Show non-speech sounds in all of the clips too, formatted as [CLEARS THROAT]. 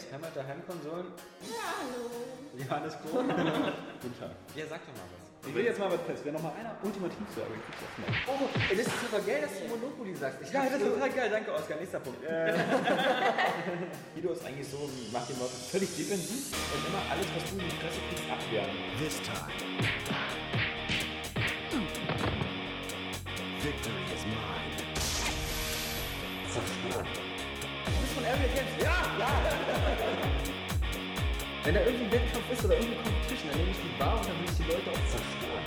Games, Hammer der Heimkonsolen. Ja, hallo. Johannes Kroh. [LAUGHS] Guten Tag. Ja, sag doch mal was. Ich will jetzt mal was fest. Wer noch mal einer ultimativ sagen, kriegt das mal. Oh, das ist super geil, dass du Monopoly sagst. Ich Ja, das ist total geil. Danke, Oskar. Nächster Punkt. [LAUGHS] Guido ist eigentlich so, macht den Leuten völlig defensiv und immer alles, was du in die Fresse kriegst, abwehren. This time, victory is mine. Du bist von Area Games. Ja, ja. Wenn da irgendwie ein Wettkampf ist oder irgendeine Competition, dann nehme ich die Bar und dann will ich die Leute auch zerstören.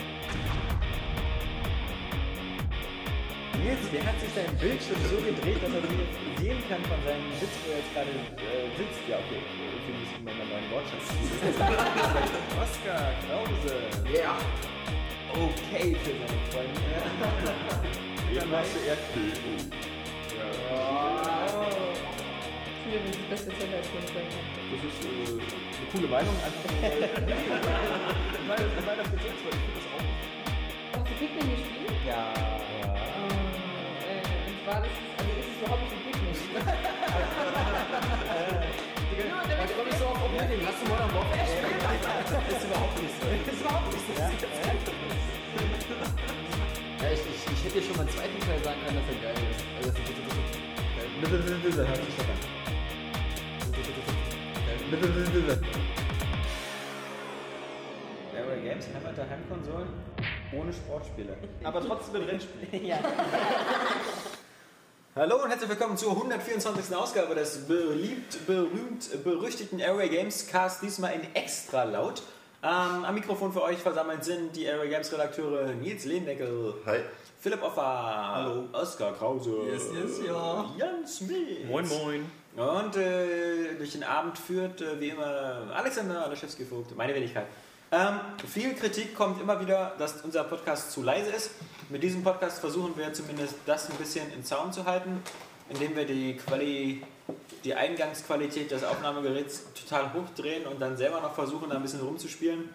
Nils, der hat sich sein Bildschirm so gedreht, dass er sich jetzt sehen kann von seinem Sitz, wo er jetzt gerade äh, sitzt. Ja, okay, irgendwie muss ich mal meinen neuen Wortschatz [LAUGHS] Oskar Krause. Ja. Okay für seine Freunde. [LAUGHS] Dann machst du Ich finde das beste Zeller als mein Freund. Das ist äh, eine coole Meinung. Einfach weil, weil, weil das jetzt ist, weil ich finde das auch. Hast du Pikmin gespielt? Ja. Äh, und zwar, das ist, also ist es überhaupt nicht. Nur [LAUGHS] damit Da komme ich so auf Oblivion. Hast du Modern Warfare gespielt? [LAUGHS] Das ist überhaupt nicht so. Das ist überhaupt nicht so. Ja, ich, ich, ich hätte dir schon mal einen zweiten Teil sagen können, dass er geil ist. Also, das ist ist- das ist- hört sich doch an. Area Games, Hammer der Heimkonsolen ohne Sportspiele. [LAUGHS] Aber trotzdem ein Rennspiel. [LAUGHS] Ja. Hallo und herzlich willkommen zur 124. Ausgabe des beliebt, berühmt, berüchtigten Area Games Cast, diesmal in extra laut. Ähm, am Mikrofon für euch versammelt sind die Area Games Redakteure Nils Lehndeckel, Hi. Philipp Offer, Hallo. Oskar Krause, Yes, yes, ja. Jan Smith Moin, moin. Und äh, durch den Abend führt äh, wie immer Alexander Alaschewski-Vogt, meine Wenigkeit. Ähm, viel Kritik kommt immer wieder, dass unser Podcast zu leise ist. Mit diesem Podcast versuchen wir zumindest das ein bisschen in Zaum zu halten, indem wir die, Quali die Eingangsqualität des Aufnahmegeräts total hochdrehen und dann selber noch versuchen, da ein bisschen rumzuspielen.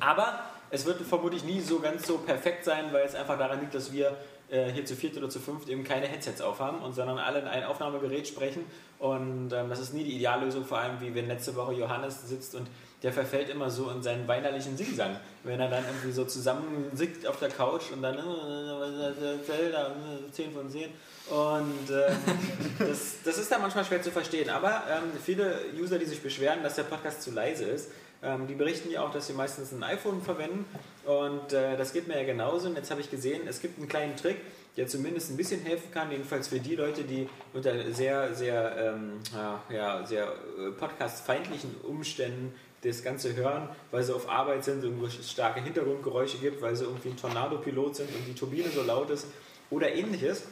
Aber es wird vermutlich nie so ganz so perfekt sein, weil es einfach daran liegt, dass wir äh, hier zu viert oder zu fünft eben keine Headsets aufhaben und sondern alle in ein Aufnahmegerät sprechen. Und ähm, das ist nie die Ideallösung, vor allem wie wenn letzte Woche Johannes sitzt und der verfällt immer so in seinen weinerlichen Singsang. Wenn er dann irgendwie so zusammensickt auf der Couch und dann äh, Zelda, äh, 10 von 10. Und ähm, [LAUGHS] das, das ist dann manchmal schwer zu verstehen. Aber ähm, viele User, die sich beschweren, dass der Podcast zu leise ist, ähm, die berichten ja auch, dass sie meistens ein iPhone verwenden. Und äh, das geht mir ja genauso. Und jetzt habe ich gesehen, es gibt einen kleinen Trick, der zumindest ein bisschen helfen kann, jedenfalls für die Leute, die unter sehr, sehr, ähm, ja, sehr äh, podcast-feindlichen Umständen das Ganze hören, weil sie auf Arbeit sind, irgendwo starke Hintergrundgeräusche gibt, weil sie irgendwie ein Tornado-Pilot sind und die Turbine so laut ist oder ähnliches.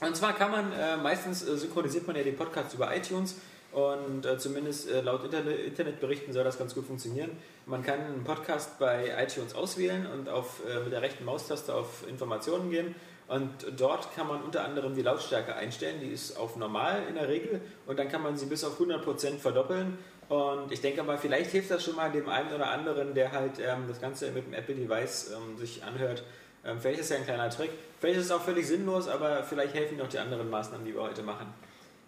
Und zwar kann man, äh, meistens äh, synchronisiert man ja den Podcast über iTunes und äh, zumindest äh, laut Internet Internetberichten soll das ganz gut funktionieren. Man kann einen Podcast bei iTunes auswählen und auf, äh, mit der rechten Maustaste auf Informationen gehen und dort kann man unter anderem die Lautstärke einstellen, die ist auf normal in der Regel und dann kann man sie bis auf 100% verdoppeln und ich denke mal, vielleicht hilft das schon mal dem einen oder anderen, der halt ähm, das Ganze mit dem Apple-Device ähm, sich anhört, ähm, vielleicht ist ja ein kleiner Trick. Vielleicht ist es auch völlig sinnlos, aber vielleicht helfen noch die anderen Maßnahmen, die wir heute machen.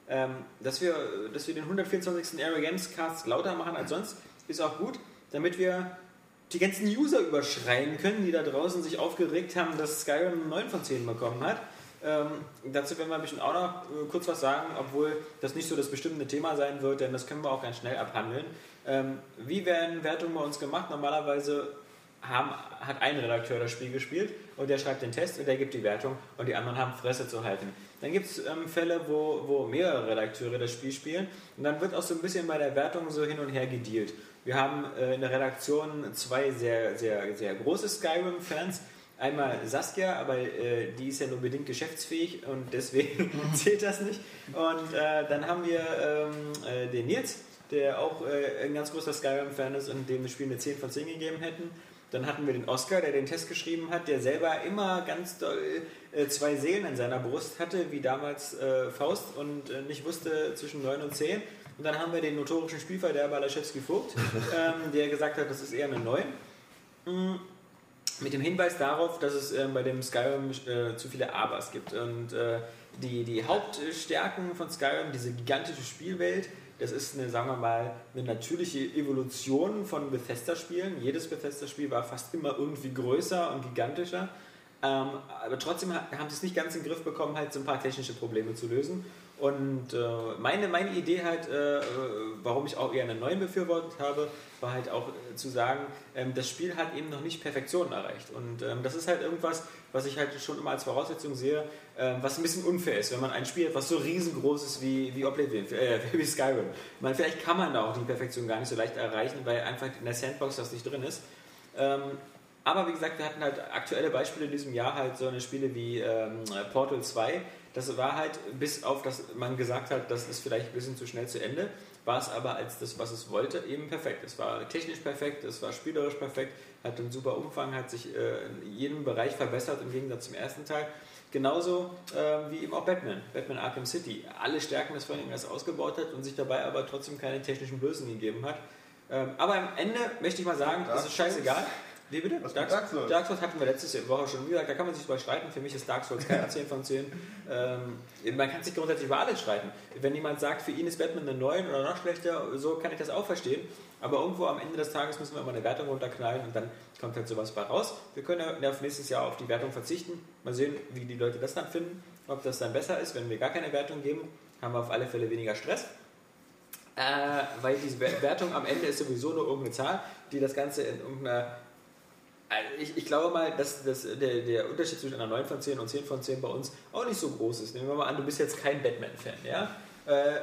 Ähm, dass, wir, dass wir den 124. Area Games Cast lauter machen als sonst, ist auch gut, damit wir die ganzen User überschreien können, die da draußen sich aufgeregt haben, dass Skyrim 9 von 10 bekommen hat. Ähm, dazu werden wir ein bisschen auch noch äh, kurz was sagen, obwohl das nicht so das bestimmende Thema sein wird, denn das können wir auch ganz schnell abhandeln. Ähm, wie werden Wertungen bei uns gemacht? Normalerweise haben, hat ein Redakteur das Spiel gespielt und der schreibt den Test und der gibt die Wertung und die anderen haben Fresse zu halten. Dann gibt es ähm, Fälle, wo, wo mehrere Redakteure das Spiel spielen und dann wird auch so ein bisschen bei der Wertung so hin und her gedealt. Wir haben äh, in der Redaktion zwei sehr, sehr, sehr große Skyrim-Fans. Einmal Saskia, aber äh, die ist ja nur bedingt geschäftsfähig und deswegen [LAUGHS] [LAUGHS] zählt das nicht. Und äh, dann haben wir ähm, äh, den Nils, der auch äh, ein ganz großer Skyrim-Fan ist und dem das Spiel eine 10 von 10 gegeben hätten. Dann hatten wir den Oscar, der den Test geschrieben hat, der selber immer ganz doll äh, zwei Seelen in seiner Brust hatte, wie damals Faust und nicht wusste zwischen 9 und 10. Und dann haben wir den notorischen Spielverderber Laschewski Vogt, [LAUGHS] ähm, der gesagt hat, das ist eher eine 9. Mm, Mit dem Hinweis darauf, dass es ähm, bei dem Skyrim äh, zu viele Abers gibt. Und äh, die, die Hauptstärken von Skyrim, diese gigantische Spielwelt, das ist eine, sagen wir mal, eine natürliche Evolution von Bethesda-Spielen. Jedes Bethesda-Spiel war fast immer irgendwie größer und gigantischer. Ähm, aber trotzdem ha- haben sie es nicht ganz in den Griff bekommen, halt so ein paar technische Probleme zu lösen. Und äh, meine, meine Idee halt, äh, warum ich auch eher einen neuen befürwortet habe, war halt auch äh, zu sagen, ähm, das Spiel hat eben noch nicht Perfektion erreicht. Und ähm, das ist halt irgendwas, was ich halt schon immer als Voraussetzung sehe, ähm, was ein bisschen unfair ist, wenn man ein Spiel hat, was so riesengroß ist wie, wie Oblivion, äh, wie Skyrim. Meine, vielleicht kann man da auch die Perfektion gar nicht so leicht erreichen, weil einfach in der Sandbox das nicht drin ist. Ähm, aber wie gesagt, wir hatten halt aktuelle Beispiele in diesem Jahr, halt so eine Spiele wie ähm, Portal 2. Das war halt, bis auf das man gesagt hat, das ist vielleicht ein bisschen zu schnell zu Ende, war es aber als das, was es wollte, eben perfekt. Es war technisch perfekt, es war spielerisch perfekt, hat einen super Umfang, hat sich äh, in jedem Bereich verbessert im Gegensatz zum ersten Teil. Genauso äh, wie eben auch Batman, Batman Arkham City. Alle Stärken des Vorgängers ausgebaut hat und sich dabei aber trotzdem keine technischen Blößen gegeben hat. Ähm, aber am Ende möchte ich mal sagen, Dark es ist scheißegal. Wie bitte? Was mit Dark Souls? Dark Souls hatten wir letzte Woche schon. Gesagt, da kann man sich drüber streiten. Für mich ist Dark Souls keine 10 [LAUGHS] von 10. Ähm, man kann sich grundsätzlich über alles streiten. Wenn jemand sagt, für ihn ist Batman eine 9 oder noch schlechter, so kann ich das auch verstehen. Aber irgendwo am Ende des Tages müssen wir immer eine Wertung runterknallen und dann kommt halt sowas bei raus. Wir können ja auf nächstes Jahr auf die Wertung verzichten. Mal sehen, wie die Leute das dann finden. Ob das dann besser ist, wenn wir gar keine Wertung geben, haben wir auf alle Fälle weniger Stress. Äh, weil diese Wer- Wertung am Ende ist sowieso nur irgendeine Zahl, die das Ganze in irgendeiner. Also ich, ich glaube mal, dass, dass der, der Unterschied zwischen einer 9 von 10 und 10 von 10 bei uns auch nicht so groß ist. Nehmen wir mal an, du bist jetzt kein Batman-Fan, ja? Äh,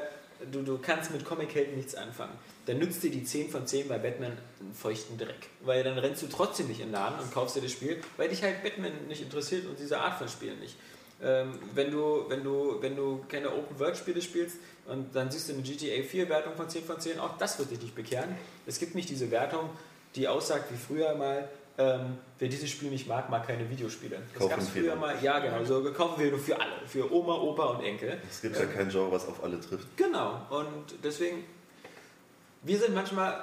du, du kannst mit Comic-Helden nichts anfangen. Dann nützt dir die 10 von 10 bei Batman einen feuchten Dreck. Weil dann rennst du trotzdem nicht in den Laden und kaufst dir das Spiel, weil dich halt Batman nicht interessiert und diese Art von Spielen nicht. Ähm, wenn, du, wenn, du, wenn du keine Open-World-Spiele spielst und dann siehst du eine GTA 4-Wertung von 10 von 10, auch das wird dich nicht bekehren. Es gibt nicht diese Wertung, die aussagt wie früher mal, ähm, wer dieses Spiel nicht mag, mag keine Videospiele. Das gab es früher mal, ja genau, so kaufen wir nur für alle, für Oma, Opa und Enkel. Es gibt ja kein Genre, was auf alle trifft. Genau, und deswegen, wir sind manchmal,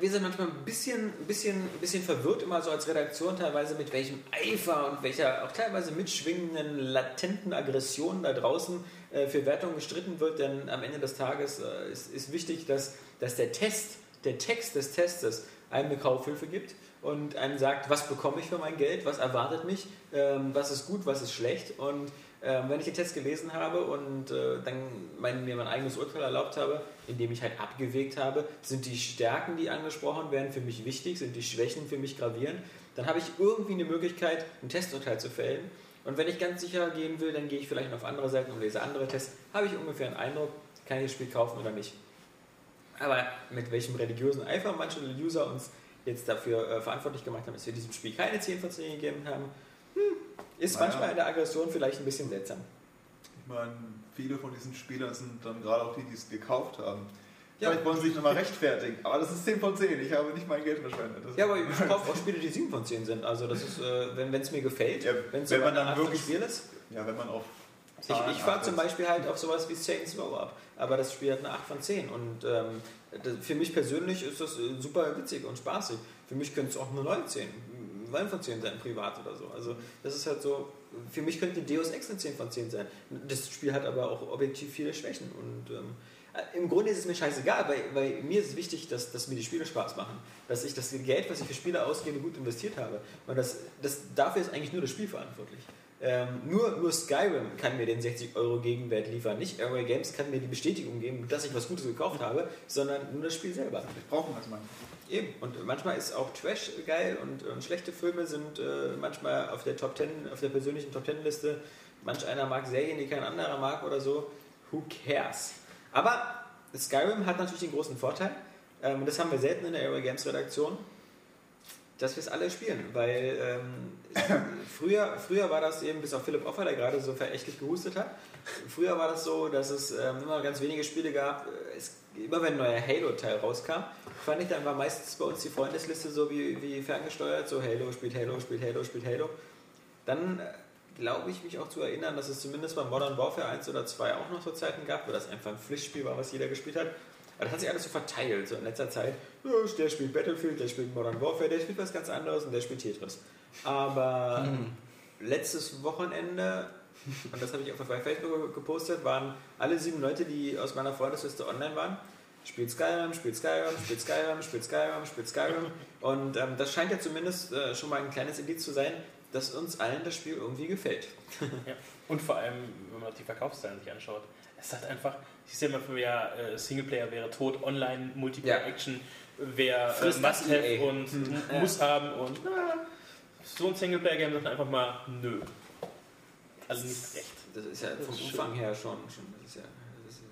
wir sind manchmal ein bisschen, ein bisschen, ein bisschen verwirrt immer so als Redaktion teilweise, mit welchem Eifer und welcher auch teilweise mitschwingenden, latenten Aggression da draußen äh, für Wertung gestritten wird, denn am Ende des Tages äh, ist, ist wichtig, dass, dass der Test, der Text des Testes einem eine Kaufhilfe gibt und einem sagt, was bekomme ich für mein Geld, was erwartet mich, ähm, was ist gut, was ist schlecht? Und ähm, wenn ich den Test gelesen habe und äh, dann mein, mir mein eigenes Urteil erlaubt habe, indem ich halt abgewegt habe, sind die Stärken, die angesprochen werden, für mich wichtig, sind die Schwächen für mich gravierend, dann habe ich irgendwie eine Möglichkeit, ein Testurteil zu fällen. Und wenn ich ganz sicher gehen will, dann gehe ich vielleicht auf andere Seiten und lese andere Tests, habe ich ungefähr einen Eindruck, kann ich das Spiel kaufen oder nicht. Aber mit welchem religiösen Eifer manche User uns jetzt dafür äh, verantwortlich gemacht haben, dass wir diesem Spiel keine 10 von 10 gegeben haben, hm, ist Naja. manchmal in der Aggression vielleicht ein bisschen seltsam. Ich meine, viele von diesen Spielern sind dann gerade auch die, die es gekauft haben. Ja. Vielleicht wollen sie sich nochmal rechtfertigen, aber das ist 10 von 10. Ich habe nicht mein Geld verschwendet. Das Ja, aber ich kaufe [LAUGHS] auch Spiele, die 7 von 10 sind. Also das ist, äh, wenn es mir gefällt, Ja, wenn es wenn so man eine dann Art von wirklich- Spiel ist. ja, wenn man auf Ich, ich fahre zum Beispiel halt auf sowas wie Saints Row ab, aber das Spiel hat eine 8 von 10 und ähm, für mich persönlich ist das äh, super witzig und spaßig. Für mich könnte es auch eine 9 10, 9 von 10 sein, privat oder so. Also das ist halt so, für mich könnte Deus Ex eine 10 von 10 sein. Das Spiel hat aber auch objektiv viele Schwächen und ähm, äh, im Grunde ist es mir scheißegal, weil, weil mir ist wichtig, dass, dass mir die Spiele Spaß machen. Dass ich das Geld, was ich für Spiele ausgebe, gut investiert habe. Und das, das, dafür ist eigentlich nur das Spiel verantwortlich. Ähm, nur, nur Skyrim kann mir den 60 Euro Gegenwert liefern. Nicht Airway Games kann mir die Bestätigung geben, dass ich was Gutes gekauft habe, sondern nur das Spiel selber. Vielleicht brauchen wir es mal. Eben. Und manchmal ist auch Trash geil und, und schlechte Filme sind äh, manchmal auf der Top 10, auf der persönlichen Top 10 Liste. Manch einer mag Serien, die kein anderer mag oder so. Who cares? Aber Skyrim hat natürlich den großen Vorteil, ähm, und das haben wir selten in der Airway Games Redaktion, dass wir es alle spielen, weil ähm, [LAUGHS] früher, früher war das eben, bis auf Philipp Offer, der gerade so verächtlich gehustet hat, früher war das so, dass es ähm, immer ganz wenige Spiele gab, es, immer wenn ein neuer Halo-Teil rauskam, fand ich, dann war meistens bei uns die Freundesliste so wie, wie ferngesteuert, so Halo, spielt Halo, spielt Halo, spielt Halo. Dann äh, glaube ich mich auch zu erinnern, dass es zumindest bei Modern Warfare 1 oder 2 auch noch so Zeiten gab, wo das einfach ein Pflichtspiel war, was jeder gespielt hat. Aber das hat sich alles so verteilt, so in letzter Zeit. Der spielt Battlefield, der spielt Modern Warfare, der spielt was ganz anderes und der spielt Tetris. Aber letztes Wochenende und das habe ich auch bei Facebook gepostet, waren alle sieben Leute, die aus meiner Freundesliste online waren. Spielt Skyrim, spielt Skyrim, spielt Skyrim, spielt Skyrim, spielt Skyrim. Und ähm, das scheint ja zumindest äh, schon mal ein kleines Indiz zu sein, dass uns allen das Spiel irgendwie gefällt. Ja. Und vor allem, wenn man die Verkaufszahlen sich anschaut, es hat einfach, ich sehe mal für ja, äh, Singleplayer wäre tot, Online, Multiplayer, Ja. Action wäre äh, Must-Have EA. und Hm. muss haben und na, so ein Singleplayer-Game sagt einfach mal nö. Also nicht recht. Das ist ja vom Umfang her schon, schon das ist ja, das ist,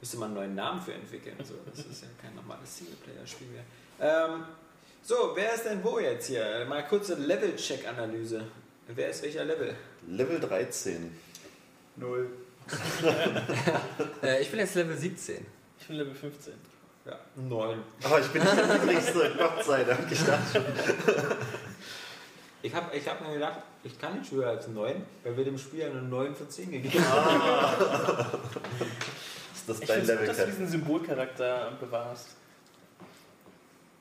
müsste man einen neuen Namen für entwickeln. So, das ist ja kein normales Singleplayer-Spiel mehr. Ähm, so, wer ist denn wo jetzt hier? Mal kurze Level-Check-Analyse. Wer ist welcher Level? Level 13. Null. [LAUGHS] Äh, ich bin jetzt Level 17. Ich bin Level 15. Ja, 9. Aber ich bin nicht der Niedrigste, Gott sei Dank. Ich dachte, Ich [LAUGHS] habe ich hab mir gedacht, ich kann nicht höher als 9, weil wir dem Spiel eine 9 von 10 gegeben haben. [LAUGHS] ist das Ich dein finde Level gut, dass du diesen Symbolcharakter bewahrst.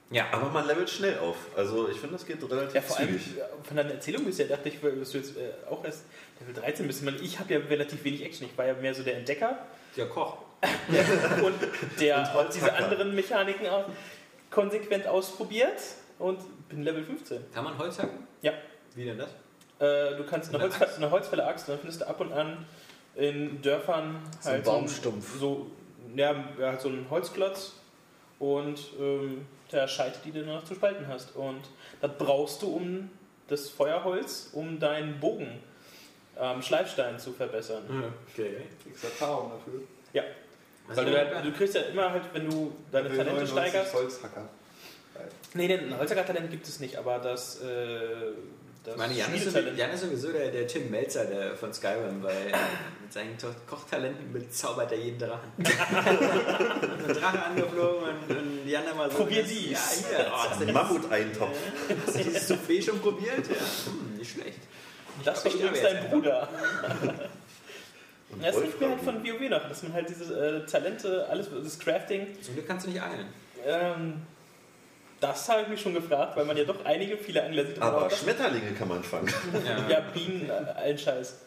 Ja, Aber man levelt schnell auf. Also ich finde, das geht relativ Ja, vor allem zügig. äh, von deiner Erzählung bisher dachte ich, dass du jetzt äh, auch erst Level 13 bist. Ich, habe ja relativ wenig Action. Ich war ja mehr so der Entdecker der Koch. [LAUGHS] und der Und diese anderen Mechaniken auch konsequent ausprobiert und bin Level 15. Kann man Holz hacken? Ja. Wie denn das? Äh, du kannst eine, Axt? eine Holzfäller-Axt, dann findest du ab und an in Dörfern So ein halt Baumstumpf. So, ja, ja, halt so einen Holzklotz und ähm, der Scheite, die du noch zu spalten hast. Und das brauchst du, um das Feuerholz, um deinen Bogen ähm, Schleifstein zu verbessern. Okay. Kriegst Erfahrung dafür. Ja, Also, weil du, du kriegst ja immer halt, wenn du deine Level Talente 99 steigerst. Holzhacker. Nee, den Holzhacker-Talent gibt es nicht, aber das, äh, das ich meine, Jan ist, sowieso, Schmiedetalent- Jan ist sowieso der, der Tim Melzer der, von Skyrim, weil mit seinen Kochtalenten bezaubert er jeden Drachen. [LAUGHS] Ein Drache angeflogen und, und Jan immer so. Probier das- dies. Ja, hier. Oh, hast du dieses- Mammuteintopf. Hast [LAUGHS] du dieses Soufflé schon probiert? Ja. Hm, nicht schlecht. Das Ich übrigens sterbe dein Bruder. [LAUGHS] Das hilft mir halt von WoW noch, dass man halt diese äh, Talente, alles, das Crafting, Zum Glück kannst du nicht angeln. ähm, das habe ich mich schon gefragt, weil man ja doch einige, viele Angler sieht. Aber das- Schmetterlinge kann man fangen. ja, [LAUGHS] Bienen, äh, allen Scheiß.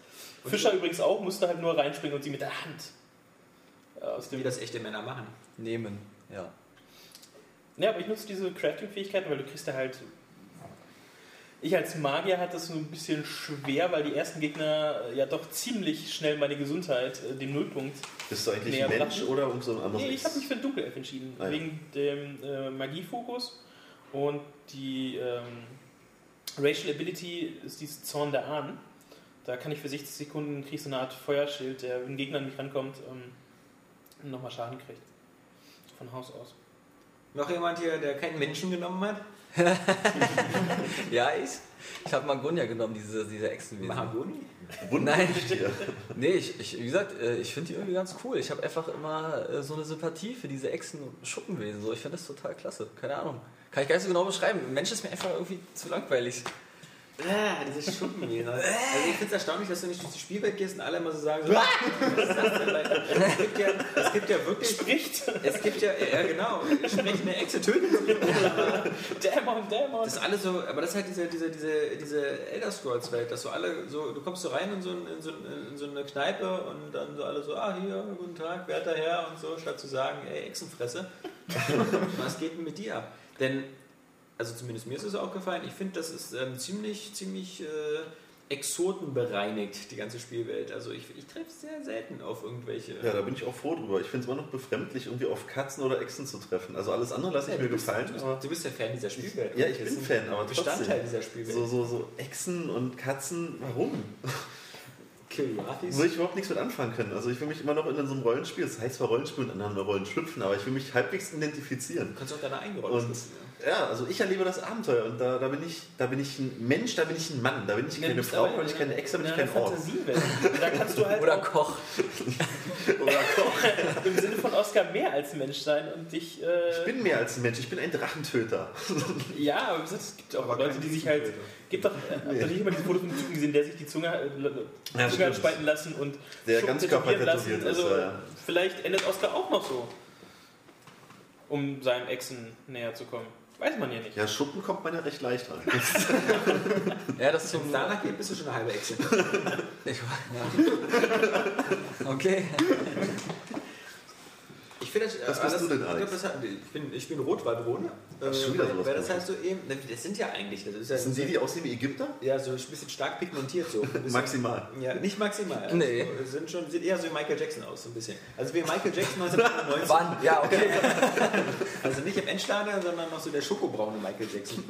Fischer übrigens auch, musste halt nur reinspringen und sie mit der Hand äh, aus Wie dem. das echte Männer machen. Nehmen, ja. Ja, aber ich nutze diese Crafting-Fähigkeiten, weil du kriegst ja halt. Ich als Magier hatte es so ein bisschen schwer, weil die ersten Gegner äh, ja doch ziemlich schnell meine Gesundheit, äh, den Nullpunkt. Bist du eigentlich Mensch brachten. oder um so ein anderes Nee, ich habe mich für den Dunkelelf entschieden, Ah, ja. wegen dem äh, Magiefokus und die ähm, Racial Ability ist dieses Zorn der Ahnen. Da kann ich für 60 Sekunden kriege so eine Art Feuerschild, der, wenn ein Gegner an mich rankommt, ähm, nochmal Schaden kriegt. Von Haus aus. Noch jemand hier, der keinen Menschen genommen hat? [LAUGHS] Ja, ich. Ich habe Magonia genommen, diese, diese Echsenwesen. Mahagoni? Wundertier. Nee, ich, ich, wie gesagt, äh, ich finde die irgendwie ganz cool. Ich habe einfach immer äh, so eine Sympathie für diese Echsen- und Schuppenwesen. So, ich finde das total klasse. Keine Ahnung. Kann ich gar nicht so genau beschreiben. Mensch ist mir einfach irgendwie zu langweilig. Ah, diese Schuppenwesen. Also ich finde es erstaunlich, dass du nicht durch die Spielwelt gehst und alle immer so sagen, so, "Ah, was ist das denn? Es gibt ja, es gibt ja wirklich... Spricht! Es gibt ja, ja genau, sprechende Echse töten. Dämon, Dämon! Das ist alles so, aber das ist halt diese, diese, diese, diese Elder Scrolls Welt, dass so alle so, du kommst so rein in so, in, so, in so eine Kneipe und dann so alle so, ah hier, guten Tag, werter Herr und so, statt zu sagen, ey, Echsenfresse. [LAUGHS] Was geht denn mit dir ab? Denn, also zumindest mir ist es aufgefallen, ich finde, das ist ähm, ziemlich, ziemlich äh, exotenbereinigt, die ganze Spielwelt. Also ich, ich treffe sehr selten auf irgendwelche. Ja, da bin ich auch froh drüber. Ich finde es immer noch befremdlich, irgendwie auf Katzen oder Echsen zu treffen. Also alles andere lasse ich Ja, mir du bist- gefallen. Du bist, du bist ja Fan dieser Spielwelt. Ja, ich bin Fan, aber Bestandteil trotzdem. dieser Spielwelt. So, so, so Echsen und Katzen, warum? [LAUGHS] Curiatis. Würde ich überhaupt nichts mit anfangen können. Also ich will mich immer noch in so einem Rollenspiel, das heißt zwar Rollenspiel und andere Rollen schlüpfen, aber ich will mich halbwegs identifizieren. Du kannst auch deine eigene Rolle Und spielen. Ja, also ich erlebe das Abenteuer und da, da, bin ich, da bin ich ein Mensch, da bin ich ein Mann, da bin ich Ja, keine bist Frau, da bin ich keine Ex, da bin ich in kein Ort. Fantasiewelt. Da kannst du halt Oder Koch. [LAUGHS] Oder Koch. im Sinne von Oscar mehr als Mensch sein und dich. Äh, Ich bin mehr als ein Mensch, ich bin ein Drachentöter. [LAUGHS] ja, aber es gibt auch Aber Leute, die sich halt. Gibt doch, äh, habt ihr nicht immer diese Fotos von dem Typen gesehen, der sich die Zunge, äh, Ja, Zunge spalten lassen und Der tätowieren lassen. tätowiert ist, Also ja, ja. vielleicht endet Oscar auch noch so, um seinem Exen näher zu kommen. Weiß man ja nicht. Ja, Schuppen kommt man ja recht leicht rein. [LAUGHS] Ja, das Zum zum. danach geht, bist du schon eine halbe Echse. Ich, ja. [LAUGHS] Okay. Ich finde das, Was äh, bist alles- du denn, ich Alex? glaub, das Ich bin, ich bin Rotwaldrone. Äh, schon wieder weil- sowas weil das heißt so eben, das sind ja eigentlich, das ist ja, sind die, die aussehen wie Ägypter? ja so ein bisschen stark pigmentiert so. [LAUGHS] Maximal. Ja, nicht maximal. Also Nee. Sind schon, sieht eher so wie Michael Jackson aus, so ein bisschen. Also wie Michael Jackson [LAUGHS] 1990. Wann? Ja, okay. [LAUGHS] Also nicht im Endstadion, sondern noch so der schokobraune Michael Jackson.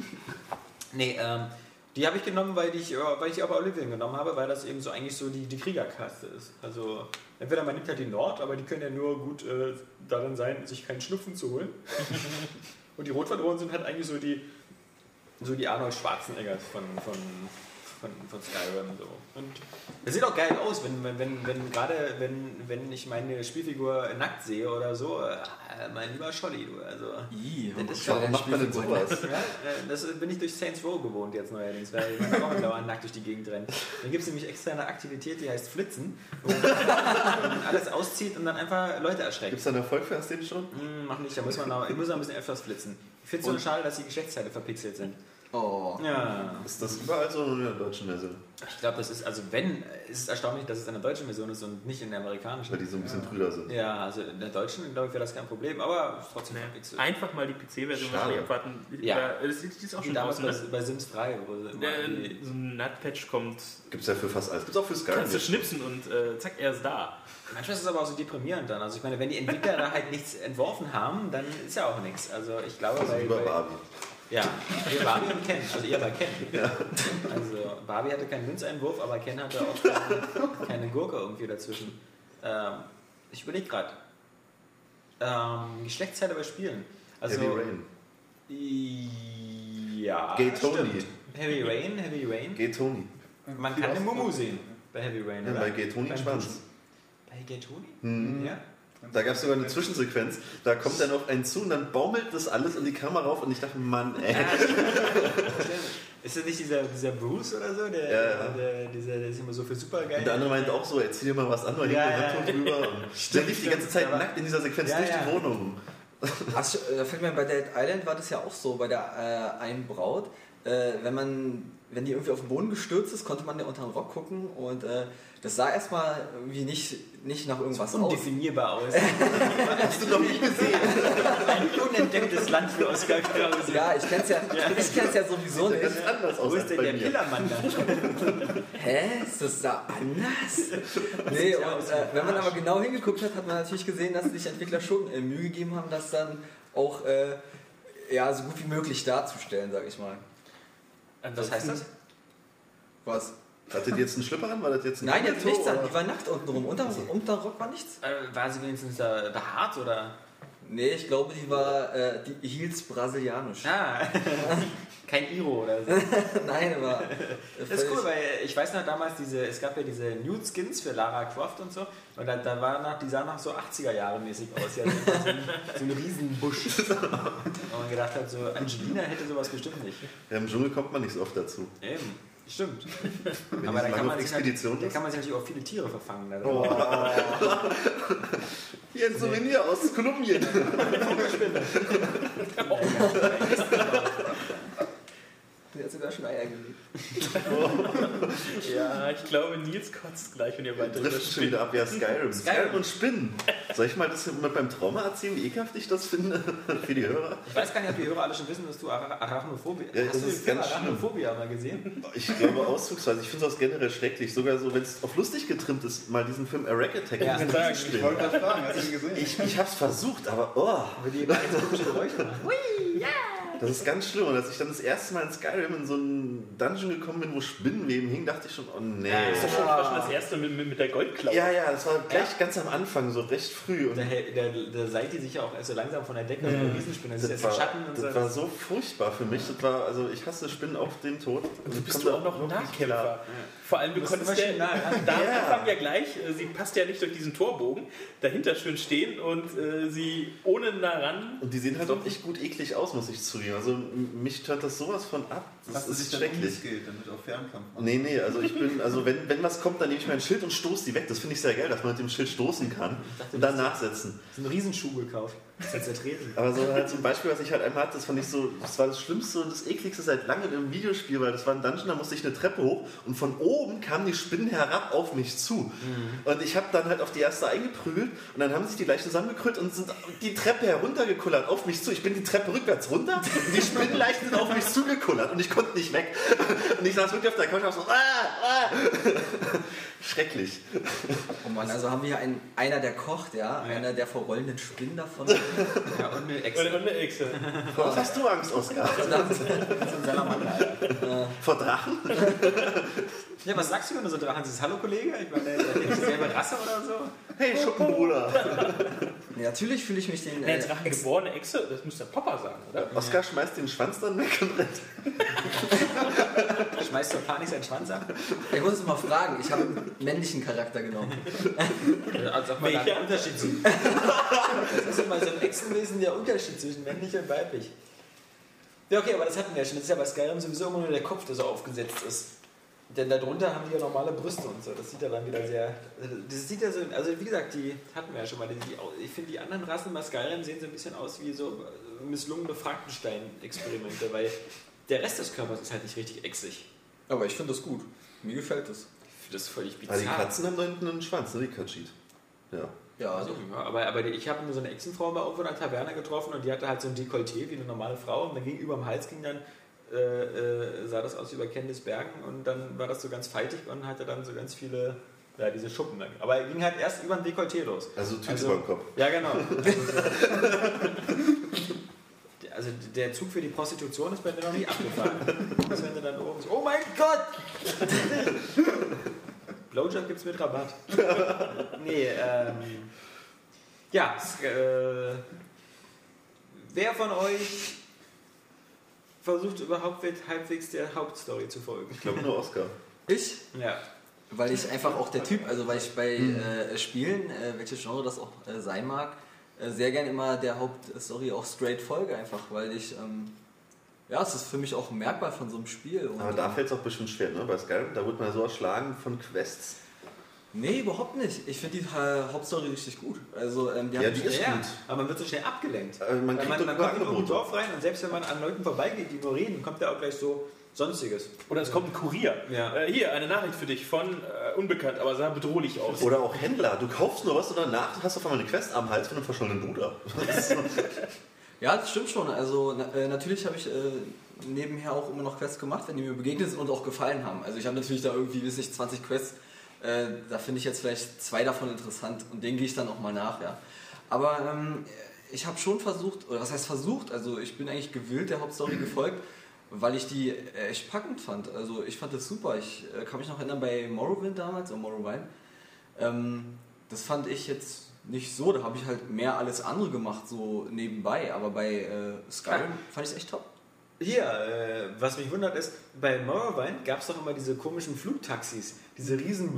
Nee, ähm, die habe ich genommen, weil ich, äh, weil ich aber Olivien genommen habe, weil das eben so eigentlich so die, die Kriegerkaste ist. Also entweder man nimmt halt die Nord, aber die können ja nur gut äh, darin sein, sich keinen Schnupfen zu holen. [LAUGHS] Und die Rotwaldrohen sind halt eigentlich so die, so die Arnold Schwarzeneggers von, von, von, von Skyrim. So. Und das sieht auch geil aus, wenn, wenn, wenn, wenn gerade wenn, wenn ich meine Spielfigur nackt sehe oder so, äh, mein lieber Scholli, du. Also, Ih, Das ist Warum macht man denn sowas? ja, äh, das bin ich durch Saints Row gewohnt jetzt neuerdings, weil man auch [LAUGHS] dauernd nackt durch die Gegend rennt. Dann gibt es nämlich extra eine Aktivität, die heißt Flitzen, wo man [LAUGHS] alles auszieht und dann einfach Leute erschreckt. Gibt es da einen Erfolg für das den schon? Hm, mach nicht, da muss man, noch, ich muss noch ein bisschen öfters flitzen. Ich finde es so schade, dass die Geschlechtsteile verpixelt sind. Oh. Ja. Ist das überall so in der deutschen Version? Ich glaube, das ist, also wenn, ist es erstaunlich, dass es in der deutschen Version ist und nicht in der amerikanischen. Weil die so ein bisschen Brüder sind. Ja, also in der deutschen, glaube ich, wäre das kein Problem, aber trotzdem Nee. verpixelt. Einfach mal die PC-Version abwarten. Ja. Das ist die ist auch Wie schon damals bei, bei Sims 3, wo Äh, so ein Nutpatch kommt, Gibt es ja für fast alles. Gibt es auch für Skyrim. kannst du schnipsen und äh, zack, er ist da. Manchmal ist es aber auch so deprimierend dann. Also ich meine, wenn die Entwickler da halt nichts entworfen haben, dann ist ja auch nichts. Also ich glaube, Also bei, über bei, Barbie. Ja, ihr Barbie und Ken, also ihr bei Ken. Also Barbie hatte keinen Münzeinwurf, aber Ken hatte auch keine, keine Gurke irgendwie dazwischen. Ähm, ich überlege gerade. Ähm, Geschlechtsteile bei Spielen. Also, Heavy Rain. Ja, Gay Tony. stimmt. Heavy Rain, Heavy Rain. Gay Tony. Man kann eine Mumu sehen bei Heavy Rain, Ja, oder? bei Gay Tony Schwanz. Bei Gay Tony? Mhm. Ja. Da gab es sogar eine Zwischensequenz. Da kommt dann auf einen zu und dann baumelt das alles in die Kamera rauf und ich dachte, Mann, ey. [LAUGHS] Ist das nicht dieser, dieser Bruce oder so? Der, Ja, ja. Der, dieser, der ist immer so für super geil. Und der andere meint auch so, erzähl dir mal was an, weil Ja, ja. Handtuch drüber. Und [LAUGHS] der lief die ganze Zeit aber- nackt in dieser Sequenz Ja, durch ja. die Wohnung. [LAUGHS] Ach, da fällt mir bei Dead Island war das ja auch so, bei der äh, einen Braut. Äh, wenn man, wenn die irgendwie auf den Boden gestürzt ist, konnte man ja unter den Rock gucken und äh, das sah erstmal irgendwie nicht, nicht nach irgendwas aus. undefinierbar [LAUGHS] aus. Hast du noch nie gesehen? Ein unentdecktes Land für Oskar Krause. Ja, ich kenn's ja, ich kenn's ja sowieso Sieht ja nicht. ganz anders aus Wo ist denn bei der mir. Pillermann da? [LAUGHS] Hä? Ist das da anders? [LAUGHS] Nee, ja und wie äh, wenn man aber genau hingeguckt hat, hat man natürlich gesehen, dass sich Entwickler schon äh, Mühe gegeben haben, das dann auch äh, ja, so gut wie möglich darzustellen, sag ich mal. Was heißt das? Was? Hattet ihr jetzt einen Schlipper an? War das jetzt ein Nein, die Auto, nichts an, die war nackt unten rum. Unter, unter Rock war nichts. Äh, war sie wenigstens da behaart oder? Nee, ich glaube, die war, äh, die hielt's brasilianisch. Ah, [LAUGHS] kein Iro oder so. [LAUGHS] Nein, aber. Äh, Das ist cool, weil ich weiß noch damals, diese, es gab ja diese Nude Skins für Lara Croft und so. Und da, da war noch, die sahen noch so 80er Jahre mäßig aus. Ja, so, ein, so ein Riesenbusch. [LAUGHS] Und man gedacht hat, so Angelina hätte sowas bestimmt nicht. Ja, Im Dschungel kommt man nicht so oft dazu. Eben, stimmt. [LAUGHS] Aber da kann, man sich da kann man sich natürlich auch viele Tiere verfangen. Da Oh. [LAUGHS] Hier ein Souvenir aus Kolumbien. Hat sogar schon Eier gelegt. [LAUGHS] Ja, ich glaube, Nils kotzt gleich, wenn ihr weiter Trifft schon wieder ab, ja, Skyrim. Skyrim und Spinnen. Soll ich mal das mit beim Trauma erzählen, wie ekelhaft ich das finde [LAUGHS] für die Hörer? Ich weiß gar nicht, ob die Hörer alle schon wissen, dass du Ara- Arachnophobie Ja, Hast das du den ist Film. Arachnophobia mal gesehen? Ich glaube auszugsweise. Ich finde sowas generell schrecklich. Sogar so, wenn es auf lustig getrimmt ist, mal diesen Film A Rack Attack Ja. Ich sagen. Ich wollte gerade fragen, hast du ihn gesehen? Ich, ich hab's versucht, aber oh, Wo die immer ganz komische Geräusche machen. [LAUGHS] das ist ganz schlimm. Und als ich dann das erste Mal in Skyrim in so einen Dungeon gekommen bin, wo Spinnenweben hingen, dachte ich schon, oh nee. Das ist doch schon, war schon das erste mit, mit, mit der Goldklaue. Ja, ja, das war gleich ganz am Anfang, so recht früh. Und Da, da, da seid ihr sich ja auch erst so langsam von der Decke, so eine Riesenspinne. Das das war, Schatten und das so. war so furchtbar für mich. Das war, also ich hasse Spinnen auf den Tod. Und du bist du auch noch Nahkämpfer. klar. Vor allem, du konntest ja, nah da am Ja. Anfang ja gleich, äh, sie passt ja nicht durch diesen Torbogen, dahinter schön stehen und äh, sie ohne nah ran. Und die sehen halt auch echt gut eklig aus, muss ich zugeben. Also m- mich stört das sowas von ab. Das Hast du dich ist dann schrecklich. umgeskillt, damit auch Fernkampf machen? Nee, nee, also ich bin, also wenn, wenn was kommt, dann nehme ich mein Schild und stoße die weg. Das finde ich sehr geil, dass man mit dem Schild stoßen kann und dann nachsetzen. so einen Riesenschuh gekauft. Das ist Tresen. Aber so halt zum Beispiel, was ich halt einmal hatte, das fand ich so, das war das Schlimmste und das ekligste seit langem im Videospiel, weil das war ein Dungeon, da musste ich eine Treppe hoch und von oben kamen die Spinnen herab auf mich zu. Und ich habe dann halt auf die erste eingeprügelt und dann haben sich die gleich zusammengekrüllt und sind die Treppe heruntergekullert auf mich zu. Ich bin die Treppe rückwärts runter und die Spinnenleichen sind auf mich zugekullert und ich konnte nicht weg. Und ich saß wirklich auf der Couch und hab so, ah, ah. Schrecklich. Oh Mann, also haben wir hier einen, einer, der kocht, ja, einer, der vor rollenden Spinnen davon. [LAUGHS] Ja, und eine Und, Echse. und eine Echse. Vor was hast du Angst, Oskar? Vor Drachen? [LAUGHS] Ja, was sagst du, wenn du so Drachen siehst? Hallo Kollege? Ich meine, ist das dieselbe Rasse oder so? Hey, Schuppenbruder. [LAUGHS] Ja, natürlich fühle ich mich den. Nee, Äh, Drachen geborene Echse, das muss der Papa sagen, oder? Oskar schmeißt den Schwanz dann weg und rennt. [LAUGHS] Schmeißt doch Panik seinen Schwanz ab? ich muss es mal fragen, ich habe einen männlichen Charakter genommen. Als ob man da Welcher? einen Unterschied sieht. [LAUGHS] Das ist immer so im Echsenwesen der Unterschied zwischen männlich und weiblich. Ja, okay, aber das hatten wir ja schon. Das ist ja bei Skyrim sowieso immer nur der Kopf, der so aufgesetzt ist. Denn darunter haben die ja normale Brüste und so. Das sieht ja dann wieder sehr. Das sieht ja so. Also, wie gesagt, die hatten wir ja schon mal. Die, die, ich finde, die anderen Rassen Skyrim sehen so ein bisschen aus wie so misslungene Frankenstein-Experimente, weil der Rest des Körpers ist halt nicht richtig exig. Aber ich finde das gut. Mir gefällt das. Ich finde das völlig bizarr. Also die Katzen haben da hinten einen Schwanz, ne? Die Katschit. Ja. Ja, Also, ja, aber, aber ich habe nur so eine Echsenfrau mal irgendwo in der Taverne getroffen und die hatte halt so ein Dekolleté wie eine normale Frau und dann gegenüber am Hals ging dann, äh, äh, sah das aus wie Candice Bergen und dann war das so ganz faltig und hatte dann so ganz viele, ja, diese Schuppen. Aber er ging halt erst über ein Dekolleté los. Also Tüte Also- über den Kopf. Ja, genau. [LAUGHS] Also der Zug für die Prostitution ist bei mir noch nicht abgefahren. Das wenn du dann oben so, oh mein Gott! Blowjob gibt's mit Rabatt. Nee, ähm. Ja, äh, wer von euch versucht überhaupt halbwegs der Hauptstory zu folgen? Ich glaube nur Oskar. Ich? Ja. Weil ich einfach auch der Typ, also weil ich bei äh, Spielen, äh, welches Genre das auch äh, sein mag, äh, sehr gern immer der Hauptstory auch straight folge, einfach, weil ich, ähm, ja, es ist für mich auch ein Merkmal von so einem Spiel. Und, Aber da fällt es auch bestimmt schwer, ne? Bei Skyrim, da wird man so erschlagen von Quests. Nee, überhaupt nicht. Ich finde die äh, Hauptstory richtig gut. Also, ähm, die Ja, hat die ist ja, gut. aber man wird so schnell abgelenkt. Äh, man kriegt man, man kommt in ein. Dorf rein und selbst wenn man an Leuten vorbeigeht, die nur reden, kommt da auch gleich so Sonstiges. Oder es kommt ein Kurier. Ja. Äh, hier, eine Nachricht für dich von äh, unbekannt, aber sah bedrohlich aus. Oder auch Händler. Du kaufst nur was und danach hast du auf einmal eine Quest am Hals von einem verschollenen Bruder. [LAUGHS] Ja, das stimmt schon. Also na, äh, natürlich habe ich äh, nebenher auch immer noch Quests gemacht, wenn die mir begegnet sind und auch gefallen haben. Also ich habe natürlich da irgendwie, weiß nicht, 20 Quests. Äh, da finde ich jetzt vielleicht zwei davon interessant und denen gehe ich dann auch mal nach, ja. Aber ähm, ich habe schon versucht, oder was heißt versucht, also ich bin eigentlich gewillt der Hauptstory gefolgt, weil ich die äh, echt packend fand. Also ich fand das super. Ich äh, kann mich noch erinnern bei Morrowind damals, oder Morrowind. Ähm, das fand ich jetzt nicht so. Da habe ich halt mehr alles andere gemacht, so nebenbei. Aber bei äh, Skyrim fand ich es echt top. Hier, äh, was mich wundert ist, bei Morrowind gab es doch immer diese komischen Flugtaxis, diese riesen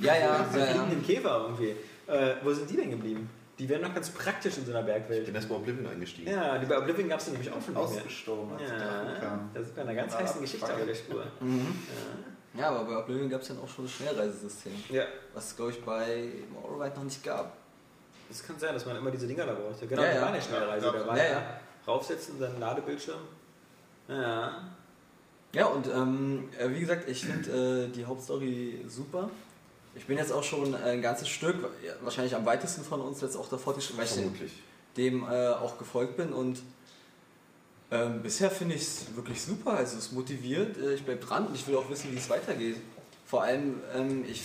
Ja, ja, ja, ja. fliegenden Käfer irgendwie. Äh, wo sind die denn geblieben? Die wären noch ganz praktisch in so einer Ich Bergwelt. bin erst mal Oblivion eingestiegen. Ja, die bei Oblivion gab es nämlich auch schon. Ausgestorben, als Ja, kam. da sind wir einer ganz Ah, heißen Geschichte auf der Spur. Ja, aber bei Oblivion gab es dann auch schon das Schnellreisesystem. Ja, Was es, glaube ich, bei Morrowind noch nicht gab. das kann sein, dass man immer diese Dinger da brauchte. Genau, Ja, da ja. war eine Schnellreise. Ja, Da war ja, ja, ja. raufsetzen, dann Ladebildschirm. Ja. Ja, und ähm, äh, wie gesagt, ich finde äh, die Hauptstory super. Ich bin jetzt auch schon ein ganzes Stück, wahrscheinlich am weitesten von uns jetzt auch davor geschrieben, weil ich Vermutlich. dem äh, auch gefolgt bin und ähm, bisher finde ich es wirklich super. Also es motiviert, äh, ich bleibe dran und ich will auch wissen, wie es weitergeht. Vor allem, ähm, ich,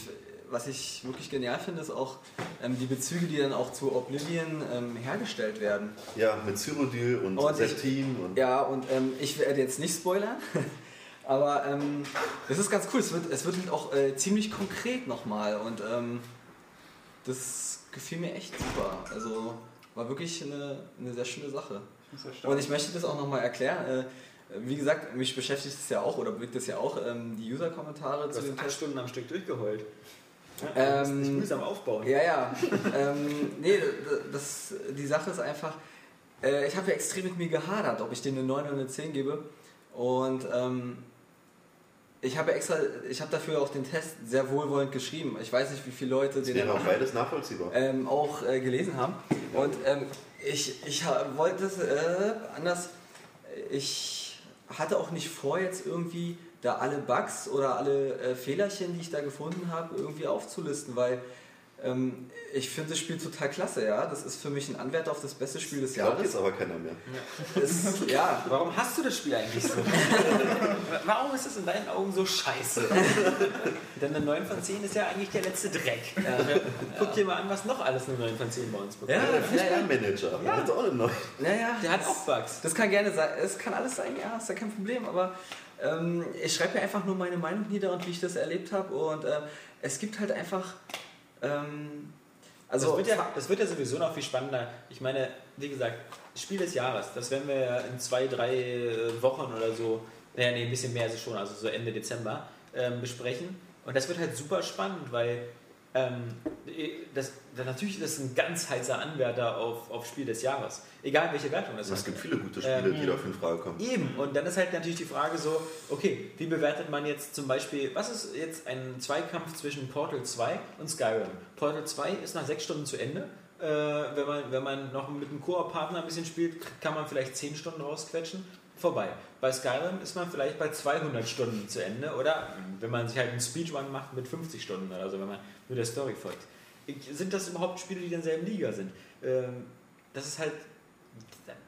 was ich wirklich genial finde, ist auch ähm, die Bezüge, die dann auch zu Oblivion ähm, hergestellt werden. Ja, mit Cyrodiil und, Und ich- Septim und. Ja, und ähm, ich werde jetzt nicht spoilern, [LAUGHS] aber ähm, es ist ganz cool. Es wird, es wird halt auch äh, ziemlich konkret nochmal und ähm, das gefiel mir echt super. Also war wirklich eine, eine sehr schöne Sache. Und ich möchte das auch nochmal erklären. Äh, wie gesagt, mich beschäftigt es ja auch oder bewegt es ja auch ähm, die User-Kommentare zu Test. Stunden am Stück durchgeheult. Ja, Ähm, du musst dich mühsam aufbauen. Ja, ja. ähm, nee, das, die Sache ist einfach, äh, ich habe ja extrem mit mir gehadert, ob ich denen eine 9 oder eine 10 gebe. Und ähm, ich habe ja extra, ich habe dafür auch den Test sehr wohlwollend geschrieben. Ich weiß nicht, wie viele Leute den dann auch beides nachvollziehbar. ähm, auch äh, gelesen haben. Und ähm, ich, ich wollte es äh, anders. Ich hatte auch nicht vor, jetzt irgendwie da alle Bugs oder alle äh, Fehlerchen, die ich da gefunden habe, irgendwie aufzulisten, weil ähm, ich finde das Spiel total klasse, ja. Das ist für mich ein Anwärter auf das beste Spiel des Glaubt Jahres. jetzt aber keiner mehr. Es, [LAUGHS] ja, Warum hast du das Spiel eigentlich so? [LAUGHS] Warum ist es in deinen Augen so scheiße? [LAUGHS] Denn eine 9 von 10 ist ja eigentlich der letzte Dreck. Guck dir mal an, was noch alles eine 9 von 10 bei uns bekommt. Ja, Der ja, ja. Fußballmanager, der hat auch eine neue. Naja, Der hat das- auch Bugs. Das kann gerne sein, es kann alles sein, ja, ist ja kein Problem, aber ähm, ich schreibe mir einfach nur meine Meinung nieder und wie ich das erlebt habe und ähm, es gibt halt einfach, ähm, also das, wird ja, das wird ja sowieso noch viel spannender. Ich meine, wie gesagt, Spiel des Jahres, das werden wir ja in zwei, drei äh, Wochen oder so, naja, nee, ein bisschen mehr ist es schon, also so Ende Dezember, ähm, besprechen. Und das wird halt super spannend, weil ähm, das, das, natürlich ist das ein ganz heißer Anwärter auf, auf Spiel des Jahres. Egal welche Wertung das Also Es gibt viele gute Spiele, Ähm, die dafür in Frage kommen. Eben, und dann ist halt natürlich die Frage so, okay, wie bewertet man jetzt zum Beispiel, was ist jetzt ein Zweikampf zwischen Portal 2 und Skyrim? Portal 2 ist nach sechs Stunden zu Ende. Äh, wenn, man, wenn man noch mit einem Koop-Partner ein bisschen spielt, kann man vielleicht 10 Stunden rausquetschen. Vorbei. Bei Skyrim ist man vielleicht bei 200 Stunden zu Ende oder wenn man sich halt einen Speedrun macht mit 50 Stunden oder so, wenn man nur der Story folgt. Sind das überhaupt Spiele, die in derselben Liga sind? Ähm, das ist halt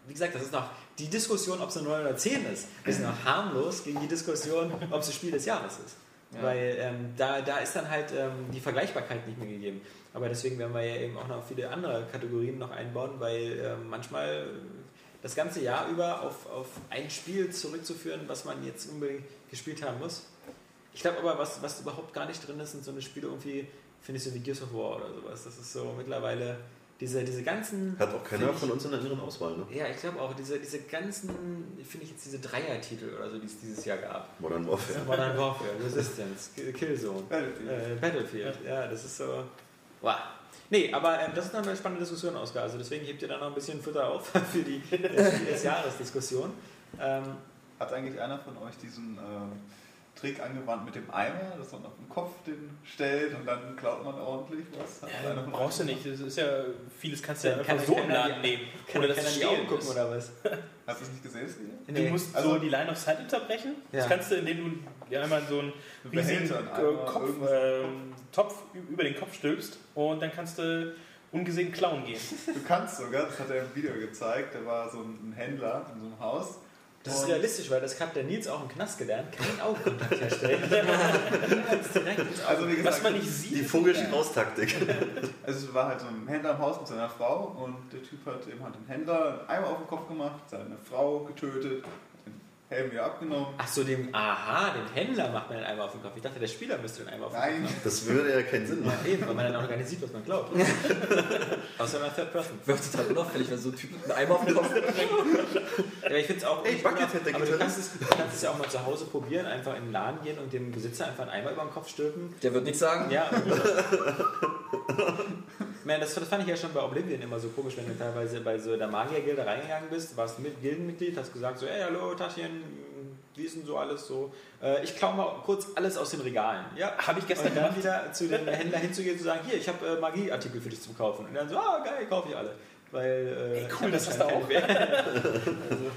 wie gesagt, das ist noch die Diskussion, ob es eine 9 oder 10 ist, ist noch harmlos gegen die Diskussion, ob es das Spiel des Jahres ist. Ja. Weil ähm, da, da ist dann halt ähm, die Vergleichbarkeit nicht mehr gegeben. Aber deswegen werden wir ja eben auch noch viele andere Kategorien noch einbauen, weil ähm, manchmal das ganze Jahr über auf, auf ein Spiel zurückzuführen, was man jetzt unbedingt gespielt haben muss. Ich glaube aber, was, was überhaupt gar nicht drin ist, sind so eine Spiele irgendwie, finde ich so wie Gears of War oder sowas. Das ist so mittlerweile diese, diese ganzen. Hat auch keiner ich- von uns in der inneren Auswahl, ne? ja, ich glaube auch, diese, diese ganzen, finde ich jetzt diese Dreier-Titel oder so, die es dieses Jahr gab. Modern Warfare. Modern Warfare, Resistance, Ki- Killzone, Battlefield. äh, Battlefield, ja, das ist so. Wow. Nee, aber ähm, das ist noch eine spannende Diskussion, Oskar. Also deswegen hebt ihr da noch ein bisschen Futter auf [LAUGHS] für die [LAUGHS] Jahres-Diskussion. Ähm, Hat eigentlich einer von euch diesen äh, Trick angewandt mit dem Eimer, dass man auf den Kopf den stellt und dann klaut man ordentlich was? Ja, brauchst du nicht. Das ist ja, vieles kannst du ja Dann einfach kann- so kann im Laden nehmen. kann er in die Augen stehlen gucken ist. oder was? [LAUGHS] Hast du es nicht gesehen, das? Du musst Also- so die Line of Sight unterbrechen. Das Ja. kannst du, indem du ja, einmal so einen riesigen Kopf, ähm, Topf über den Kopf stülpst und dann kannst du ungesehen klauen gehen. Du kannst sogar, das hat er im Video gezeigt, da war so ein Händler in so einem Haus. Das ist realistisch, weil das hat der Nils auch im Knast gelernt. Keinen Augenkontakt herstellen. [LAUGHS] Also wie gesagt, Was man nicht sieht. Die Vogelstrauß-Taktik. [LAUGHS] Also es war halt so ein Händler im Haus mit seiner Frau und der Typ hat eben halt dem Händler einen Eimer auf den Kopf gemacht, seine Frau getötet, den Helm wieder abgenommen. Ach so, dem, aha, dem Händler macht man den Eimer auf den Kopf. Ich dachte, der Spieler müsste den Eimer auf den Nein, Kopf machen. Das würde ja keinen Sinn machen. Ja, eben, weil man dann auch gar nicht sieht, was man glaubt. [LAUGHS] Außer einer Third Person. Wäre total unauffällig, wenn so ein Typ mit einem Eimer auf dem Kopf Ja, ich finde es auch. Ey, Buckethead, der Aber du kannst, es, du kannst es ja auch mal zu Hause probieren, einfach in den Laden gehen und dem Besitzer einfach einen Eimer über den Kopf stülpen. Der wird nichts sagen. Ja. [LAUGHS] Man, das, das fand ich ja schon bei Oblivion immer so komisch, wenn du teilweise bei so der Magiergilde reingegangen bist, warst mit Gildenmitglied, hast gesagt so, hey, hallo, Taschen, wie ist denn so alles so? Äh, ich klau mal kurz alles aus den Regalen. Ja, Habe ich gestern und dann wieder zu dem Händler hinzugehen und zu sagen, hier, ich habe äh, Magieartikel für dich zum Kaufen. Und dann so, ah, geil, kaufe ich alle. Weil, äh, Ey, cool, hab das hast du anscheinend auch. mehr.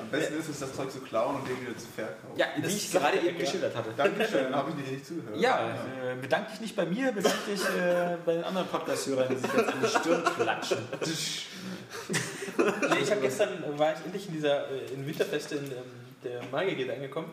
am besten ist es, das Zeug zu klauen und den wieder zu verkaufen. Ja, wie ich gerade er, eben ja. geschildert hatte. Dankeschön, dann habe ich dir nicht zugehört. Ja, äh, bedanke dich nicht bei mir, bedanke dich äh, bei den anderen Podcast-Hörern, die sich jetzt an die Stirn klatschen. [LAUGHS] Nee, ich habe gestern, war ich endlich in dieser äh, in Winterfeste in ähm, der Magiergilde angekommen.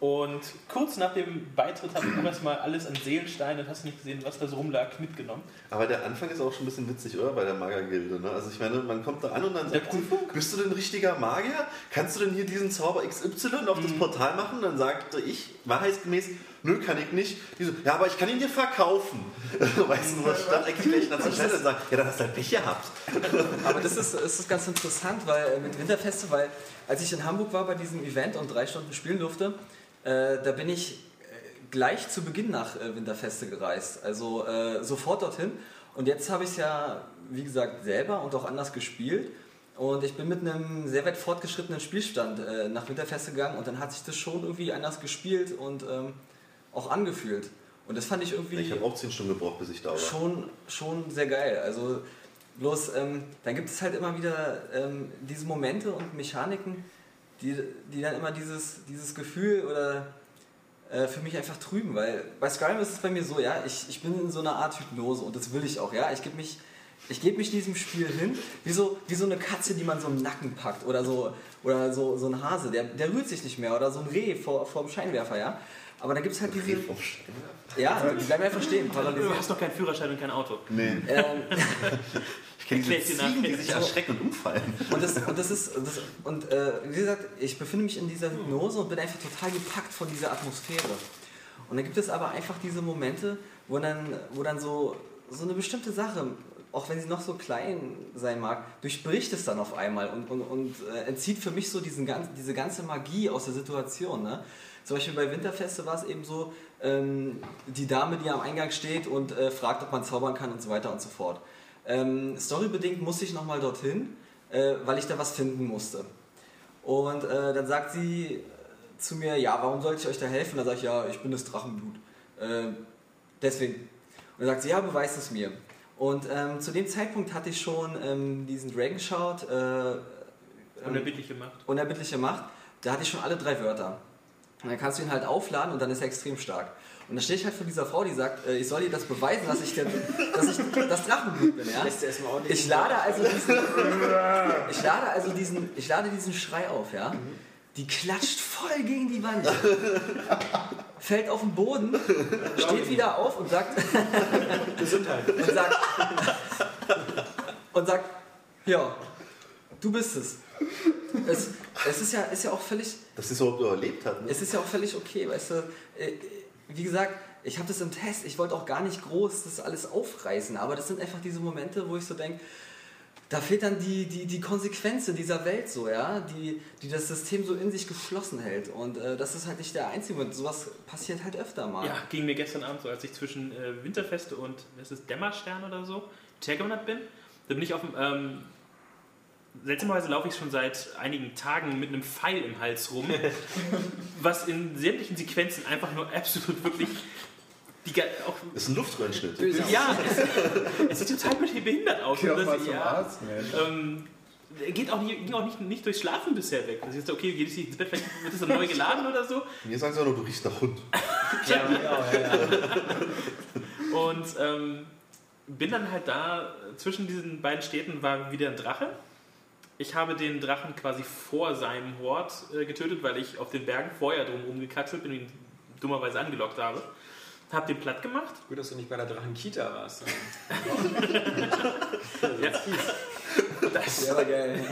Und kurz nach dem Beitritt habe ich auch erstmal alles an Seelensteinen, hast du nicht gesehen, was da so rumlag, mitgenommen. Aber der Anfang ist auch schon ein bisschen witzig, oder? Bei der Magergilde. Ne? Also ich meine, man kommt da an und dann sagt bist du denn richtiger Magier? Kannst du denn hier diesen Zauber XY auf das Portal machen? Dann sagte ich, wahrheitsgemäß, nö, kann ich nicht. Die so, ja, aber ich kann ihn dir verkaufen. [LAUGHS] weißt du, was stand eigentlich gleich an der Stelle und sagt, ja, dann hast du halt Pech gehabt. [LAUGHS] Aber das ist, das ist ganz interessant, weil äh, mit Winterfeste, weil als ich in Hamburg war bei diesem Event und drei Stunden spielen durfte, äh, da bin ich äh, gleich zu Beginn nach äh, Winterfeste gereist. Also äh, sofort dorthin. Und jetzt habe ich es ja, wie gesagt, selber und auch anders gespielt. Und ich bin mit einem sehr weit fortgeschrittenen Spielstand äh, nach Winterfeste gegangen und dann hat sich das schon irgendwie anders gespielt und ähm, auch angefühlt. Und das fand ich irgendwie Ich habe auch 10 Stunden gebraucht, bis ich da war. schon, schon sehr geil. Also Bloß ähm, dann gibt es halt immer wieder ähm, diese Momente und Mechaniken, die, die dann immer dieses, dieses Gefühl oder äh, für mich einfach trüben, weil bei Skyrim ist es bei mir so, ja, ich, ich bin in so einer Art Hypnose und das will ich auch, ja, ich gebe mich, ich gebe mich diesem Spiel hin, wie so, wie so eine Katze, die man so im Nacken packt oder so, oder so, so ein Hase, der, der rührt sich nicht mehr oder so ein Reh vor, vor dem Scheinwerfer, ja. Aber dann gibt es halt diese, ja, die bleiben einfach stehen, Du hast doch keinen Führerschein und kein Auto. Nee. Ähm, [LAUGHS] [LAUGHS] Ich kenne diese Ziegen, die sich erschrecken und umfallen. Und das, und das ist, das, und äh, wie gesagt, ich befinde mich in dieser Hypnose und bin einfach total gepackt von dieser Atmosphäre. Und dann gibt es aber einfach diese Momente, wo dann, wo dann so, so eine bestimmte Sache, auch wenn sie noch so klein sein mag, durchbricht es dann auf einmal und, und, und äh, entzieht für mich so diesen ganz, diese ganze Magie aus der Situation. Ne? Zum Beispiel bei Winterfeste war es eben so, ähm, die Dame, die am Eingang steht und äh, fragt, ob man zaubern kann und so weiter und so fort. Ähm, storybedingt musste ich nochmal dorthin, äh, weil ich da was finden musste. Und äh, dann sagt sie zu mir, ja, warum sollte ich euch da helfen? Dann sage ich, ja, ich bin das Drachenblut. Äh, deswegen. Und dann sagt sie, ja, beweis es mir. Und ähm, zu dem Zeitpunkt hatte ich schon ähm, diesen Dragon Shout, äh, ähm, Unerbittliche Macht. unerbittliche Macht, da hatte ich schon alle drei Wörter. Und dann kannst du ihn halt aufladen und dann ist er extrem stark. Und dann stehe ich halt vor dieser Frau, die sagt, äh, ich soll ihr das beweisen, dass ich, der, dass ich das Drachenblut bin. Ja? Ich lade also diesen, ich lade also diesen, ich lade diesen Schrei auf, ja. Die klatscht voll gegen die Wand, fällt auf den Boden, steht wieder auf und sagt Gesundheit. und sagt und sagt, ja, du bist es. Es, es ist ja, ist ja auch völlig, Dass sie es überhaupt überlebt hat. Ne? es ist ja auch völlig okay, weißt du. Wie gesagt, ich habe das im Test, ich wollte auch gar nicht groß das alles aufreißen, aber das sind einfach diese Momente, wo ich so denke, da fehlt dann die, die, die Konsequenz in dieser Welt so, ja, die, die das System so in sich geschlossen hält. Und äh, das ist halt nicht der einzige Moment. Sowas passiert halt öfter mal. Ja, ging mir gestern Abend so, als ich zwischen äh, Winterfeste und was ist Dämmerstern oder so hergewandert bin. Da bin ich auf dem. Ähm, seltsamerweise laufe ich schon seit einigen Tagen mit einem Pfeil im Hals rum, [LAUGHS] was in sämtlichen Sequenzen einfach nur absolut wirklich. Die, auch, ist ein Luftröhrenschnitt. ja, es, es sieht total behindert aus. Geh Und auch das- mal zum ja, Arzt, Mensch. ähm, er geht auch, nicht, ging auch nicht, nicht durchs Schlafen bisher weg. Das ist okay, geht es nicht ins Bett, vielleicht wird es dann neu geladen oder so. Mir sagen sie auch nur, du riechst nach Hund. [LAUGHS] Ja, genau, ja, ja. Und ähm, bin dann halt da, zwischen diesen beiden Städten war wieder ein Drache. Ich habe den Drachen quasi vor seinem Hort äh, getötet, weil ich auf den Bergen vorher drum rumgekatschelt bin und ihn dummerweise angelockt habe. Hab den platt gemacht. Gut, dass du nicht bei der Drachenkita warst. [LAUGHS] Ja. Das, war geil.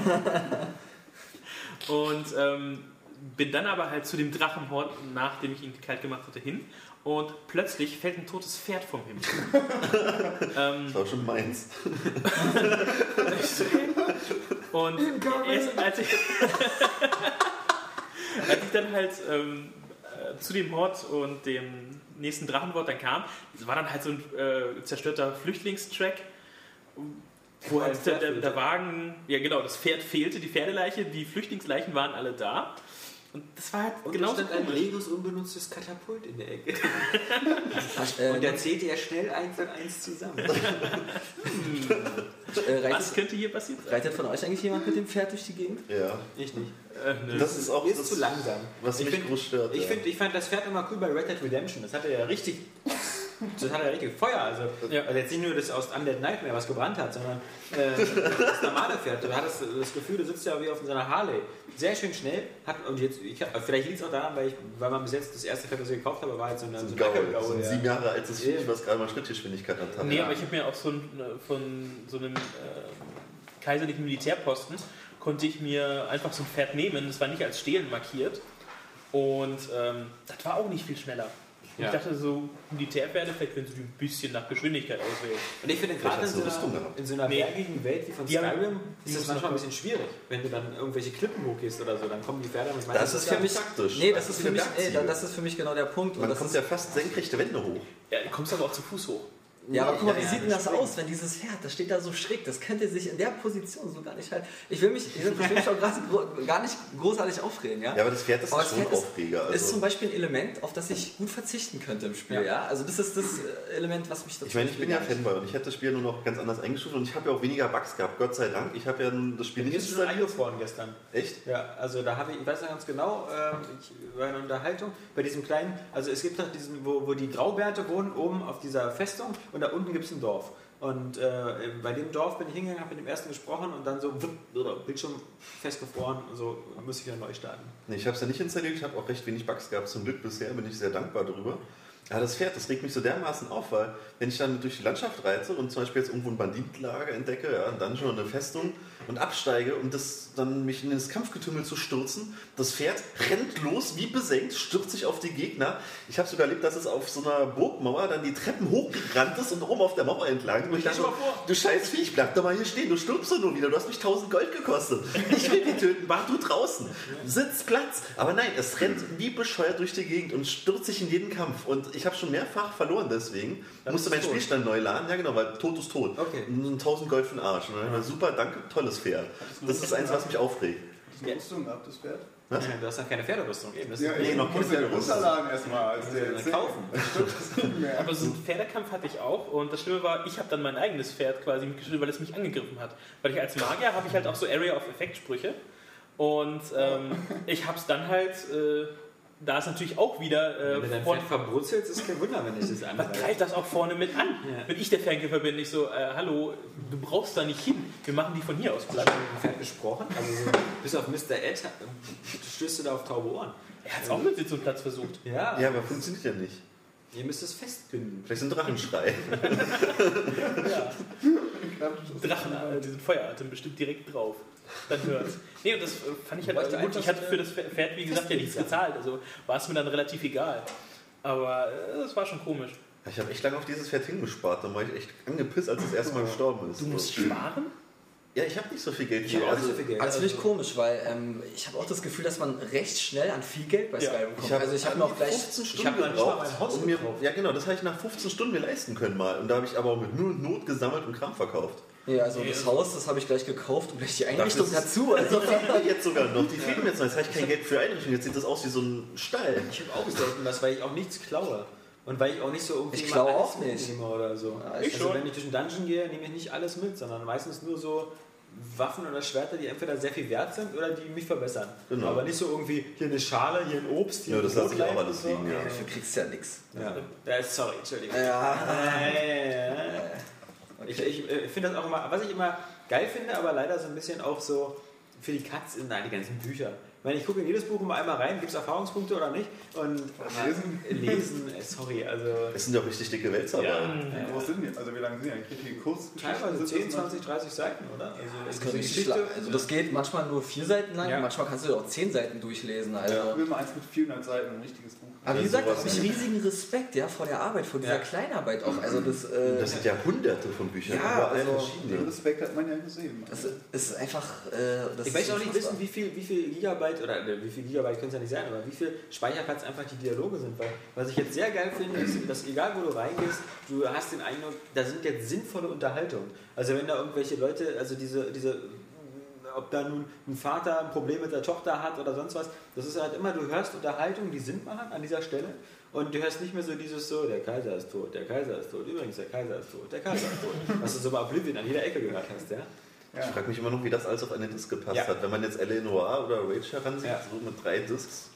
Und ähm, bin dann aber halt zu dem Drachenhort, nachdem ich ihn kalt gemacht hatte, hin. Und plötzlich fällt ein totes Pferd vom Himmel. [LAUGHS] ähm, Das war schon meins. [LAUGHS] Und erst als ich, [LAUGHS] als ich dann halt ähm, äh, zu dem Hort und dem nächsten Drachenwort dann kam, das war dann halt so ein äh, zerstörter Flüchtlingstrack, wo halt der, der, der Wagen, ja genau, das Pferd fehlte, die Pferdeleiche, die Flüchtlingsleichen waren alle da. Und das war halt Und genau da stand ein leeres, unbenutztes Katapult in der Ecke. Äh, [LAUGHS] Und der zählte ja schnell eins und eins zusammen. [LAUGHS] äh, Was reitet, könnte hier passiert sein? reitet von euch eigentlich jemand mit dem Pferd durch die Gegend? Ja. Ich nicht. Äh. Das ist auch Ist das, zu langsam. was Ich mich find- groß stört. Ich, ja. find, ich fand das Pferd immer cool bei Red Dead Redemption. Das hatte ja richtig. Das hatte ja richtig Feuer. Also, Ja. also jetzt nicht nur das aus Undead Nightmare, was gebrannt hat, sondern äh, das normale Pferd. Du hattest das Gefühl, du sitzt ja wie auf so einer Harley. Sehr schön schnell. Hat, und jetzt, ich, vielleicht liegt es auch daran, weil, ich, weil man bis jetzt das erste Pferd, das ich gekauft habe, war halt so ein Gaul, so ein ja. sieben Jahre altes Ja. Viech, was gerade mal Schrittgeschwindigkeit hat. Nee, aber ich habe mir auch so ein, äh, von so einem äh, kaiserlichen Militärposten konnte ich mir einfach so ein Pferd nehmen. Das war nicht als Stehlen markiert. Und ähm, das war auch nicht viel schneller. Ja. Ich dachte so, Militärpferde, vielleicht können sie die ein bisschen nach Geschwindigkeit auswählen. Und ich finde gerade in, so in so einer Nee. bergigen Welt wie von Skyrim die ist das manchmal ein bisschen schwierig. Wenn du dann irgendwelche Klippen hochgehst oder so, dann kommen die Pferde und ich meine, Das ist für mich, praktisch. nee, das Das ist für mich, nee, Bergziege. das ist für mich genau der Punkt. Und Man das kommt ist, ja fast senkrechte Wände hoch. Ja, du kommst aber auch zu Fuß hoch. Ja, aber guck mal, Ja, wie ja, sieht denn das aus, wenn dieses Pferd, das steht da so schräg, das könnte sich in der Position so gar nicht halten. Ich will mich, ich will mich auch gar nicht großartig aufregen, ja? Ja, aber das Pferd ist Aber das schon Pferd ist, Aufreger. ist zum Also. Beispiel ein Element, auf das ich gut verzichten könnte im Spiel, ja? Ja. Also das ist das äh, Element, was mich dazu Ich meine, ich bin ja Fanboy und ich hätte das Spiel nur noch ganz anders eingestuft und ich habe ja auch weniger Bugs gehabt, Gott sei Dank. Ich habe ja das Spiel nicht installiert. eingefroren gestern. Echt? Ja, also da habe ich, ich weiß noch ganz genau, ähm, ich war in einer Unterhaltung bei diesem kleinen, also es gibt doch diesen, wo, wo die Graubärte wohnen, oben auf dieser Festung und da unten gibt es ein Dorf. Und äh, bei dem Dorf bin ich hingegangen, habe mit dem ersten gesprochen und dann so wupp, Bildschirm festgefroren und so muss ich wieder neu starten. Nee, ich habe es ja nicht installiert, ich habe auch recht wenig Bugs gehabt. Zum Glück bisher bin ich sehr dankbar darüber. Ja, das Pferd, das regt mich so dermaßen auf, weil wenn ich dann durch die Landschaft reite und zum Beispiel jetzt irgendwo ein Banditenlager entdecke, ja, ein Dungeon oder eine Festung und absteige und das dann mich in das Kampfgetümmel zu stürzen, das Pferd rennt los wie besenkt, stürzt sich auf die Gegner. Ich habe sogar erlebt, dass es auf so einer Burgmauer dann die Treppen hochgerannt ist und oben auf der Mauer entlang. Und ich dachte, du scheiß Viech, bleib doch mal hier stehen, du stirbst doch nur wieder, du hast mich 1000 Gold gekostet. Ich will die töten, mach du draußen. Sitz, Platz. Aber nein, es rennt wie bescheuert durch die Gegend und stürzt sich in jeden Kampf. Und ich habe schon mehrfach verloren deswegen. Dann musste meinen. Spielstand neu laden. Ja genau, weil tot ist tot. Okay. Und 1000 Gold für den Arsch. Ich gesagt, Super, danke, tolles Pferd. Das ist eins, was mich aufregt. Hast du Rüstung gehabt, das Pferd? Was? Du hast dann keine Pferderüstung eben. Das Ja, ist ich noch muss keine ja runterladen erstmal. Als der Ja, kaufen. Das stimmt das nicht mehr. Aber so einen Pferdekampf hatte ich auch und das Schlimme war, ich habe dann mein eigenes Pferd quasi mitgespielt, weil es mich angegriffen hat. Weil ich als Magier habe ich halt auch so Area of Effect Sprüche und ähm, [LAUGHS] ich habe es dann halt, äh, da ist natürlich auch wieder Wenn du äh, dein von, Pferd verbrutzelst, ist kein Wunder, wenn ich das was anreiße. greift das auch vorne mit an? Ja. Wenn ich der Fernkämpfer bin, ich so, äh, hallo, du brauchst da nicht hin, wir machen die von hier aus platt. Hast du mit dem Pferd gesprochen? Also so, bis auf Mr. Ed stößt du da auf taube Ohren. Er hat es auch mit Sitz und Platz versucht. Ja, Ja, aber funktioniert ja nicht. ihr müsst es festbinden. Vielleicht ein Drachenschrei. [LAUGHS] Drachen, äh, diesen Feueratem bestimmt direkt drauf. Dann hört's. Nee, und das äh, fand ich halt Bräuchte gut. Ich hatte für das Pferd, wie gesagt, ja nichts gezahlt. Also war es mir dann relativ egal. Aber äh, das war schon komisch. Ich habe echt lange auf dieses Pferd hingespart. Dann war ich echt angepisst, als es erstmal gestorben ist. Du musst sparen? Ja, ich habe nicht so viel Geld. Ich habe auch Also, nicht so viel Geld. Aber das finde ich Also- komisch, weil ähm, ich habe auch das Gefühl, dass man recht schnell an viel Geld bei Ja. Skyrim kommt. Ich habe also ich habe noch gleich 15 Ich Stunden hab noch nicht mal gebraucht. mein Haus um mir, gekauft. ja genau, das habe ich nach 15 Stunden mir leisten können mal. Und da habe ich aber auch mit Mühe und Not gesammelt und Kram verkauft. Ja, also Nee, das Haus, das habe ich gleich gekauft und gleich die Einrichtung Das ist- dazu. Also Die fehlen mir jetzt sogar noch. Die fehlen mir jetzt noch. Jetzt habe ich kein Geld für Einrichtung. Jetzt sieht das aus wie so ein Stall. Ich habe auch selten was, weil ich auch nichts klaue. Und weil ich auch nicht so irgendwie Ich klaue auch nicht. oder so. Ja, ich also schon. wenn ich durch den Dungeon gehe, nehme ich nicht alles mit, sondern meistens nur so Waffen oder Schwerter, die entweder sehr viel wert sind oder die mich verbessern. Genau. Aber nicht so irgendwie hier eine Schale, hier ein Obst, hier Ja, ein das lasse ich auch alles liegen, ja. dafür kriegst du ja nichts. Ja. ja, sorry, Entschuldigung. Ja. Äh, Ich, ich äh, finde das auch immer, was ich immer geil finde, aber leider so ein bisschen auch so für die Katz in die ganzen Bücher. Ich meine, ich gucke in jedes Buch immer einmal rein, gibt es Erfahrungspunkte oder nicht? Und Lesen? Äh, lesen, äh, sorry, also Das sind ja auch richtig dicke Wälzarbeiten. Wie groß sind die? Also wie lange sind die eigentlich? Die Kurzgeschichten? teilweise Sind 10, das 20, 30 Seiten, oder? Also Das, richtig Geschichte- also das geht manchmal nur vier Seiten lang, Ja. manchmal kannst du auch zehn Seiten durchlesen. Also. Ich will mal eins mit 400 Seiten, ein richtiges Buch. Aber wie gesagt, habe ich riesigen Respekt ja, vor der Arbeit, vor dieser Ja. Kleinarbeit auch. Also das, äh, Das sind ja hunderte von Büchern. Ja, überall also- Den verschiedene. Respekt hat man ja gesehen. das ist einfach. Äh, das Ich möchte auch nicht wissen, wie viel, wie viel Gigabyte, oder äh, wie viel Gigabyte können es ja nicht sein, aber wie viel Speicherplatz einfach die Dialoge sind. Weil was ich jetzt sehr geil finde, ist, dass egal wo du reingehst, du hast den Eindruck, da sind jetzt sinnvolle Unterhaltungen. Also wenn da irgendwelche Leute, also diese, diese ob da nun ein Vater ein Problem mit der Tochter hat oder sonst was, das ist halt immer, du hörst Unterhaltungen, die Sinn machen an dieser Stelle und du hörst nicht mehr so dieses so, der Kaiser ist tot, der Kaiser ist tot, übrigens, der Kaiser ist tot, der Kaiser ist tot, [LAUGHS] was du so bei Oblivion an jeder Ecke gehört hast, ja. Ich frage mich immer noch, wie das alles auf eine Disc gepasst Ja. hat. Wenn man jetzt L.A. Noir oder Rage heransieht, Ja. so mit drei Discs.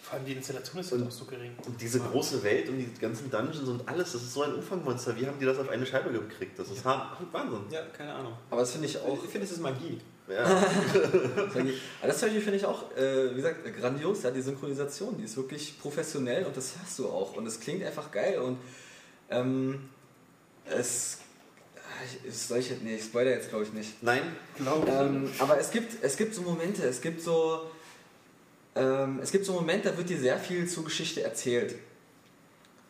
Vor allem die Installation ist halt auch so gering. Und diese große Welt und die ganzen Dungeons und alles, das ist so ein Umfangmonster. Wie haben die das auf eine Scheibe gekriegt? Das ist ha- Wahnsinn. Ja, keine Ahnung. Aber das finde ich auch. Ich finde, es ist Magie. Ja. [LAUGHS] Aber das zum Beispiel finde ich auch, äh, wie gesagt, grandios. Ja, die Synchronisation, die ist wirklich professionell und das hörst du auch. Und es klingt einfach geil und ähm, es. Ich, soll ich, nee, ich spoiler jetzt glaube ich nicht. Nein, Glaube Ähm, aber es gibt, es gibt so Momente, es gibt so, ähm, es gibt so Momente, da wird dir sehr viel zur Geschichte erzählt.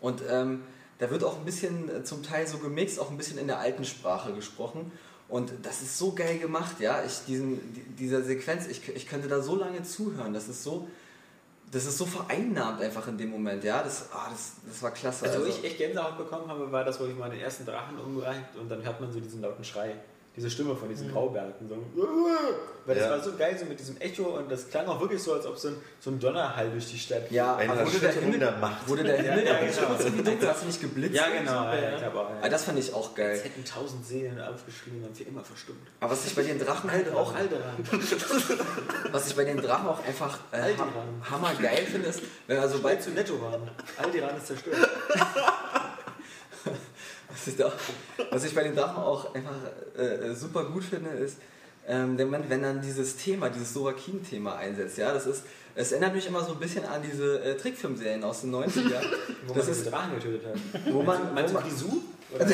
Und ähm, da wird auch ein bisschen äh, zum Teil so gemixt, auch ein bisschen in der alten Sprache gesprochen. Und das ist so geil gemacht, ja. Ich, diesen, die- dieser Sequenz, ich, ich könnte da so lange zuhören. Das ist so, das ist so vereinnahmt einfach in dem Moment, ja. Das, ah, das, das war klasse. Also, wo ich echt Gänsehaut bekommen habe, war das, wo ich mal den ersten Drachen umgereicht und dann hört man so diesen lauten Schrei. Diese Stimme von diesen Graubergen. So. Weil das Ja. war so geil, so mit diesem Echo und das klang auch wirklich so, als ob so ein, so ein Donnerhall durch die Stadt ja, aber wurde der Himmel, der Macht. wurde der Himmel Ja, ja, ja, genau. irgendwie dunkel, hast du nicht geblitzt? Ja, genau. Ja, auch, ja. Ah, das fand ich auch geil. Als hätten tausend Seelen aufgeschrieben und für immer verstummt. Aber was ich bei den Drachen halt auch, Alderan. [LAUGHS] was ich bei den Drachen auch einfach äh, hammergeil finde, ist, wenn also Sobald sobald zu netto waren. Alderan ist zerstört. [LAUGHS] was ich, da, was ich bei den Drachen auch einfach äh, super gut finde, ist, ähm, der Moment, wenn dann dieses Thema, dieses Sorakin-Thema einsetzt. Ja, das ist, es erinnert mich immer so ein bisschen an diese äh, Trickfilmserien aus den 90ern. Wo Das man ist- diese Drachen getötet hat. wo man, Meinst wo du man Grisou? Oder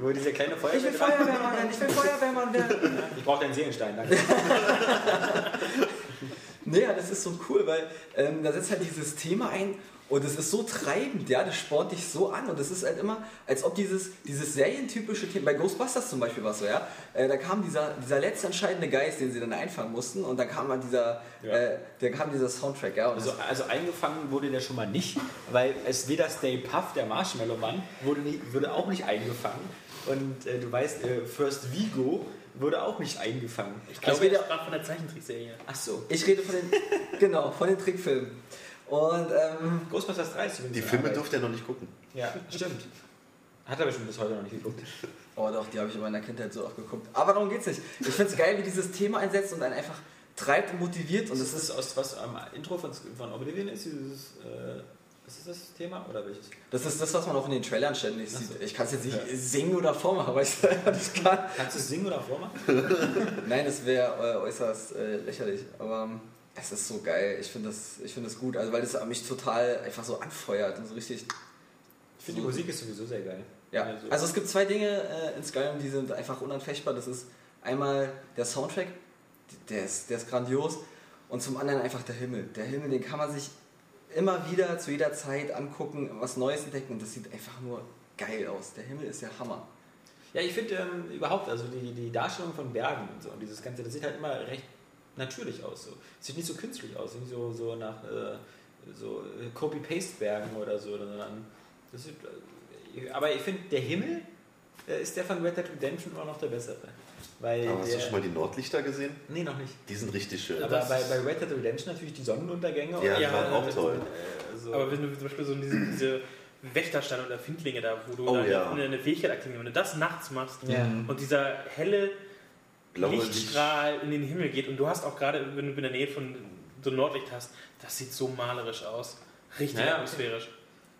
Wo dieser kleine ich will Feuerwehr. Feuerwehrmann werden, ich will Feuerwehrmann werden. Ich brauche deinen Seelenstein, danke. [LAUGHS] Naja, das ist so cool, weil ähm, da setzt halt dieses Thema ein und es ist so treibend, ja, das spornt dich so an und es ist halt immer, als ob dieses, dieses serientypische Thema, bei Ghostbusters zum Beispiel war es so, ja, äh, da kam dieser, dieser letzte entscheidende Geist, den sie dann einfangen mussten und dann kam halt dieser, Ja. äh, da kam dieser Soundtrack, ja, Also, also eingefangen wurde der schon mal nicht, weil es weder Stay Puff, der Marshmallow Mann, wurde, wurde auch nicht eingefangen. Und äh, du weißt, äh, First Vigo wurde auch nicht eingefangen. Ich glaube, Also er wieder- sprach von der Zeichentrickserie. Ach so. ich rede von den, [LAUGHS] genau, von den Trickfilmen. Und ähm, Ghostbusters 3 ist Die Filme durfte er noch nicht gucken. Ja, stimmt. Hat er bestimmt bis heute noch nicht geguckt. Oh doch, die habe ich in meiner Kindheit so oft geguckt. Aber darum geht's nicht. Ich finde es geil, wie dieses Thema einsetzt und einen einfach treibt und motiviert. Und das es ist, ist aus was am Intro von, von Oblivion ist, dieses. Äh, ist das das Thema oder welches? das ist das, was man auch in den Trailern ständig sieht. so. Ich kann es jetzt nicht Ja. singen oder vormachen, weil ich nicht kann. Kannst du es singen oder vormachen? Nein, das wäre äh, äußerst äh, lächerlich. Aber ähm, es ist so geil. Ich finde das, ich find das gut, also, weil es mich total einfach so anfeuert und so richtig. Ich finde, die Musik ist sowieso sehr geil. Ja, Also- also es gibt zwei Dinge äh, in Skyrim, die sind einfach unanfechtbar. Das ist einmal der Soundtrack, der ist, der ist grandios. Und zum anderen einfach der Himmel. Der Himmel, den kann man sich immer wieder zu jeder Zeit angucken, was Neues entdecken und das sieht einfach nur geil aus. Der Himmel ist der Hammer. Ja, ich finde ähm, überhaupt, also die, die Darstellung von Bergen und so und dieses Ganze, das sieht halt immer recht natürlich aus. So. Sieht nicht so künstlich aus, nicht so, so nach äh, so äh, Copy-Paste-Bergen oder so, sondern das sieht, äh, aber ich finde, der Himmel äh, ist der von Red Dead Redemption immer noch der bessere. Weil Aber hast der, du schon mal die Nordlichter gesehen? Nee, noch nicht. Die sind richtig schön. Aber bei, bei Red Dead Redemption natürlich die Sonnenuntergänge. Ja, die waren auch toll. Äh, so. Aber wenn du zum Beispiel so diese, diese Wächtersteine oder Findlinge da, wo du Oh, da ja. eine, eine Fähigkeit aktivierst, wenn du das nachts machst Ja. und dieser helle Blaue Lichtstrahl in den Himmel geht und du hast auch gerade, wenn du in der Nähe von so Nordlicht hast, das sieht so malerisch aus. Richtig Naja, okay. atmosphärisch.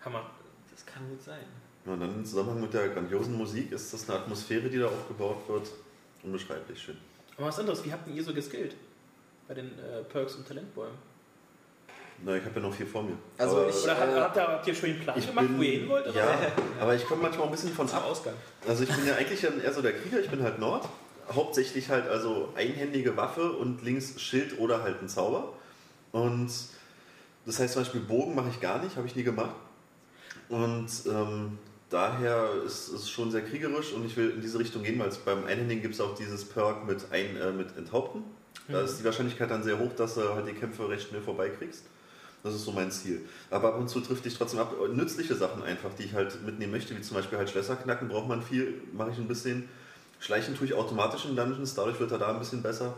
Hammer. das kann gut sein. Ja, und dann im Zusammenhang mit der grandiosen Musik ist das eine Atmosphäre, die da aufgebaut wird. Unbeschreiblich schön. Aber was anderes, wie habt ihr so geskillt? Bei den äh, Perks und Talentbäumen? Na, ich habe ja noch viel vor mir. Also aber ich- Oder habt, Äh, habt, ihr, habt ihr schon einen Plan gemacht, bin, wo ihr hin wollt? Oder? Ja, aber ich komme manchmal ein bisschen von ab. Ausgang. Also ich bin ja eigentlich dann eher so der Krieger, ich bin halt Nord. Hauptsächlich halt also einhändige Waffe und links Schild oder halt ein Zauber. Und das heißt zum Beispiel Bogen mache ich gar nicht, habe ich nie gemacht. Und ähm, daher ist es schon sehr kriegerisch und ich will in diese Richtung gehen, weil es beim Einhändigen gibt es auch dieses Perk mit, ein, äh, mit Enthaupten. Da ist die Wahrscheinlichkeit dann sehr hoch, dass du halt die Kämpfe recht schnell vorbeikriegst. Das ist so mein Ziel. Aber ab und zu trifft dich trotzdem ab. Nützliche Sachen einfach, die ich halt mitnehmen möchte, wie zum Beispiel halt Schlösser knacken, braucht man viel, mache ich ein bisschen. Schleichen tue ich automatisch in Dungeons, dadurch wird er da ein bisschen besser.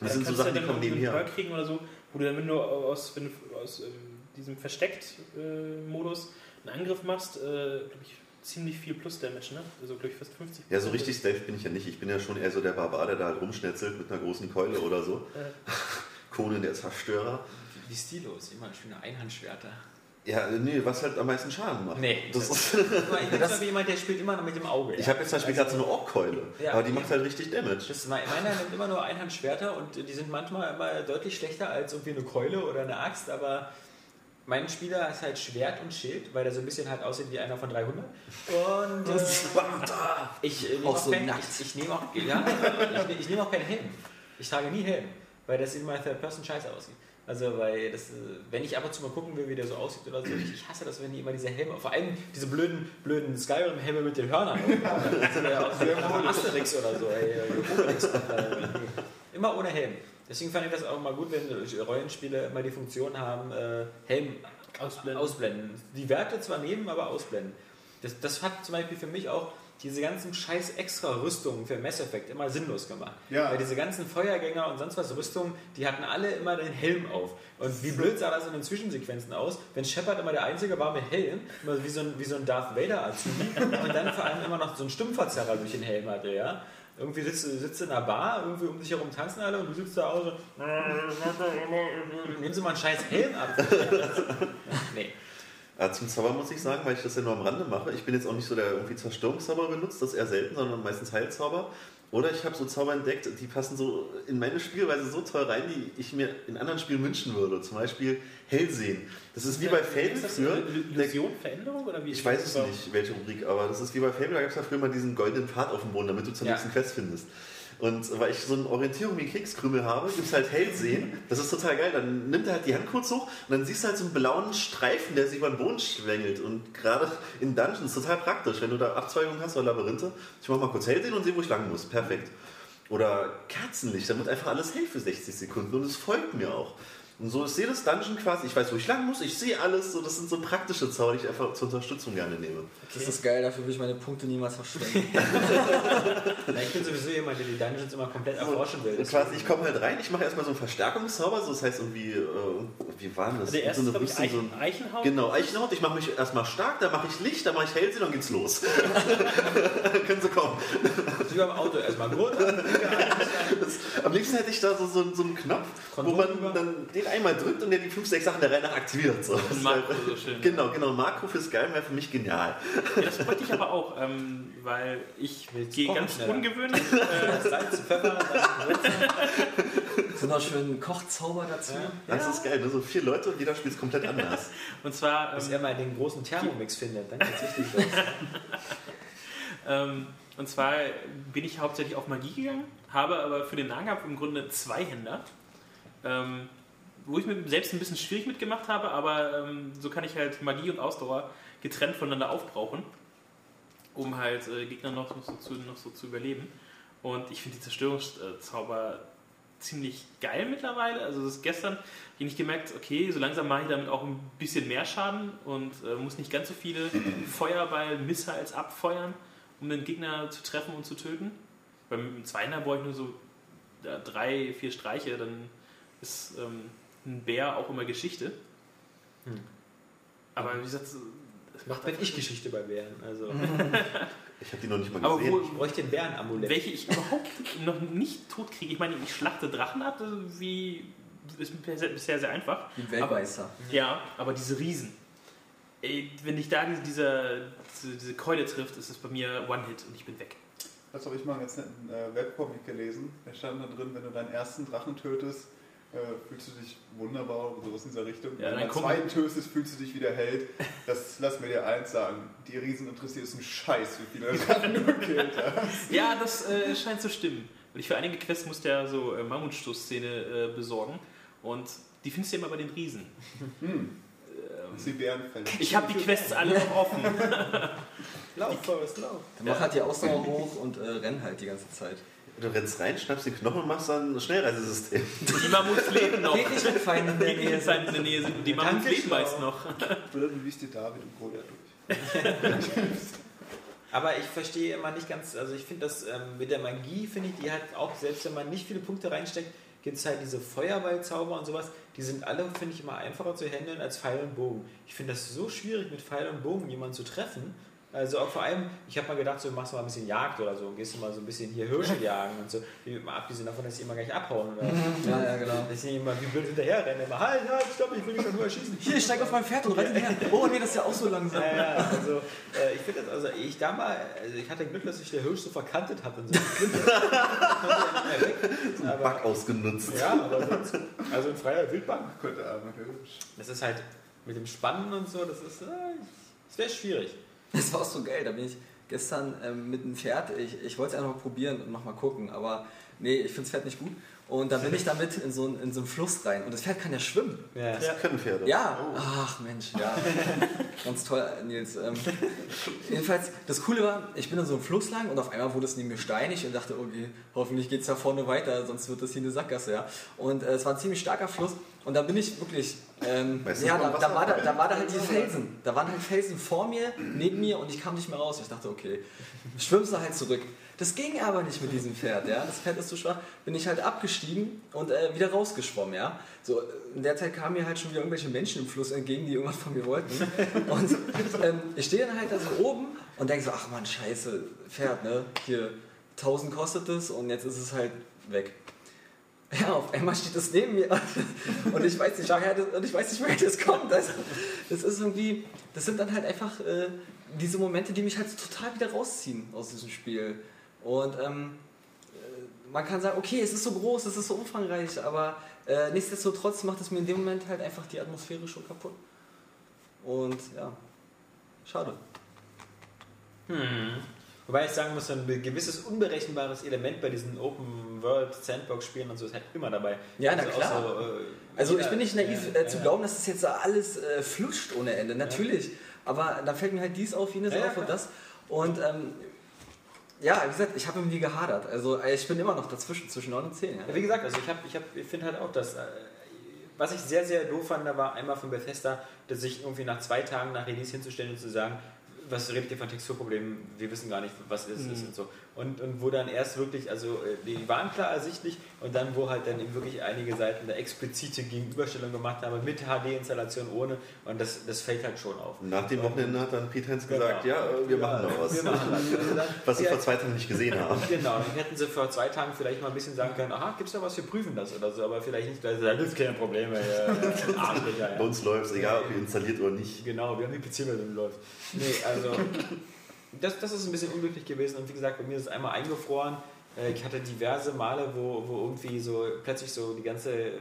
Das Dann sind so Sachen, die dann kommen irgendwie einen nebenher. Perk kriegen oder so, wo du dann, wenn du aus, wenn du aus ähm, diesem Versteckt-Modus einen Angriff machst, äh, glaube ich, ziemlich viel Plus-Damage, ne? Also, glaube ich, fast 50. Ja, so richtig stealth bin ich ja nicht. Ich bin ja schon eher so der Barbar, der da halt rumschnetzelt mit einer großen Keule oder so. Äh, [LAUGHS] Conan der Zerstörer. Wie stilos, immer schöne Einhandschwerter. Ja, nee, was halt am meisten Schaden macht. Nee. Das ist, [LAUGHS] Ich bin zum jemand, der spielt immer noch mit dem Auge. ich habe jetzt zum Beispiel gerade so eine Orkkeule, Ja. aber die macht halt richtig Damage. Das, meiner nimmt immer nur Einhandschwerter und die sind manchmal immer deutlich schlechter als irgendwie eine Keule oder eine Axt, aber mein Spieler ist halt Schwert und Schild, weil der so ein bisschen halt aussieht wie einer von 300. Und [LAUGHS] äh, ich, äh, nehme Auch auch so kein, nackt. ich, ich nehme auch, ja, ich, ich nehme auch keinen Helm. Ich trage nie Helm, weil das immer Third Person scheiße aussieht. Also, weil das, äh, wenn ich ab und zu mal gucken will, wie der so aussieht oder so, ich, ich hasse das, wenn die immer diese Helme, vor allem diese blöden, blöden Skyrim-Helme mit den Hörnern. Ist ja auch [LAUGHS] Asterix oder so, ey, Obelix irgendwie. Immer ohne Helm. Deswegen fand ich das auch mal gut, wenn Rollenspiele immer die Funktion haben, äh, Helm Ausblenden. ausblenden. Die Werte zwar nehmen, aber ausblenden. Das, das hat zum Beispiel für mich auch diese ganzen scheiß extra Rüstungen für Mass Effect immer sinnlos gemacht. Ja. Weil diese ganzen Feuergänger und sonst was Rüstungen, die hatten alle immer den Helm auf. Und wie blöd sah das in den Zwischensequenzen aus, wenn Shepard immer der Einzige war mit Helm, immer wie so ein, wie so ein Darth Vader Azubi [LAUGHS] und dann vor allem immer noch so einen Stimmverzerrer durch den Helm hatte, ja. Irgendwie sitzt, du- sitzt du in einer Bar, irgendwie um dich herum tanzen alle und du sitzt da auch so. Nehmen Sie mal einen scheiß Helm ab. [LAUGHS] nee. Ja, zum Zauber muss ich sagen, weil ich das ja nur am Rande mache. Ich bin jetzt auch nicht so der irgendwie Zerstörungszauber benutzt, das eher selten, sondern meistens Heilzauber. Oder ich habe so Zauber entdeckt, die passen so in meine Spielweise so toll rein, die ich mir in anderen Spielen wünschen würde. Zum Beispiel Hellsehen. Das ist wie bei Fable Ist das früher. Illusion, Veränderung oder wie? Ich weiß es nicht, welche Rubrik, aber das ist wie bei Fable, da gab es ja früher mal diesen goldenen Pfad auf dem Boden, damit du zur Ja. nächsten Quest findest. Und weil ich so eine Orientierung wie Kekskrümel habe, gibt es halt Hellsehen. Das ist total geil. Dann nimmt er halt die Hand kurz hoch und dann siehst du halt so einen blauen Streifen, der sich über den Boden schwängelt. Und gerade in Dungeons total praktisch, wenn du da Abzweigungen hast oder Labyrinthe. Ich mach mal kurz Hellsehen und sehe, wo ich lang muss. Perfekt. Oder Kerzenlicht, damit einfach alles hell für 60 Sekunden und es folgt mir auch. Und so ist jedes Dungeon quasi, ich weiß, wo ich lang muss, ich sehe alles. So, das sind so praktische Zauber, die ich einfach zur Unterstützung gerne nehme. Das ist geil, dafür will ich meine Punkte niemals verschwenden. [LAUGHS] Ich bin sowieso jemand, der die Dungeons immer komplett erforschen will. Und quasi, ich komme halt rein, ich mache erstmal so einen Verstärkungszauber, so das heißt irgendwie, äh, wie war denn das? Der erste so ist, glaube ich, so ein- Eichen, Eichenhaut. Genau, Eichenhaut, ich mache mich erstmal stark, dann mache ich Licht, dann mache ich Hellsehen, dann geht's los. [LAUGHS] Können Sie kommen. Wie beim Auto erstmal. [LAUGHS] Das, am liebsten hätte ich da so, so, so einen Knopf, wo Kondom man über. dann den einmal drückt und der die fünf, sechs Sachen der Reihe nach aktiviert. So. Das ist Makro, so schön. Genau, genau, Makro für Skyrim wäre für mich genial. Ja, das bräuchte ich aber auch, ähm, weil ich Willst gehe kochen ganz schneller. ungewöhnlich. Äh, Salz, Pfeffer, [LAUGHS] Würze. So noch schön Kochzauber dazu. Ja. Das ist geil, ne? so vier Leute und jeder spielt es komplett anders. [LAUGHS] und zwar, Bis ähm, er mal den großen Thermomix findet, dann geht's richtig los. [LAUGHS] ähm, und zwar bin ich hauptsächlich auf Magie gegangen, habe aber für den Nahkampf im Grunde zwei Händer. Ähm, wo ich mir selbst ein bisschen schwierig mitgemacht habe, aber ähm, so kann ich halt Magie und Ausdauer getrennt voneinander aufbrauchen, um halt äh, Gegner noch, noch, so zu, noch so zu überleben. Und ich finde die Zerstörungszauber ziemlich geil mittlerweile. Also das ist gestern habe ich nicht gemerkt, okay, so langsam mache ich damit auch ein bisschen mehr Schaden und äh, muss nicht ganz so viele [CLEARS THROAT] Feuerball, Missiles abfeuern, um den Gegner zu treffen und zu töten. Beim Zweiner brauche ich nur so ja, drei, vier Streiche, dann ist ähm, ein Bär auch immer Geschichte. Hm. Aber wie gesagt, es macht einfach ich Geschichte bei Bären. Also, [LAUGHS] Ich habe die noch nicht mal Aber gesehen. wo, ich bräuchte den Bärenamulett. welche ich überhaupt noch nicht tot kriege. Ich meine, ich schlachte Drachen ab, das ist wie ist bisher sehr einfach. Wie ein Weltmeister. Ja, aber diese Riesen. Ey, wenn dich da diese, diese, diese Keule trifft, ist es bei mir One-Hit und ich bin weg. Das habe ich mal einen ganz netten äh, Webcomic gelesen. Da stand da drin, wenn du deinen ersten Drachen tötest, fühlst du dich wunderbar oder sowas in dieser Richtung. Ja, wenn du zweiten tötest, fühlst du dich wieder Held. Das lass mir dir eins sagen. Die Riesen interessiert es einen Scheiß, wie viele [LAUGHS] Drachen du gekillt hast. Ja, das äh, scheint zu stimmen. Und ich für einige Quests musste ja so äh, Mammutstoßszene äh, besorgen und die findest du ja immer bei den Riesen. Hm. Bärenfälle. Ich habe die Quests alle noch offen. [LAUGHS] Lauf, Forrest, lauf. Dann mach halt die Ausdauer hoch und äh, renn halt die ganze Zeit. Du rennst rein, schnappst den Knochen und machst dann ein Schnellreisesystem. Die Mammuts [LAUGHS] leben noch. Geht nicht mit Feinden in der Die Nähe. in in der Nähe sind. Die Mammuts leben meist noch. Oder du liest dir David und Goliath durch. [LAUGHS] Aber ich verstehe immer nicht ganz, also ich finde das ähm, mit der Magie, finde ich, die hat auch, selbst wenn man nicht viele Punkte reinsteckt, gibt es halt diese Feuerballzauber und sowas, die sind alle, finde ich, immer einfacher zu handeln als Pfeil und Bogen. Ich finde das so schwierig, mit Pfeil und Bogen jemanden zu treffen. Also auch vor allem, ich habe mal gedacht, so machst du mal ein bisschen Jagd oder so, gehst du mal so ein bisschen hier Hirsche jagen und so. Wie- Mal abgesehen davon, dass die immer gleich abhauen. Oder Ja, ja, genau. dass die immer wie blöd hinterher rennen. Immer, halt, halt, stopp, ich will dich doch nur erschießen. Hier, ich steig auf mein Pferd und reite her. [LAUGHS] Oh nee, das ist ja auch so langsam. Ja, ja, also äh, ich finde das, also ich da mal, also ich hatte Glück, dass sich der Hirsch so verkantet hat und so. [LAUGHS] Ich nicht mehr weg. Bug Aber, ausgenutzt. ja, aber sonst, also in freier Wildbahn. Könnte arme Hirsch. Das ist halt mit dem Spannen und so, das ist, äh, das wäre schwierig. Das war auch so geil. Da bin ich gestern ähm, mit dem Pferd, ich, ich wollte es einfach mal probieren und nochmal gucken, aber nee, ich finde das Pferd nicht gut. Und dann bin ich damit in so, einen- in so einen Fluss rein. Und das Pferd kann ja schwimmen. Ja. Das können Pferde. Ja, ach Mensch, ja. Ganz toll, Nils. Ähm, jedenfalls, das Coole war, ich bin in so einem Fluss lang und auf einmal wurde es neben mir steinig und dachte, okay, hoffentlich geht es da vorne weiter, sonst wird das hier eine Sackgasse, ja. Und äh, es war ein ziemlich starker Fluss und da bin ich wirklich, ähm, Weißt du, ja, da, da, war da, da war da halt die Felsen. Da waren halt Felsen vor mir, neben mir und ich kam nicht mehr raus. Ich dachte, okay, schwimmst du halt zurück. Das ging aber nicht mit diesem Pferd, ja. Das Pferd ist zu schwach. Bin ich halt abgestiegen und äh, wieder rausgeschwommen, ja. So, in der Zeit kamen mir halt schon wieder irgendwelche Menschen im Fluss entgegen, die irgendwas von mir wollten. Und ähm, ich stehe dann halt da so oben und denke so, ach man, scheiße, Pferd, ne? Hier, 1000 kostet es und jetzt ist es halt weg. Ja, auf einmal steht es neben mir und ich weiß nicht, woher das, und ich weiß nicht, woher das kommt. Das, das ist irgendwie, das sind dann halt einfach äh, diese Momente, die mich halt total wieder rausziehen aus diesem Spiel. Und ähm, äh, man kann sagen, okay, es ist so groß, es ist so umfangreich, aber äh, nichtsdestotrotz macht es mir in dem Moment halt einfach die Atmosphäre schon kaputt. Und ja, schade. Hm. Wobei ich sagen muss, ein gewisses unberechenbares Element bei diesen Open World Sandbox Spielen und so ist halt immer dabei. Ja, na auch klar. so, äh, Also ich bin nicht naiv ja, äh, zu ja. glauben, dass das jetzt alles äh, flutscht ohne Ende. Natürlich. Aber da fällt mir halt dies auf, jenes Ja, ja, auf und das. Und ähm, ja, wie gesagt, ich habe irgendwie gehadert. Also äh, ich bin immer noch dazwischen, zwischen 9 und 10. Ja. Ja, wie gesagt, also ich, hab, ich, hab, ich finde halt auch, dass äh, was ich sehr, sehr doof fand, da war einmal von Bethesda, dass sich irgendwie nach zwei Tagen nach Release hinzustellen und zu sagen, was redet ihr von Texturproblemen? Wir wissen gar nicht, was es ist und so. Und, und wo dann erst wirklich, also äh, die waren klar ersichtlich und dann, wo halt dann eben wirklich einige Seiten da explizite Gegenüberstellung gemacht haben mit HD-Installation ohne und das, das fällt halt schon auf. Nach dem Wochenende hat dann Pete Hens gesagt, Genau. ja, äh, wir machen da was. Machen. Also dann- Was [LAUGHS] Ja, vor zwei Tagen nicht gesehen haben. [LAUGHS] Genau, dann hätten sie vor zwei Tagen vielleicht mal ein bisschen sagen können, aha, gibt es da was, wir prüfen das oder so, aber vielleicht nicht, weil sie sagen, das ist kein Problem, ey, äh, [LAUGHS] Arschlöcher, Bei ja. uns läuft es, egal ob ihr installiert oder nicht. Genau, wir haben die PC-Version läuft. Nee, also, das, das ist ein bisschen unglücklich gewesen und wie gesagt, bei mir ist es einmal eingefroren. Äh, Ich hatte diverse Male, wo, wo irgendwie so plötzlich so die ganze,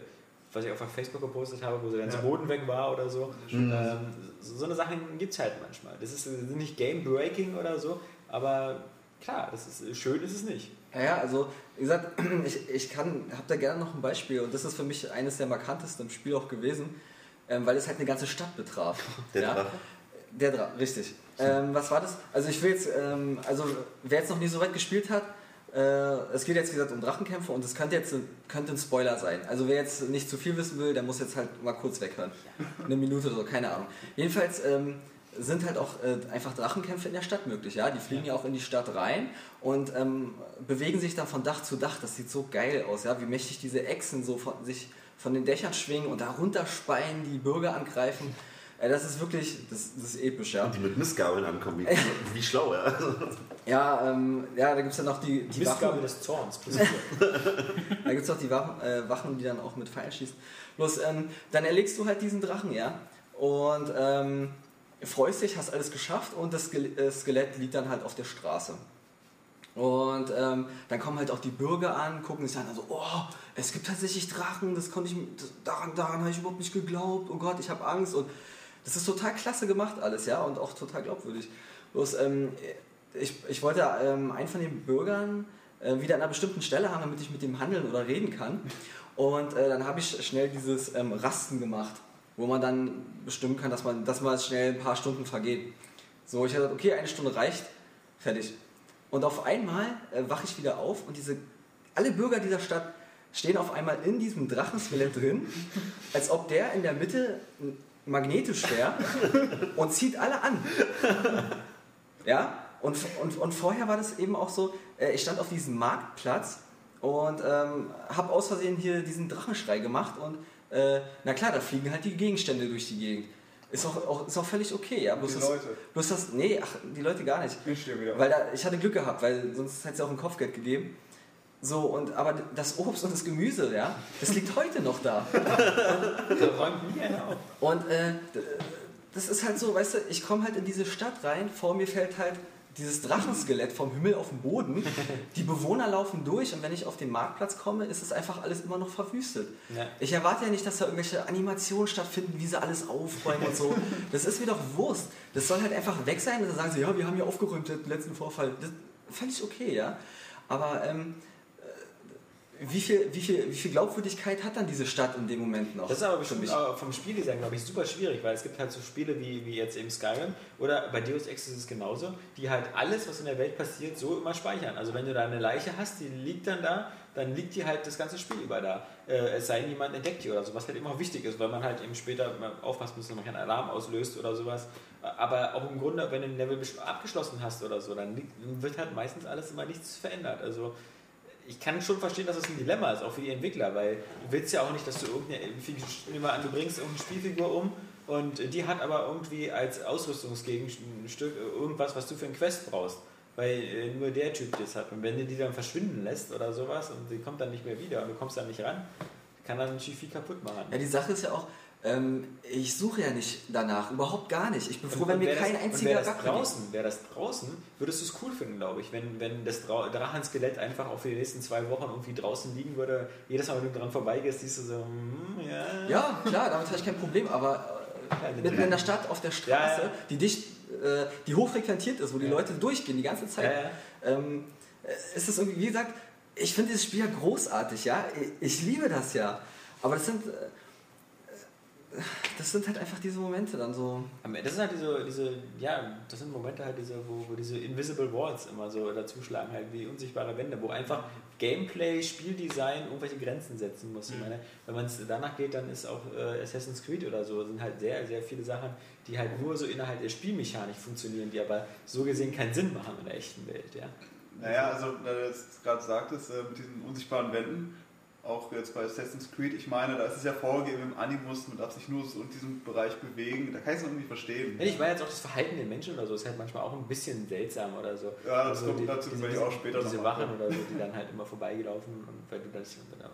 was ich auf Facebook gepostet habe, wo so der ganze Ja. Boden weg war oder so. Mhm. Ähm, so so eine Sachen gibt es halt manchmal. Das ist das ist nicht Game-Breaking oder so, aber klar, das ist, schön ist es nicht. Ja, ja, also wie gesagt, [CLEARS THROAT] ich, ich kann, habe da gerne noch ein Beispiel und das ist für mich eines der markantesten im Spiel auch gewesen, ähm, weil es halt eine ganze Stadt betraf. Der ja? Drache. Der Drache, richtig. Ähm, was war das? Also ich will jetzt, ähm, also wer jetzt noch nie so weit gespielt hat, äh, es geht jetzt wie gesagt um Drachenkämpfe und es könnte jetzt könnte ein Spoiler sein. Also wer jetzt nicht zu viel wissen will, der muss jetzt halt mal kurz weghören. Eine Minute oder so, keine Ahnung. Jedenfalls ähm, sind halt auch äh, einfach Drachenkämpfe in der Stadt möglich. Ja, die fliegen ja, auch in die Stadt rein und ähm, bewegen sich dann von Dach zu Dach. Das sieht so geil aus, ja, wie mächtig diese Echsen so von sich von den Dächern schwingen und da runterspeien, die Bürger angreifen. Äh, das ist wirklich, das, das ist episch, ja. Und die mit Missgabeln ankommen. Wie, [LAUGHS] wie schlau, ja. Ja, ähm, ja, da gibt es dann noch die, die Missgabe Waffen. des Zorns. [LAUGHS] Da gibt es auch die Wachen, äh, Wachen, die dann auch mit Pfeilen schießen. Bloß, ähm, dann erlegst du halt diesen Drachen, ja. Und ähm, freust dich, hast alles geschafft und das äh, Skelett liegt dann halt auf der Straße. Und ähm, dann kommen halt auch die Bürger an, gucken sich an, also, oh, es gibt tatsächlich Drachen, das konnte ich, das, daran, daran habe ich überhaupt nicht geglaubt, oh Gott, ich habe Angst. Und das ist total klasse gemacht alles, ja, und auch total glaubwürdig. Bloß, ähm, ich, ich wollte ähm, einen von den Bürgern äh, wieder an einer bestimmten Stelle haben, damit ich mit dem handeln oder reden kann. Und äh, dann habe ich schnell dieses ähm, Rasten gemacht, wo man dann bestimmen kann, dass man, dass man schnell ein paar Stunden vergeht. So, ich habe gesagt, okay, eine Stunde reicht, fertig. Und auf einmal äh, wache ich wieder auf und diese, alle Bürger dieser Stadt stehen auf einmal in diesem Drachenskelett drin, als ob der in der Mitte magnetisch wäre und zieht alle an. Ja? Und, und, und vorher war das eben auch so, äh, ich stand auf diesem Marktplatz und ähm, habe aus Versehen hier diesen Drachenschrei gemacht und äh, na klar, da fliegen halt die Gegenstände durch die Gegend. Ist auch, auch, ist auch völlig okay, ja. Bloß Die das, Leute. bloß das, nee, ach, die Leute gar nicht. Ich stehe wieder. Weil da, ich hatte Glück gehabt, weil sonst hätte es auch ein Kopfgeld gegeben. So, und, aber das Obst und das Gemüse, ja, das liegt heute noch da. Da räumt nie einer auf. Und äh, das ist halt so, weißt du, ich komme halt in diese Stadt rein, vor mir fällt halt dieses Drachenskelett vom Himmel auf den Boden. Die Bewohner laufen durch und wenn ich auf den Marktplatz komme, ist es einfach alles immer noch verwüstet. Ja. Ich erwarte ja nicht, dass da irgendwelche Animationen stattfinden, wie sie alles aufräumen und so. Das ist mir doch Wurst. Das soll halt einfach weg sein und dann sagen sie, ja, wir haben hier aufgeräumt, den letzten Vorfall. Das völlig okay, ja. Aber ähm, wie viel, wie, viel, wie viel Glaubwürdigkeit hat dann diese Stadt in dem Moment noch? Das ist aber bestimmt vom Spieldesign, glaube ich, super schwierig, weil es gibt halt so Spiele wie, wie jetzt eben Skyrim oder bei Deus Ex ist es genauso, die halt alles, was in der Welt passiert, so immer speichern. Also wenn du da eine Leiche hast, die liegt dann da, dann liegt die halt das ganze Spiel über da. Äh, es sei denn, jemand entdeckt die oder so, was halt immer wichtig ist, weil man halt eben später aufpassen muss, dass man keinen Alarm auslöst oder sowas. Aber auch im Grunde, wenn du ein Level abgeschlossen hast oder so, dann wird halt meistens alles immer nichts verändert. Also ich kann schon verstehen, dass es ein Dilemma ist, auch für die Entwickler, weil du willst ja auch nicht, dass du irgendeine, nehmen an, du bringst irgendeine Spielfigur um und die hat aber irgendwie als Ausrüstungsgegenstück irgendwas, was du für einen Quest brauchst, weil äh, nur der Typ das hat. Und wenn du die dann verschwinden lässt oder sowas und sie kommt dann nicht mehr wieder und du kommst dann nicht ran, kann dann natürlich viel kaputt machen. Ja, die Sache ist ja auch, ähm, ich suche ja nicht danach, überhaupt gar nicht. Ich bin froh, wenn mir wär kein das, und einziger wär das Racker draußen, wäre das draußen, würdest du es cool finden, glaube ich, wenn, wenn das Drau- Drachenskelett einfach auch für die nächsten zwei Wochen irgendwie draußen liegen würde. Jedes Mal, wenn du dran vorbeigehst, siehst du so, hm, ja. Ja, klar, damit habe ich kein Problem, aber äh, mitten in der Stadt, auf der Straße, Ja, ja. die dicht, äh, die hochfrequentiert ist, wo die Ja. Leute durchgehen die ganze Zeit. Ähm, äh, ist es irgendwie, wie gesagt, ich finde dieses Spiel ja großartig, ja, ich, ich liebe das ja, aber das sind, äh, das sind halt einfach diese Momente dann so. Das sind halt diese, diese, ja, das sind Momente halt diese, wo, wo diese Invisible Walls immer so dazuschlagen, halt wie unsichtbare Wände, wo einfach Gameplay, Spieldesign irgendwelche Grenzen setzen muss. Ich meine, wenn man es danach geht, dann ist auch äh, Assassin's Creed oder so, sind halt sehr, sehr viele Sachen, die halt nur so innerhalb der Spielmechanik funktionieren, die aber so gesehen keinen Sinn machen in der echten Welt, ja. Naja, also, da du jetzt gerade sagtest, äh, mit diesen unsichtbaren Wänden, auch jetzt bei Assassin's Creed, ich meine, da ist es ja vorgegeben im Animus, man darf sich nur so in diesem Bereich bewegen, da kann ich es noch irgendwie verstehen. Ja, Ich meine jetzt auch das Verhalten der Menschen oder so, ist halt manchmal auch ein bisschen seltsam oder so. Ja, das Also kommt die- dazu, wenn ich auch später Diese Wachen oder so, die dann halt immer vorbeigelaufen und weil du das genau.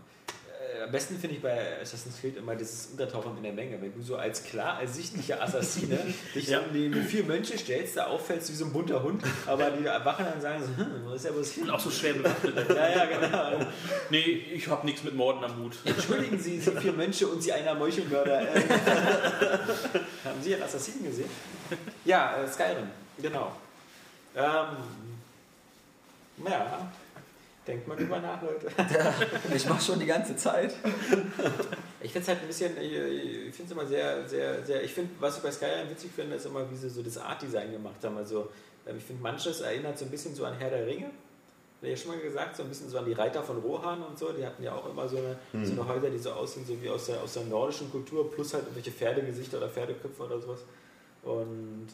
Äh, am besten finde ich bei Assassin's Creed immer dieses Untertauchen in der Menge. Wenn du so als klar ersichtlicher Assassine [LAUGHS] dich Ja. neben vier Mönche stellst, da auffällst wie so ein bunter Hund, aber die Wachen dann sagen so, hm, wo ist ja was hin? Und auch so schwer bewaffnet. [LAUGHS] Ja, ja, genau. nee, ich habe nichts mit Morden am Hut. Entschuldigen Sie, Sie vier Mönche und Sie einer Meuchelmörder. Äh, [LAUGHS] haben Sie einen Assassinen gesehen? Ja, äh, Skyrim, genau. Ähm, ja, denkt mal drüber nach, Leute. [LAUGHS] Ich mache schon die ganze Zeit. [LAUGHS] Ich finde es halt ein bisschen, ich, ich finde es immer sehr, sehr, sehr, ich finde, was ich bei Skyrim witzig finde, ist immer, wie sie so das Art-Design gemacht haben. Also, ähm, ich finde, manches erinnert so ein bisschen so an Herr der Ringe. Ich ja schon mal gesagt, so ein bisschen so an die Reiter von Rohan und so. Die hatten ja auch immer so eine, so eine Häuser, die so aussehen, so wie aus der, aus der nordischen Kultur, plus halt irgendwelche Pferdegesichter oder Pferdeköpfe oder sowas. Und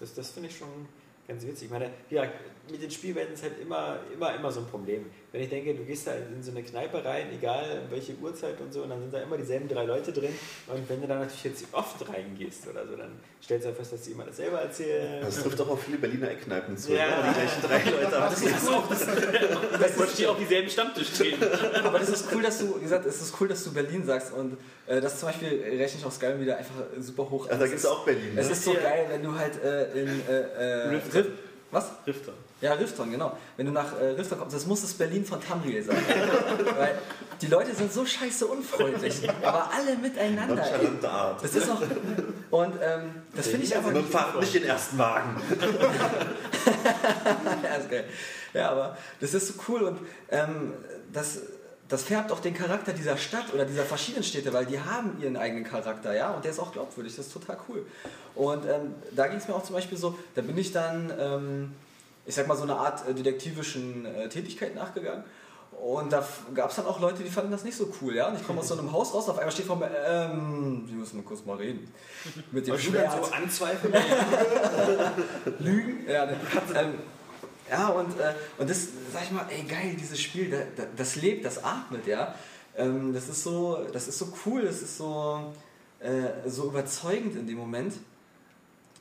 das, das finde ich schon ganz witzig. Ich meine, ja, mit den Spielwelten ist halt immer, immer, immer so ein Problem. Wenn ich denke, du gehst da in so eine Kneipe rein, egal welche Uhrzeit und so, und dann sind da immer dieselben drei Leute drin. Und wenn du da natürlich jetzt oft reingehst oder so, dann stellst du ja fest, dass die immer dasselbe erzählen. Das trifft auch auf viele Berliner Eckkneipen zu. Ja. Ja. Die gleichen drei [LAUGHS] Leute. Aber das ist auch Das wollte ich auf dieselben Stammtisch stehen. [LAUGHS] Aber das ist cool, dass du, wie gesagt, es ist cool, dass du Berlin sagst und äh, das zum Beispiel rechne ich auf Skyrim wieder einfach super hoch. also, da gibt es auch Berlin. Es Ne? ist so Ja. geil, wenn du halt äh, in äh, äh, Riften. Rift, was? Rifter. Ja, Rifton, genau. Wenn du nach äh, Rifton kommst, das muss das Berlin von Tamriel sein. [LAUGHS] Weil die Leute sind so scheiße unfreundlich, aber alle miteinander. Art. Das ist auch. Und ähm, das finde ich einfach. Man fahrt nicht den ersten Wagen. [LAUGHS] ja, ist geil. Ja, aber das ist so cool und ähm, das, das färbt auch den Charakter dieser Stadt oder dieser verschiedenen Städte, weil die haben ihren eigenen Charakter, ja, und der ist auch glaubwürdig, das ist total cool. Und ähm, da ging es mir auch zum Beispiel so, da bin ich dann, ähm, ich sag mal, so eine Art äh, detektivischen äh, Tätigkeit nachgegangen. Und da gab es dann auch Leute, die fanden das nicht so cool, ja. Und ich komme aus so einem Haus raus, auf einmal steht vor mir, ähm, Sie müssen mal kurz mal reden. Mit dem Schwert. so anzweifeln. [LAUGHS] Lügen. Ja, ne, ähm, ja und, äh, und das, sag ich mal, ey geil, dieses Spiel, da, da, das lebt, das atmet, ja. Ähm, das, ist so, das ist so cool, das ist so, äh, so überzeugend in dem Moment.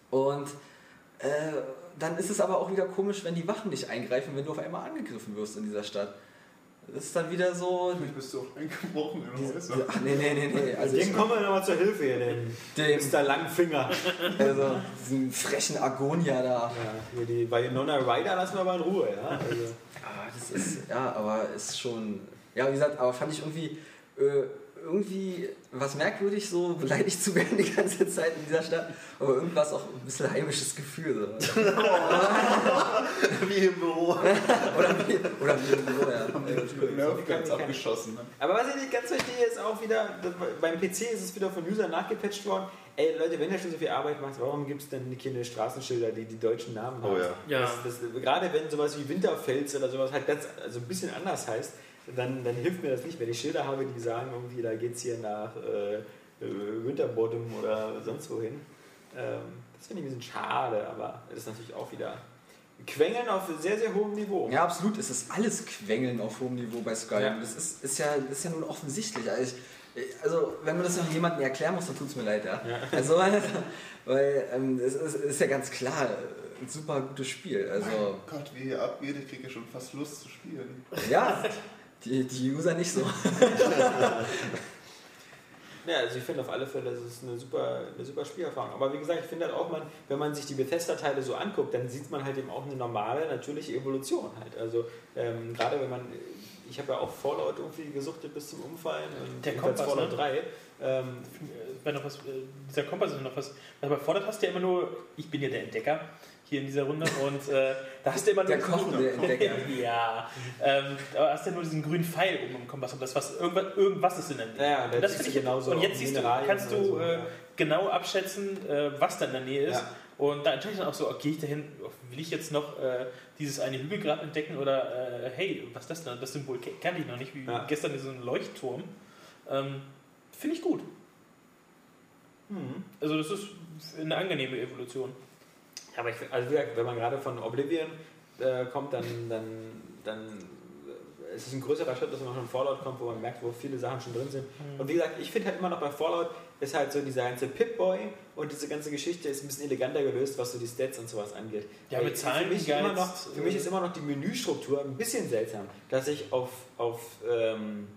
Und äh, dann ist es aber auch wieder komisch, wenn die Wachen nicht eingreifen, wenn du auf einmal angegriffen wirst in dieser Stadt. Das ist dann wieder so. Vielleicht bist du auch eingebrochen in diese, ach, nee, nee, nee, nee. Also, Den kommen wir nochmal zur Hilfe hier, dem, dem, Mr. Langfinger. also diesen frechen Agonia da. Ja, die Winona Ryder lassen wir mal in Ruhe, ja. Also, Ah, das ist, ja, aber ist schon, ja, wie gesagt, aber fand ich irgendwie äh, irgendwie was merkwürdig, so beleidigt zu werden die ganze Zeit in dieser Stadt. Aber irgendwas auch ein bisschen heimisches Gefühl. So. [LAUGHS] Wie im Büro. [LAUGHS] Oder wie, oder wie im Büro, ja. Nerf ganz abgeschossen. Ne? Aber was ich nicht ganz verstehe, ist auch wieder, beim PC ist es wieder von Usern nachgepatcht worden. Ey Leute, wenn ihr schon so viel Arbeit macht, warum gibt es denn keine Straßenschilder, die die deutschen Namen haben? Oh ja. Ja. Das, das, gerade wenn sowas wie Winterfels oder sowas halt ganz, also ein bisschen anders heißt, dann, dann hilft mir das nicht, wenn ich Schilder habe, die sagen, irgendwie, da geht es hier nach äh, äh, Winterbottom oder sonst wohin. Ähm, das finde ich ein bisschen schade, aber das ist natürlich auch wieder Quengeln auf sehr, sehr hohem Niveau. Ja, absolut. Es ist alles Quengeln auf hohem Niveau bei Skyrim. Ja. Das ist, ist, ja, das ist ja nun offensichtlich. Also, ich, also wenn man das noch jemandem erklären muss, dann tut es mir leid. Ja? Ja. [LAUGHS] Also, weil ähm, es ist, ist ja ganz klar ein super gutes Spiel. Also, Oh Gott, wie hier abgeht, ich kriege schon fast Lust zu spielen. ja, [LAUGHS] die, die User nicht so. [LAUGHS] Ja, also ich finde auf alle Fälle, das ist eine super, eine super Spielerfahrung. Aber wie gesagt, ich finde halt auch, man, wenn man sich die Bethesda-Teile so anguckt, dann sieht man halt eben auch eine normale, natürliche Evolution halt. Also ähm, gerade wenn man, ich habe ja auch Fallout irgendwie gesuchtet bis zum Umfallen und Der Kompass, Fallout ne? 3. Ähm, Wäre noch was, äh, dieser Kompass ist noch was. Also bei Fallout hast du ja immer nur, ich bin ja der Entdecker hier in dieser Runde und äh, da hast du immer nur Der kochende Entdecker. [LAUGHS] ja, ähm, aber hast du ja nur diesen grünen Pfeil oben im Kompass und das was irgendwas, irgendwas ist in der Nähe. Ja, und das finde ich genauso und jetzt siehst du, kannst du so, äh, ja. genau abschätzen, äh, was da in der Nähe ist. Ja. Und da entscheide ich dann auch so, okay, gehe ich dahin, will ich jetzt noch äh, dieses eine Hügelgrad entdecken oder äh, hey, was ist das denn? Das Symbol kannte ich noch nicht, wie Ja. gestern diesen Leuchtturm. Ähm, Finde ich gut. hm. Also das ist eine angenehme Evolution. Aber ich, find- also wie gesagt, wenn man gerade von Oblivion äh, kommt, dann, dann, dann äh, es ist ein größerer Schritt, dass man von Fallout kommt, wo man merkt, wo viele Sachen schon drin sind. Und wie gesagt, ich finde halt immer noch bei Fallout ist halt so dieser ganze Pip-Boy und diese ganze Geschichte ist ein bisschen eleganter gelöst, was so die Stats und sowas angeht. Ja, Weil mit Zahlen für mich, immer noch, für mich ist immer noch die Menüstruktur ein bisschen seltsam, dass ich auf, auf ähm,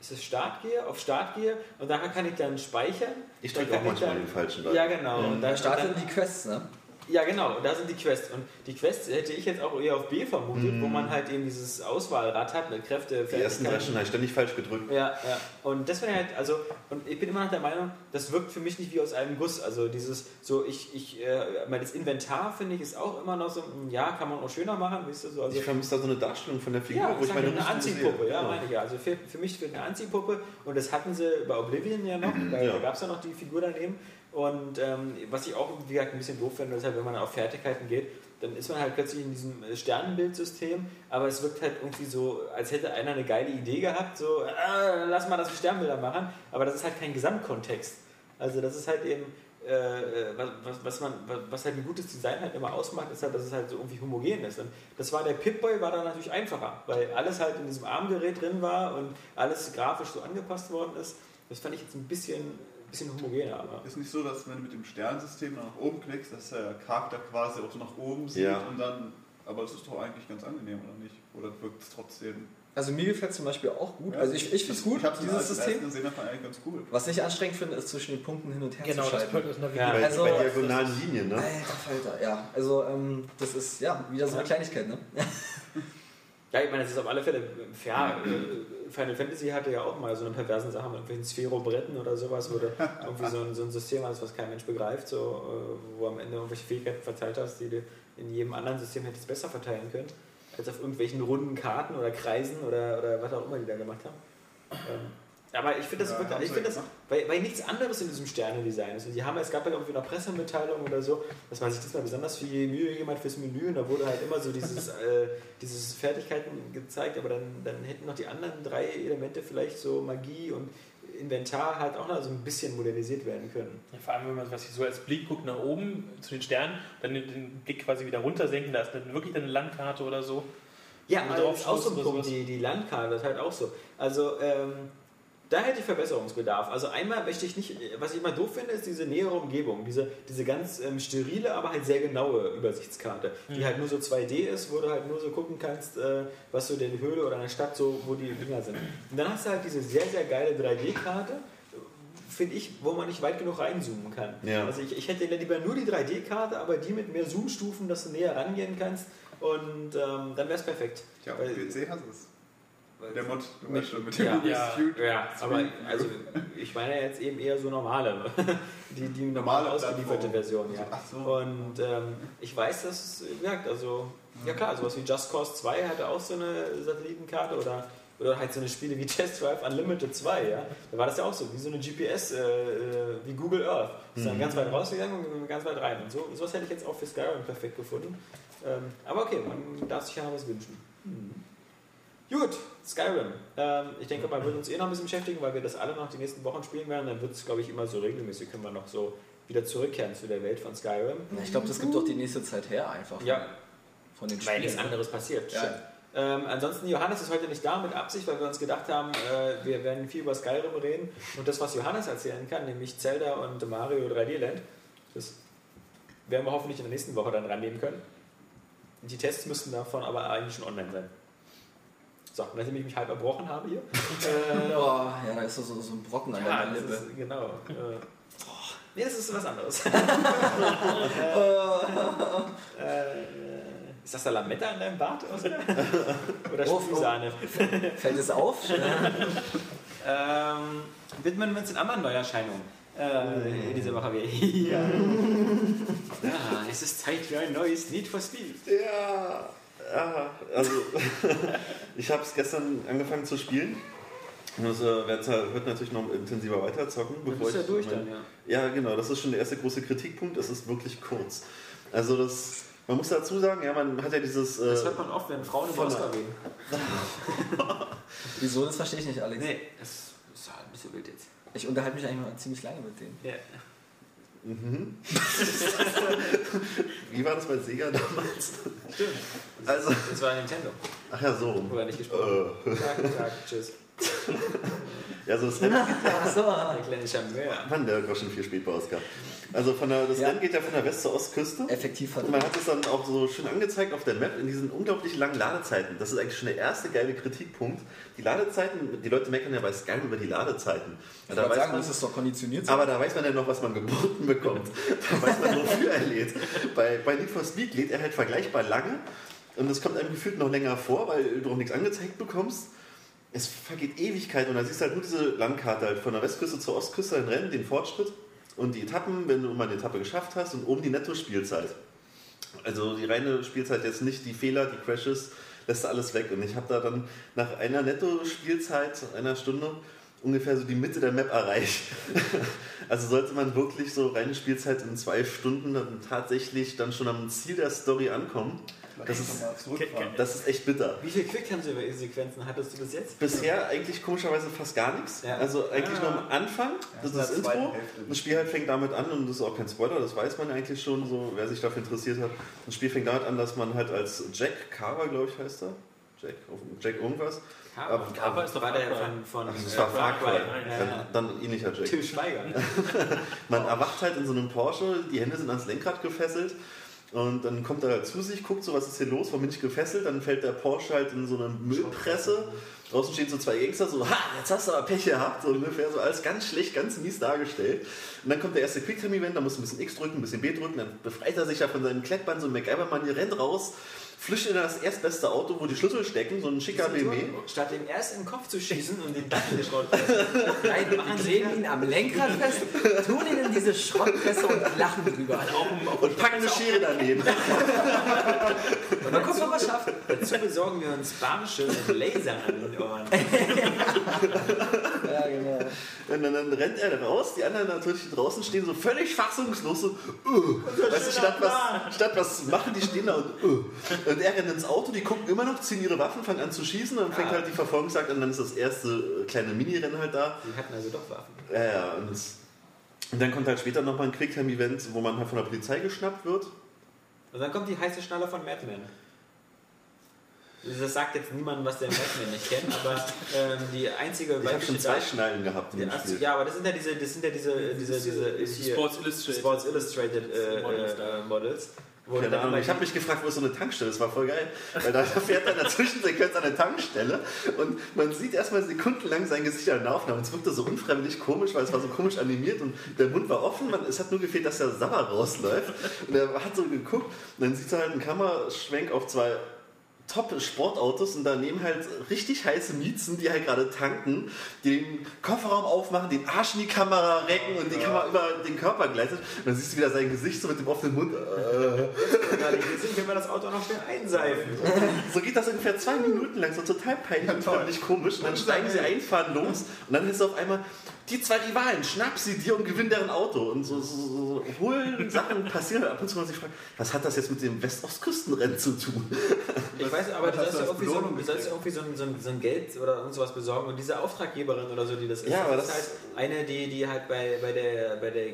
ist es Start gehe, auf Start gehe und daher kann ich dann speichern. Ich drücke auch manchmal dann- den falschen Button. Ja, genau. Und Da dann, starten dann, die Quests, ne? Ja, genau, und da sind die Quests. Und die Quests hätte ich jetzt auch eher auf B vermutet, wo man halt eben dieses Auswahlrad hat mit Kräfte, Die ersten. Stunden habe ich ständig falsch gedrückt. Ja, ja. Und das wäre halt, also, und ich bin immer noch der Meinung, das wirkt für mich nicht wie aus einem Guss. Also dieses, so, ich, ich, äh, mein das Inventar finde ich ist auch immer noch so, mm, ja, kann man auch schöner machen, weißt du, so. Also, Ich vermisse da so eine Darstellung von der Figur, ja, wo ich meine eine Anziehpuppe, sehe. ja, meine ich ja. Also für, für mich fehlt eine Anziehpuppe und das hatten sie bei Oblivion ja noch, [CLEARS THROAT] da, Ja. da gab es ja noch die Figur daneben. Und ähm, was ich auch, wie gesagt, ein bisschen doof finde, ist halt, wenn man auf Fertigkeiten geht, dann ist man halt plötzlich in diesem äh, Sternenbildsystem, aber es wirkt halt irgendwie so, als hätte einer eine geile Idee gehabt, so, äh, lass mal das für Sternbilder machen, aber das ist halt kein Gesamtkontext. Also das ist halt eben, äh, äh, was, was, man, was halt ein gutes Design halt immer ausmacht, ist halt, dass es halt so irgendwie homogen ist. Und das war der Pip-Boy, war da natürlich einfacher, weil alles halt in diesem Armgerät drin war und alles grafisch so angepasst worden ist. Das fand ich jetzt ein bisschen, bisschen homogener, aber. Ist nicht so, dass wenn du mit dem Sternensystem nach oben klickst, dass der Charakter quasi auch so nach oben sieht Ja. und dann. Aber das ist doch eigentlich ganz angenehm, oder nicht? Oder wirkt es trotzdem? Also mir gefällt es zum Beispiel auch gut. Also ich, ich finde es gut, Ich habe dieses System. gesehen, das eigentlich ganz cool. Was ich anstrengend finde, ist zwischen den Punkten hin und her Genau, zu das schalten. Perk ist Navigieren. Ja. Bei, Also- bei diagonalen Linien, ne? Alter Falter, ja. Also ähm, das ist ja wieder so eine Kleinigkeit, ne? Ja, ich meine, das ist auf alle Fälle, ja, äh, Final Fantasy hatte ja auch mal so eine perversen Sache mit irgendwelchen Sphärobretten oder sowas, wo du [LAUGHS] irgendwie so ein, so ein System hast, was kein Mensch begreift, so, äh, wo am Ende irgendwelche Fähigkeiten verteilt hast, die du in jedem anderen System hättest besser verteilen können, als auf irgendwelchen runden Karten oder Kreisen oder, oder was auch immer die da gemacht haben. Ähm, aber ich finde das, Ja, wirklich- ich sie finde das. Weil, weil nichts anderes in diesem Sterne-Design ist. Und die haben, es gab ja irgendwie eine Pressemitteilung oder so, dass man sich diesmal besonders viel Mühe gegeben hat fürs Menü und da wurde halt immer so dieses, [LAUGHS] äh, dieses Fertigkeiten gezeigt, aber dann, dann hätten noch die anderen drei Elemente vielleicht so Magie und Inventar halt auch noch so ein bisschen modernisiert werden können. Ja, vor allem, wenn man was so als Blick guckt nach oben zu den Sternen, dann den- Blick quasi wieder runtersenken, da ist dann wirklich eine Landkarte oder so. Ja, also das ist auch so ein Punkt, die, die Landkarte, das ist halt auch so. Also, ähm, da hätte ich Verbesserungsbedarf. Also einmal möchte ich nicht, was ich immer doof finde, ist diese nähere Umgebung, diese, diese ganz ähm, sterile, aber halt sehr genaue Übersichtskarte, die Mhm. halt nur so 2D ist, wo du halt nur so gucken kannst, äh, was so in der Höhle oder in der Stadt so, wo die Dinger sind. Und dann hast du halt diese sehr, sehr geile 3D-Karte, finde ich, wo man nicht weit genug reinzoomen kann. Ja. Also ich, ich hätte lieber nur die 3D-Karte, aber die mit mehr Zoomstufen, dass du näher rangehen kannst und ähm, dann wäre es perfekt. Ja, auf PC hast du es. Der Mod, du weißt schon, mit dem Ja. Ja. Ja, aber [LAUGHS] also ich meine jetzt eben eher so normale, [LAUGHS] die, die normal Normale ausgelieferte. Version, ja. Ach so. Und ähm, ich weiß, dass es wirkt, also ja klar, sowas wie Just Cause 2 hatte auch so eine Satellitenkarte oder, oder halt so eine Spiele wie [LAUGHS] Test Drive Unlimited 2, ja. Da war das ja auch so, wie so eine GPS, äh, äh, wie Google Earth. Ist dann ganz weit rausgegangen und ganz weit rein. Und so, sowas hätte ich jetzt auch für Skyrim perfekt gefunden. Ähm, aber okay, man darf sich ja noch was wünschen. Gut, Skyrim. Ähm, ich denke, man wird uns eh noch ein bisschen beschäftigen, weil wir das alle noch die nächsten Wochen spielen werden. Dann wird es, glaube ich, immer so regelmäßig, können wir noch so wieder zurückkehren zu der Welt von Skyrim. Ich glaube, das gibt doch die nächste Zeit her einfach. Ja, Von den weil nichts anderes passiert. Ja. Ähm, ansonsten, Johannes ist heute nicht da mit Absicht, weil wir uns gedacht haben, äh, wir werden viel über Skyrim reden. Und das, was Johannes erzählen kann, nämlich Zelda und Mario 3D Land, das werden wir hoffentlich in der nächsten Woche dann rannehmen können. Die Tests müssten davon aber eigentlich schon online sein. So, nachdem ich mich halb erbrochen habe hier. [LAUGHS] äh, Oh, ja, da ist so, so ein Brocken an ja, der Lippe. ist, genau. Äh, nee, das ist was anderes. [LAUGHS] [LAUGHS] äh, ist das da Lametta an deinem Bart? Oder Oh? Fällt es auf? Ähm, widmen wir uns den anderen Neuerscheinungen. Äh, in dieser Woche wieder. ja. ja, es ist Zeit für ein neues Need for Speed. Ja, ja also [LAUGHS] ich habe es gestern angefangen zu spielen. Das äh, halt heute natürlich noch intensiver weiterzocken. Du bevor bist ja ich durch mein- dann, ja. Ja, genau, das ist schon der erste große Kritikpunkt. Es ist wirklich kurz. Also das, man muss dazu sagen, ja, man hat ja dieses... Äh, Das hört man oft, wenn Frauen über Oscar reden. [LAUGHS] Wieso, das verstehe ich nicht, Alex. Nee, das ist ja ein bisschen wild jetzt. Ich unterhalte mich eigentlich mal ziemlich lange mit denen. Ja. Mhm. [LAUGHS] Wie war das bei Sega damals? Stimmt. Also, Das war Nintendo, ach ja, so oder nicht gesprochen. Äh, Tag, Tag, tschüss. ja, so das Rennen, [LAUGHS] Ach so. Der kleine Charmeur. Mann, der war schon viel spät bei Oscar. Also von der, das Ja. Rennen geht ja von der West- zur Ostküste. Effektiv Und man hat es dann auch so schön angezeigt auf der Map in diesen unglaublich langen Ladezeiten. Das ist eigentlich schon der erste geile Kritikpunkt. Die Ladezeiten, die Leute meckern ja bei Skyrim über die Ladezeiten. Ich Da weiß sagen, man, das ist doch konditioniert. so. aber da weiß man ja noch, was man geboten bekommt. [LAUGHS] Da weiß man, wofür er lädt. Bei, bei Need for Speed lädt er halt vergleichbar lange. Und es kommt einem gefühlt noch länger vor, weil du auch nichts angezeigt bekommst. Es vergeht Ewigkeit und da siehst du halt nur diese Landkarte halt von der Westküste zur Ostküste, ein Rennen, den Fortschritt und die Etappen, wenn du mal eine Etappe geschafft hast und oben die Netto-Spielzeit. Also die reine Spielzeit jetzt nicht die Fehler, die Crashes, lässt alles weg. Und ich habe da dann nach einer Netto-Spielzeit, einer Stunde, ungefähr so die Mitte der Map erreicht. [LAUGHS] also sollte man wirklich so reine Spielzeit in zwei Stunden dann tatsächlich dann schon am Ziel der Story ankommen. Das ist, das ist echt bitter. Wie viele Quicktime-Sequenzen hattest du bis jetzt? Bisher eigentlich komischerweise fast gar nichts. Ja. Also eigentlich Ah. nur am Anfang, das ist das Intro. Das Spiel halt fängt damit an und das ist auch kein Spoiler, das weiß man eigentlich schon, so wer sich dafür interessiert hat. Das Spiel fängt damit an, dass man halt als Jack Carver, glaube ich, heißt er. Jack, Jack irgendwas. Carver. Aber- Carver ist doch Cry. von, von Ach, das äh, war Far Cry. Ja. Dann, dann ähnlicher Jack. Till Schweiger. [LAUGHS] Man erwacht halt in so einem Porsche, die Hände sind ans Lenkrad gefesselt und dann kommt er halt zu sich, guckt so, was ist hier los, warum bin ich gefesselt? Dann fällt der Porsche halt in so eine Müllpresse. Draußen stehen so zwei Gangster, so, ha, jetzt hast du aber Pech gehabt, so ungefähr, so alles ganz schlecht, ganz mies dargestellt. Und dann kommt der erste Quicktime-Event, da muss ein bisschen X drücken, ein bisschen B drücken, dann befreit er sich ja von seinem Klettband, so ein MacGyver-Mann, die rennt raus, flüchtet in das erstbeste Auto, wo die Schlüssel stecken, so ein schicker BMW. Statt ihm erst in den Kopf zu schießen und den Dach in die Schrott Nein, die kleben ihn am Lenkrad fest, tun ihn in diese Schrottpresse und lachen drüber. Und packen eine Schere daneben. Und dann gucken wir, was schafft. Dazu besorgen wir uns Barsche mit Lasern an den Ohren. [LAUGHS] Ja, genau. Und dann, dann rennt er raus, die anderen natürlich draußen stehen so völlig fassungslos so, uh, weißt du, statt was, statt was zu machen, die stehen da und uh. Und er rennt ins Auto, die gucken immer noch, ziehen ihre Waffen, fangen an zu schießen und dann fängt Ah. halt die Verfolgungsjagd an, und dann ist das erste äh, kleine Mini-Rennen halt da. Die hatten also doch Waffen. Ja, ja, und, und dann kommt halt später nochmal ein Quicktime-Event, wo man halt von der Polizei geschnappt wird. Und dann kommt die heiße Schnalle von Madman. Das sagt jetzt niemandem, was der Madman nicht kennt, [LAUGHS] aber ähm, die einzige Ich habe schon zwei Schnallen gehabt in Ja, dem ach so, Spiel. ja, aber das sind ja diese, das sind ja diese, diese, diese, hier, Sports Illustrated. Sports Illustrated äh, Models äh, Models. Wo Keine Ahnung, ich habe mich gefragt, wo ist so eine Tankstelle? Das war voll geil. Weil da [LAUGHS] fährt er in der Zwischensequenz an eine Tankstelle und man sieht erstmal sekundenlang sein Gesicht an der Aufnahme. Es wirkte so unfreiwillig komisch, weil es war so komisch animiert und der Mund war offen. Man, es hat nur gefehlt, dass der Sabber rausläuft. Und er hat so geguckt und dann sieht er halt einen Kameraschwenk auf zwei Top-Sportautos und daneben halt richtig heiße Miezen, die halt gerade tanken, die den Kofferraum aufmachen, den Arsch in die Kamera recken und die Kamera über den Körper gleitet. Und dann siehst du wieder sein Gesicht so mit dem offenen Mund. Äh. Deswegen können wir das Auto noch schnell einseifen. So geht das ungefähr zwei Minuten lang, so total peinlich und völlig komisch. Und dann steigen sie ein, fahren los und dann ist auf einmal die zwei Rivalen, schnapp sie dir und gewinn deren Auto. Und so, so, so hohlen Sachen passieren. Ab und zu man sich fragt, was hat das jetzt mit dem West-Ost-Küstenrennen zu tun? Ich weiß, aber du sollst ja irgendwie, so, Belohnung du sollst ja irgendwie so, ein, so, ein, so ein Geld oder irgend sowas besorgen und diese Auftraggeberin oder so, die das ist, Ja, aber das ist halt eine, die, die halt bei, bei, der, bei der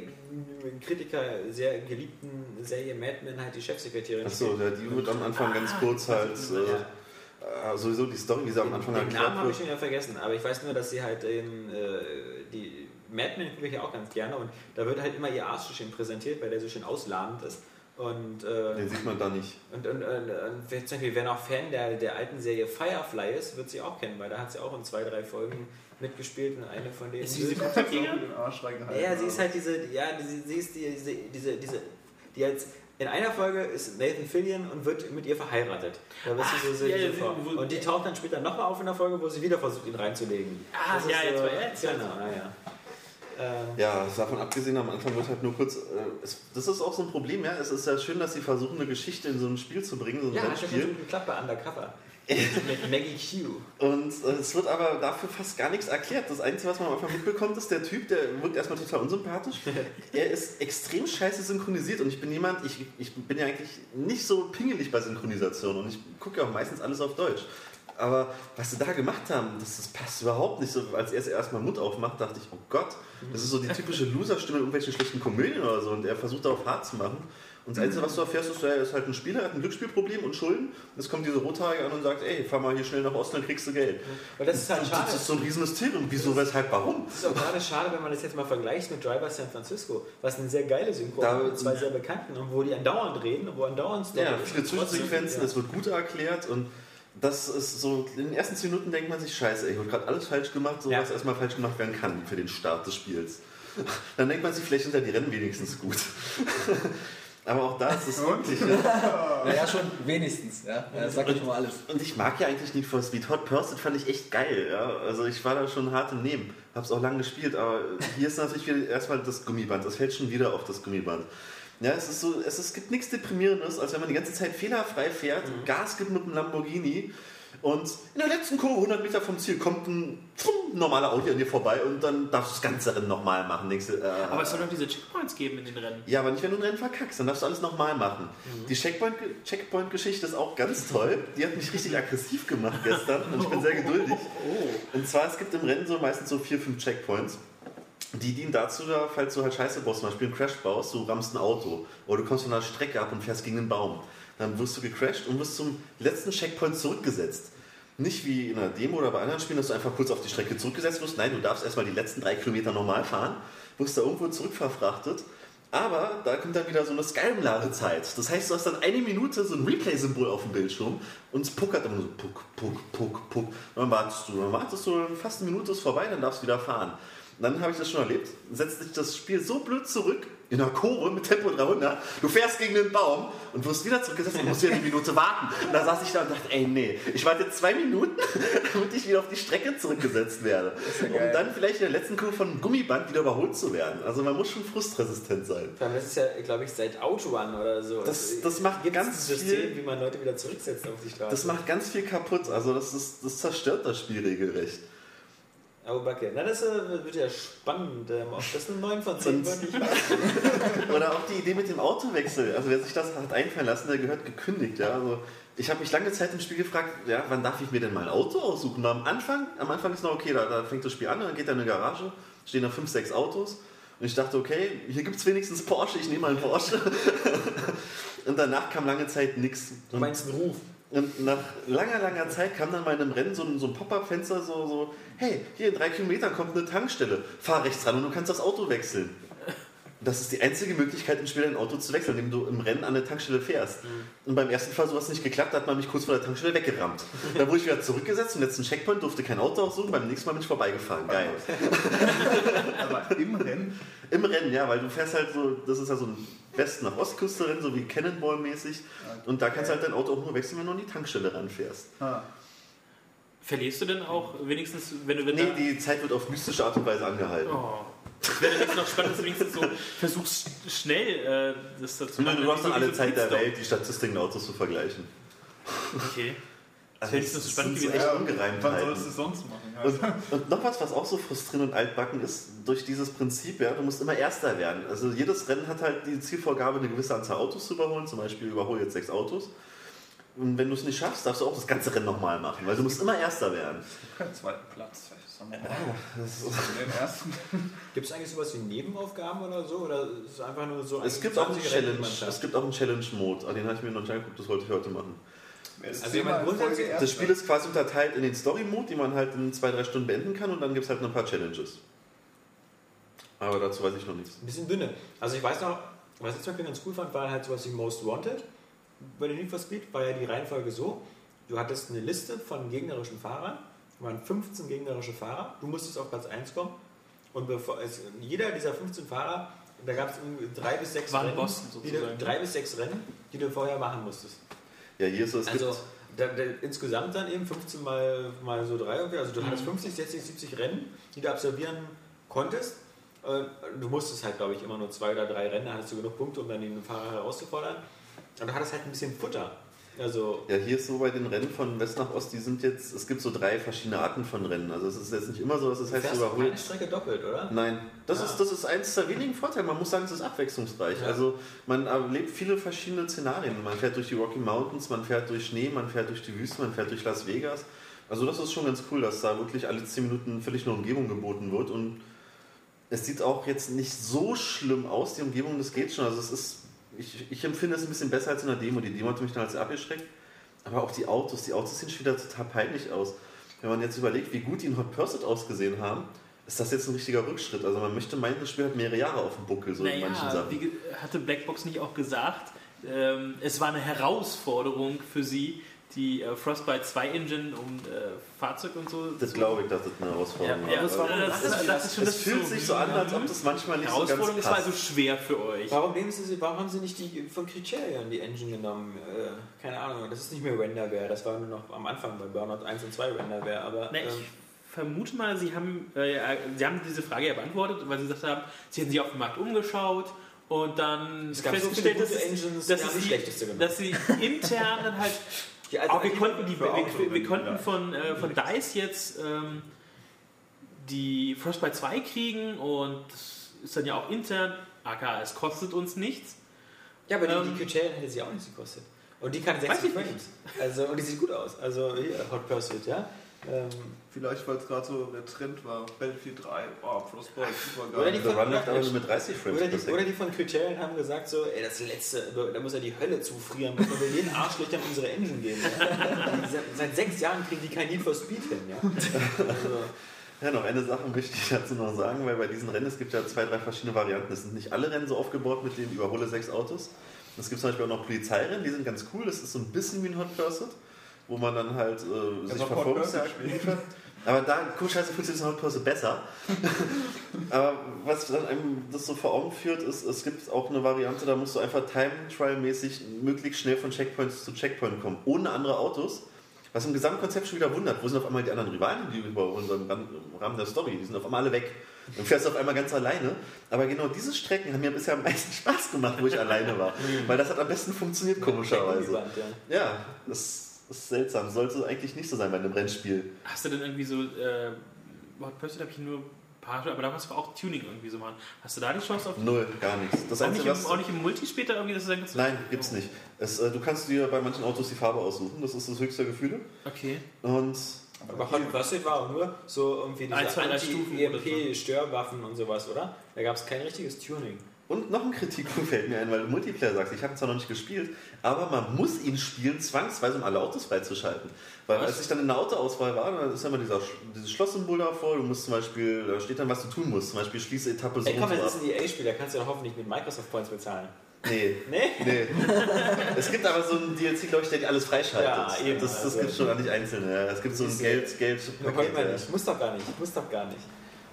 Kritiker sehr geliebten Serie Mad Men halt die Chefsekretärin Achso, ja, die wird am Anfang ganz kurz halt. Äh, äh, sowieso die Story, wie sie am Anfang Den Namen erklärt habe ich schon wieder vergessen, aber ich weiß nur, dass sie halt in äh, die Mad Men gucke ich ja auch ganz gerne und da wird halt immer ihr Arsch so schön präsentiert, weil der so schön ausladend ist. Und, äh, Den sieht man da nicht. und, und, und, und wer, zum Beispiel, wer noch Fan der, der alten Serie Firefly ist, wird sie auch kennen, weil da hat sie auch in zwei, drei Folgen mitgespielt und eine von denen. Ist sie diese [LAUGHS] reingehalten. ja, sie ist halt diese, ja, sie, sie ist die, diese, diese, diese, die jetzt in einer Folge ist Nathan Fillion und wird mit ihr verheiratet. Da wird sie so, so, ja, ja, so wo- Und die taucht dann später nochmal auf in der Folge, wo sie wieder versucht, ihn reinzulegen. Ah, Das ja, ist jetzt war er jetzt. Genau, naja. Ähm, Ja, davon abgesehen, am Anfang wird halt nur kurz. Äh, es, das ist auch so ein Problem, ja. Es ist ja schön, dass sie versuchen, eine Geschichte in so ein Spiel zu bringen, so ein ja, hat ja schon Rennspiel. gut geklappt bei Undercover. Maggie Q. Und äh, es wird aber dafür fast gar nichts erklärt. Das Einzige, was man Anfang mitbekommt, ist der Typ, der wirkt erstmal total unsympathisch. er ist extrem scheiße synchronisiert und ich bin jemand, ich, ich bin ja eigentlich nicht so pingelig bei Synchronisation und ich gucke ja auch meistens alles auf Deutsch. Aber was sie da gemacht haben, das, das passt überhaupt nicht. So, als er erstmal Mund aufmacht, dachte ich, oh Gott, das ist so die typische Loser-Stimme in irgendwelchen schlechten Komödien oder so und er versucht darauf hart zu machen. Und das Einzige, was du erfährst, ist, er ist halt ein Spieler, hat ein Glücksspielproblem und Schulden. Und es kommt diese Rothaarige an und sagt, ey, fahr mal hier schnell nach Osten, dann kriegst du Geld. Und das ist halt Das schade. ist so ein riesen Mysterium. Wieso, weshalb, warum? Das ist auch gerade schade, wenn man das jetzt mal vergleicht mit Driver San Francisco, was eine sehr geile Synchro Da- mit zwei sehr bekannten und wo die andauernd reden und wo andauernd Ja, viele Zwischensequenzen, Ja. es wird gut erklärt und das ist so, in den ersten 10 Minuten denkt man sich, scheiße, ich habe gerade alles falsch gemacht, so Ja. was erstmal falsch gemacht werden kann für den Start des Spiels. [LAUGHS] Dann denkt man sich, vielleicht sind ja die Rennen wenigstens gut. [LAUGHS] Aber auch da ist es wirklich. Ja. Naja, schon wenigstens. Ja? Das sagt ja schon mal alles. Und ich mag ja eigentlich Need for Speed. Hot Pursuit fand ich echt geil. Ja? Also ich war da schon hart im Nehmen. Hab's auch lange gespielt, aber hier ist natürlich wieder erstmal das Gummiband. Das fällt schon wieder auf das Gummiband. Ja, es ist so, es, es gibt nichts Deprimierendes, als wenn man die ganze Zeit fehlerfrei fährt, Gas gibt mit einem Lamborghini und in der letzten Kurve 100 Meter vom Ziel kommt ein pfumm, normaler Auto an dir vorbei und dann darfst du das ganze Rennen nochmal machen. Du, äh, Aber es soll doch diese Checkpoints geben in den Rennen. ja, aber nicht, wenn du ein Rennen verkackst, dann darfst du alles nochmal machen. Die Checkpoint- Checkpoint-Geschichte ist auch ganz toll. Die hat mich richtig aggressiv gemacht gestern und ich bin sehr geduldig. Und zwar, es gibt im Rennen so meistens so vier, fünf Checkpoints. Die dienen dazu, da, falls du halt Scheiße baust, zum Beispiel einen Crash baust, du rammst ein Auto oder du kommst von einer Strecke ab und fährst gegen einen Baum. Dann wirst du gecrashed und wirst zum letzten Checkpoint zurückgesetzt. Nicht wie in einer Demo oder bei anderen Spielen, dass du einfach kurz auf die Strecke zurückgesetzt wirst. Nein, du darfst erstmal die letzten drei Kilometer normal fahren, wirst da irgendwo zurückverfrachtet. Aber da kommt dann wieder so eine Skyrim-Ladezeit. Das heißt, du hast dann eine Minute so ein Replay-Symbol auf dem Bildschirm und es puckert immer so puck, puck, puck, puck. Und dann wartest du, dann wartest du, fast eine Minute ist vorbei, dann darfst du wieder fahren. Und dann habe ich das schon erlebt, setzt sich das Spiel so blöd zurück, in einer Kurve mit Tempo 300, du fährst gegen den Baum und wirst wieder zurückgesetzt und musst wieder eine Minute warten. Und da saß ich da und dachte, ey, nee, ich warte zwei Minuten, [LAUGHS] damit ich wieder auf die Strecke zurückgesetzt werde. ja um dann vielleicht in der letzten Kurve von einem Gummiband wieder überholt zu werden. Also man muss schon frustresistent sein. Vor allem, Das ist ja, glaube ich, seit Outrun oder so. Das- das macht Gibt's ganz System, viel- wie man Leute wieder zurücksetzt auf die Straße. Das macht ganz viel kaputt. Also das, ist, das zerstört das Spiel regelrecht. Oh, Backe. Na, das äh, wird ja spannend. Ähm, ob das eine 9 von 10 Und- wird. [LAUGHS] [LAUGHS] Oder auch die Idee mit dem Autowechsel. Also wer sich das hat einfallen lassen, der gehört gekündigt. Ja? Also ich habe mich lange Zeit im Spiel gefragt, ja, wann darf ich mir denn mal ein Auto aussuchen? Am Anfang, am Anfang ist noch okay, da, da fängt das Spiel an, dann geht er in eine Garage, stehen da fünf, sechs Autos. Und ich dachte, okay, hier gibt es wenigstens Porsche, ich nehme mal einen [LAUGHS] Porsche. Und danach kam lange Zeit nichts. Du meinst einen Ruf. Und nach langer, langer Zeit kam dann mal in einem Rennen so ein, so ein Pop-Up-Fenster, so, so, hey, hier in drei Kilometern kommt eine Tankstelle, fahr rechts ran und du kannst das Auto wechseln. Das ist die einzige Möglichkeit, im Spiel dein Auto zu wechseln, indem du im Rennen an der Tankstelle fährst. Und beim ersten Fall so was nicht geklappt, da hat man mich kurz vor der Tankstelle weggerammt. [LAUGHS] Dann wurde ich wieder zurückgesetzt, im letzten Checkpoint durfte kein Auto aussuchen, beim nächsten Mal bin ich vorbeigefahren. Geil. [LAUGHS] Aber im Rennen, Im Rennen, ja, weil du fährst halt so, das ist ja so ein West- nach Ostküste Rennen, so wie Cannonball-mäßig. Und da kannst du halt dein Auto auch nur wechseln, wenn du an die Tankstelle ranfährst. ah, Verlierst du denn auch wenigstens, wenn du wenn Nee, da- die Zeit wird auf mystische Art und Weise angehalten. Oh. Das wäre jetzt noch spannend, dass du wenigstens so versuchst, schnell äh, das dazu Nö, du hast dann alle wie Zeit der. Welt, die Statistiken der Autos zu vergleichen. Okay. [LAUGHS] Also Fände ich das spannend sind so gewesen. echt ja, wann sollst du es sonst machen? Und, und noch was, was auch so frustrierend und altbacken ist, durch dieses Prinzip, ja, du musst immer Erster werden. Also jedes Rennen hat halt die Zielvorgabe, eine gewisse Anzahl Autos zu überholen, zum Beispiel überhole jetzt sechs Autos. Und wenn du es nicht schaffst, darfst du auch das ganze Rennen nochmal machen, weil du musst immer Erster werden. keinen zweiten Platz. Das Das ersten. [LAUGHS] Gibt es eigentlich sowas wie Nebenaufgaben oder so? Oder ist es einfach nur so Es ein gibt auch einen 20 Rennen, die Challenge, es gibt auch einen Challenge-Mode, an den habe ich mir noch nicht angeguckt, das wollte ich heute machen. Also jemand grundsätzlich- Das Spiel ist quasi unterteilt in den Story-Mode, die man halt in zwei, drei Stunden beenden kann und dann gibt es halt noch ein paar Challenges. Aber dazu weiß ich noch nichts. Ein bisschen dünne. Also ich weiß noch, was ich zum Beispiel ganz cool fand, war halt sowas wie Most Wanted. Bei den Need for Speed war ja die Reihenfolge so, du hattest eine Liste von gegnerischen Fahrern, waren 15 gegnerische Fahrer, du musstest auf Platz 1 kommen und bevor, es, jeder dieser 15 Fahrer, da gab es irgendwie drei bis sechs Rennen, Boston die du, sozusagen. drei bis sechs Rennen, die du vorher machen musstest. Ja, hier ist so, es Also da, da, insgesamt dann eben 15 mal, mal so drei, irgendwie. also du hattest 50, 60, 70 Rennen, die du absolvieren konntest. Äh, Du musstest halt, glaube ich, immer nur zwei oder drei Rennen, da hattest du genug Punkte, um dann den Fahrer herauszufordern. Und du hattest halt ein bisschen Futter. Also, Ja, hier ist so bei den Rennen von West nach Ost, die sind jetzt, es gibt so drei verschiedene Arten von Rennen. Also es ist jetzt nicht immer so, dass es heißt, du keine überholst. Strecke doppelt, oder? Nein, das, Ah. ist, das ist eins der wenigen Vorteile. Man muss sagen, es ist abwechslungsreich. Ja. Also man erlebt viele verschiedene Szenarien. Man fährt durch die Rocky Mountains, man fährt durch Schnee, man fährt durch die Wüste, man fährt durch Las Vegas. Also das ist schon ganz cool, dass da wirklich alle 10 Minuten völlig neue Umgebung geboten wird. Und es sieht auch jetzt nicht so schlimm aus, die Umgebung, das geht schon. Also es ist, ich, ich empfinde es ein bisschen besser als in der Demo. Die Demo hat mich dann als abgeschreckt. Aber auch die Autos, die Autos sehen schon wieder total peinlich aus. Wenn man jetzt überlegt, wie gut die in Hot Pursuit ausgesehen haben, ist das jetzt ein richtiger Rückschritt. Also man möchte meinen, das Spiel hat mehrere Jahre auf dem Buckel, so in manchen Naja, Sachen. wie hatte Blackbox nicht auch gesagt, ähm, es war eine Herausforderung für sie, die äh, Frostbite 2 Engine um äh, Fahrzeug und so. Das glaube ich, dass das eine Herausforderung Ja, war. das, war, das, ist, das ist schon das fühlt sich so an, als ob das manchmal nicht so Herausforderung ganz ist war passt. also schwer für euch. Warum, nehmen sie, warum haben sie nicht die von Criterion die Engine genommen? Äh, keine Ahnung, das ist nicht mehr Renderware, das war nur noch am Anfang bei Burnout 1 und 2 Renderware, aber. Na, ich ähm, vermute mal, Sie haben, äh, Sie haben diese Frage ja beantwortet, weil Sie gesagt haben, Sie hätten sich auf dem Markt umgeschaut und dann Es gab so viele festgestellt, dass, Engines, dass, schlechteste genommen. dass Sie intern dann halt [LAUGHS] die Auch wir Alternative- konnten, die, wir, wir, wir ja. konnten von, äh, von DICE jetzt ähm, die Frostbite 2 kriegen und das ist dann ja auch intern, aka es kostet uns nichts. Ja, aber die, Ähm, die Criterion hätte sie auch nichts gekostet. Und die kann Weiß 60 ich nicht. Frames. Also, und die sieht gut aus. Also hier, Hot Pursuit, ja. Ähm, Vielleicht, weil es gerade so der Trend war. Battlefield 3, oh, Frostbite, super Oder geil. die mit 30 Frames oder, die, oder die von Criterion haben gesagt so, ey, das letzte, da muss ja die Hölle zufrieren, müssen wir jeden Arschlöchern unsere Engine geben. Die, seit, seit sechs Jahren kriegen die kein Need for Speed hin, ja. Also, Ja, noch eine Sache möchte ich dazu noch sagen, weil bei diesen Rennen, es gibt ja zwei, drei verschiedene Varianten. Es sind nicht alle Rennen so aufgebaut mit den überhole sechs Autos. Es gibt zum Beispiel auch noch Polizeirennen, die sind ganz cool. Das ist so ein bisschen wie ein Hot Pursuit, wo man dann halt äh, [LAUGHS] sich noch Verfolgungsjagd liefert. Aber da, komischerweise funktioniert Hot Pursuit besser. [LAUGHS] Aber was dann einem das so vor Augen führt, ist, es gibt auch eine Variante, da musst du einfach Time-Trial-mäßig möglichst schnell von Checkpoints zu Checkpoint kommen, ohne andere Autos. Was im Gesamtkonzept schon wieder wundert, wo sind auf einmal die anderen Rivalen, die über im Rahmen der Story, die sind auf einmal alle weg. Dann fährst du auf einmal ganz alleine. Aber genau diese Strecken haben mir bisher am meisten [LAUGHS] Spaß gemacht, wo ich alleine war. Weil das hat am besten funktioniert, komischerweise. Ja, das ist seltsam. Sollte eigentlich nicht so sein bei einem Rennspiel. Hast du denn irgendwie so, äh, Hot Pursuit habe ich nur ein paar, aber da kannst du auch Tuning irgendwie so machen. Hast du da die Chance auf Null, gar nichts. Das auch, nicht Einzige, im, was. auch nicht im Multi später irgendwie, dass du sagen kannst? Nein, gibt's nicht. Es, äh, du kannst dir bei manchen Autos die Farbe aussuchen, das ist das höchste der Gefühle. Okay. Und Aber Hot Pursuit war auch nur so irgendwie Ein, diese zwei, drei Stufen oder Anti-EMP-Störwaffen und sowas, oder? Da gab es kein richtiges Tuning. Und noch ein Kritikpunkt [LAUGHS] fällt mir ein, weil du Multiplayer sagst. Ich habe zwar noch nicht gespielt, aber man muss ihn spielen, zwangsweise, um alle Autos freizuschalten. Weil als ich dann in der Autoauswahl war, dann ist ja immer dieser, dieses Schlosssymbol davor. Du musst zum Beispiel, da steht dann, was du tun musst. Zum Beispiel schließe Etappe so Ey, komm, und so ab. ist ein EA-Spiel, da kannst du doch hoffentlich mit Microsoft Points bezahlen. Nee. [LAUGHS] Nee? Nee. es gibt aber so einen DLC, glaube ich, der alles freischaltet. Ja, eben, das das also- gibt es schon gar nicht einzeln. Ja. Es gibt so ein. Geld, Geld nicht. Muss doch gar nicht. Muss doch gar nicht.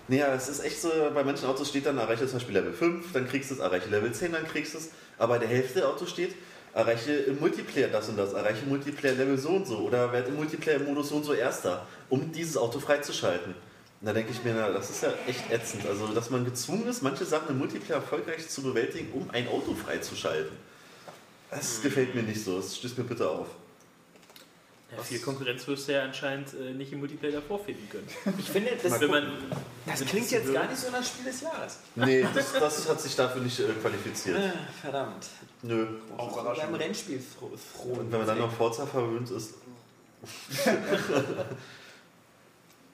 Nee, ja, es ist echt so, bei manchen Autos steht dann, erreiche zum Beispiel Level 5, dann kriegst du es, erreiche Level 10, dann kriegst du es. Aber bei der Hälfte der Autos steht, erreiche im Multiplayer das und das, erreiche im Multiplayer Level so und so oder werde im Multiplayer-Modus so und so Erster, um dieses Auto freizuschalten. Da denke ich mir, na, das ist ja echt ätzend. Also, dass man gezwungen ist, manche Sachen im Multiplayer erfolgreich zu bewältigen, um ein Auto freizuschalten. Das gefällt mir nicht so. Das stößt mir bitte auf. Ja, viel Konkurrenz wirst du ja anscheinend äh, nicht im Multiplayer vorfinden können. [LAUGHS] Ich finde, das, Wenn man, das klingt jetzt gar nicht so nach Spiel des Jahres. Nee, das, das hat sich dafür nicht äh, qualifiziert. Ah, Verdammt. Nö. Auch beim Rennspiel froh. froh Und wenn man dann noch Forza verwöhnt ist. [LAUGHS]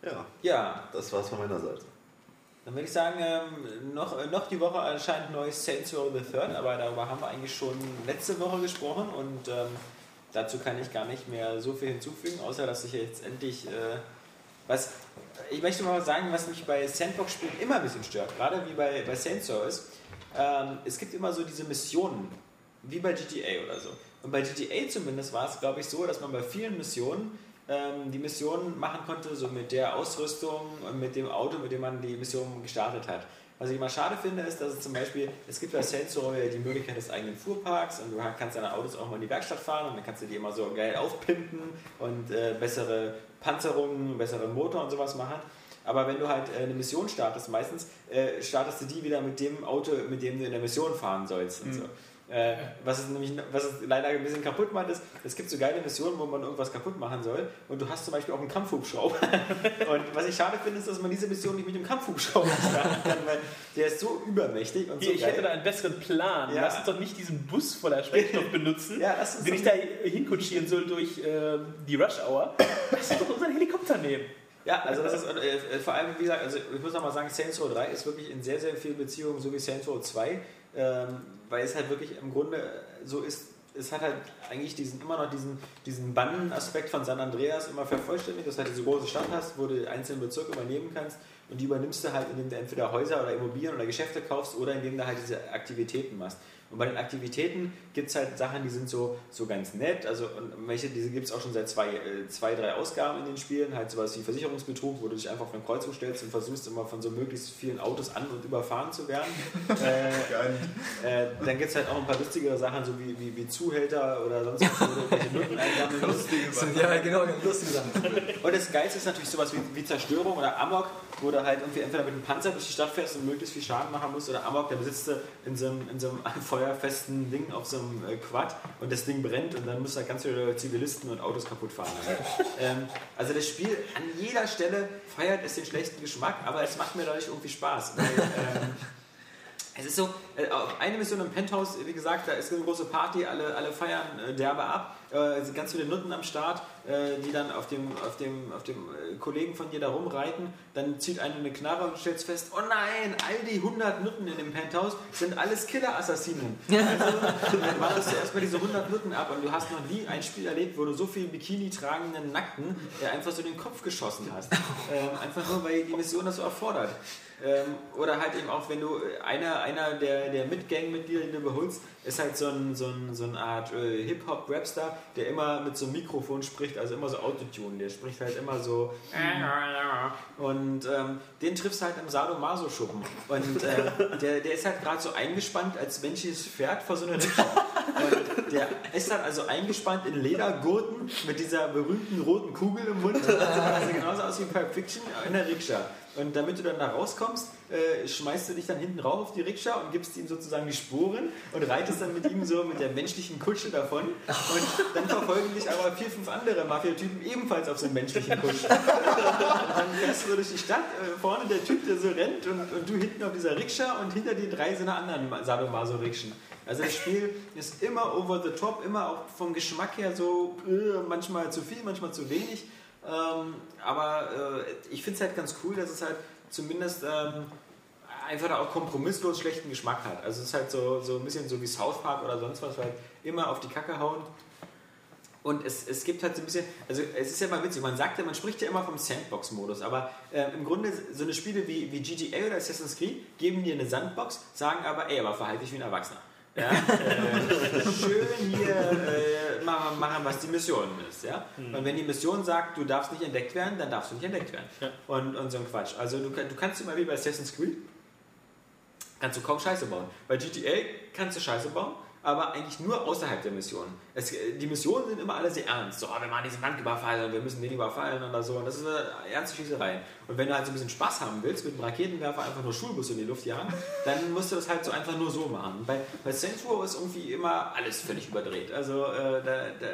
ja, Ja, das war's von meiner Seite. dann würde ich sagen, ähm, noch, äh, noch die Woche erscheint neues Saints Row the Third, aber darüber haben wir eigentlich schon letzte Woche gesprochen und ähm, dazu kann ich gar nicht mehr so viel hinzufügen, außer dass ich jetzt endlich äh, was. Ich möchte mal sagen, was mich bei Sandbox-Spielen immer ein bisschen stört, gerade wie bei, bei Saints Row ist, ähm, es gibt immer so diese Missionen, wie bei GTA oder so. Und bei GTA zumindest war es, glaube ich, so, dass man bei vielen Missionen ähm, die Missionen machen konnte, so mit der Ausrüstung und mit dem Auto, mit dem man die Mission gestartet hat. Was ich immer schade finde, ist, dass es zum Beispiel, es gibt bei Saints Row ja die Möglichkeit des eigenen Fuhrparks und du kannst deine Autos auch mal in die Werkstatt fahren und dann kannst du die immer so geil aufpimpen und äh, bessere Panzerungen, besseren Motor und sowas machen. Aber wenn du halt äh, eine Mission startest, meistens äh, startest du die wieder mit dem Auto, mit dem du in der Mission fahren sollst und so. Äh, was es nämlich, was es leider ein bisschen kaputt macht, ist, es gibt so geile Missionen, wo man irgendwas kaputt machen soll und du hast zum Beispiel auch einen Kampfhubschrauber. [LAUGHS] und was ich schade finde, ist, dass man diese Mission nicht mit dem Kampfhubschrauber starten kann, weil der ist so übermächtig und Hier, so ich geil. hätte da einen besseren Plan. Ja. Lass uns doch nicht diesen Bus voller Sprengstoff [LAUGHS] benutzen, Ja, den ich da hinkutschieren soll durch ähm, die Rush Hour. Lass uns doch unseren Helikopter nehmen. Ja, also das ist äh, vor allem, wie gesagt, also ich muss nochmal sagen, Saints Row 3 ist wirklich in sehr, sehr vielen Beziehungen so wie Saints Row 2, ähm, weil es halt wirklich im Grunde so ist, es hat halt eigentlich diesen, immer noch diesen, diesen Bannenaspekt von San Andreas immer vervollständigt, dass du halt diese große Stadt hast, wo du einzelne Bezirke übernehmen kannst und die übernimmst du halt, indem du entweder Häuser oder Immobilien oder Geschäfte kaufst oder indem du halt diese Aktivitäten machst. Und bei den Aktivitäten gibt es halt Sachen, die sind so, so ganz nett. Also und welche, diese gibt es auch schon seit zwei, äh, zwei, drei Ausgaben in den Spielen. Halt sowas wie Versicherungsbetrug, wo du dich einfach auf eine Kreuzung stellst und versuchst immer von so möglichst vielen Autos an- und überfahren zu werden. [LAUGHS] äh, äh, dann gibt es halt auch ein paar lustigere Sachen, so wie, wie, wie Zuhälter oder sonst was, wo du irgendwelche Nutten [LAUGHS] einsammeln musst. Ja, genau, lustige Sachen. Und das Geilste ist natürlich sowas wie, wie Zerstörung oder Amok, wo du halt irgendwie entweder mit einem Panzer durch die Stadt fährst und möglichst viel Schaden machen musst, oder Amok, da besitzt du in so einem, in so einem [LAUGHS] feuerfesten Ding auf so einem äh, Quad und das Ding brennt und dann du halt ganz viele Zivilisten und Autos kaputt fahren. [LAUGHS] ähm, also das Spiel an jeder Stelle feiert es den schlechten Geschmack, aber es macht mir dadurch irgendwie Spaß. Weil, ähm, [LAUGHS] es ist so, äh, eine Mission im Penthouse, wie gesagt, da ist eine große Party, alle, alle feiern äh, derbe ab. Äh, ganz viele Nutten am Start, äh, die dann auf dem, auf dem, auf dem Kollegen von dir da rumreiten. Dann zieht einer eine Knarre und stellt fest, oh nein, all die 100 Nutten in dem Penthouse sind alles Killer-Assassinen. [LAUGHS] Also, dann wartest du erstmal diese 100 Nutten ab und du hast noch nie ein Spiel erlebt, wo du so viel Bikini tragenden Nackten einfach so den Kopf geschossen hast. [LAUGHS] Ähm, einfach nur, weil die Mission das so erfordert. Ähm, oder halt eben auch, wenn du äh, einer, einer der, der Mitgangmitglieder, die du beholst, ist halt so, ein, so, ein, so eine Art äh, Hip-Hop-Rapstar, der immer mit so einem Mikrofon spricht, also immer so Autotune. Der spricht halt immer so. Und ähm, den triffst du halt im Sadomaso-Schuppen. Und äh, der, der ist halt gerade so eingespannt als menschliches Pferd vor so einer Rikscha. Und der ist dann also eingespannt in Ledergurten mit dieser berühmten roten Kugel im Mund. Also also genauso aus wie Pulp Fiction in der Rikscha. Und damit du dann da rauskommst, äh, schmeißt du dich dann hinten rauf auf die Rikscha und gibst ihm sozusagen die Spuren und reitest dann mit ihm so mit der menschlichen Kutsche davon. Und dann verfolgen dich aber vier, fünf andere Mafia-Typen ebenfalls auf so einem menschlichen Kutsche. [LAUGHS] Und dann fährst du durch die Stadt, äh, vorne der Typ, der so rennt und, und du hinten auf dieser Rikscha und hinter dir drei so eine anderen Sadomaso-Rikschen. Also das Spiel ist immer over the top, immer auch vom Geschmack her so äh, manchmal zu viel, manchmal zu wenig. Ähm, aber äh, ich finde es halt ganz cool, dass es halt zumindest ähm, einfach auch kompromisslos schlechten Geschmack hat. Also es ist halt so, so ein bisschen so wie South Park oder sonst was, halt immer auf die Kacke hauen. Und es, es gibt halt so ein bisschen, also es ist ja mal witzig, man sagt ja, man spricht ja immer vom Sandbox-Modus, aber äh, im Grunde so eine Spiele wie, wie GTA oder Assassin's Creed geben dir eine Sandbox, sagen aber, ey, aber verhalte dich wie ein Erwachsener. Ja? äh, [LAUGHS] schön hier äh, machen, machen, was die Mission ist. Ja? Und wenn die Mission sagt, du darfst nicht entdeckt werden, dann darfst du nicht entdeckt werden. Ja. Und, und so ein Quatsch. Also du, du kannst immer wie bei Assassin's Creed, kannst du kaum Scheiße bauen. Bei GTA kannst du Scheiße bauen, aber eigentlich nur außerhalb der Mission. Es, die Missionen sind immer alle sehr ernst. So, wir machen diesen Land überfallen und wir müssen den überfallen oder so. Und das ist eine ernste Schießerei. Und wenn du halt so ein bisschen Spaß haben willst, mit einem Raketenwerfer einfach nur Schulbusse in die Luft jagen, dann musst du das halt so einfach nur so machen. Bei, bei Saints Row ist irgendwie immer alles völlig überdreht. Also äh, da, da,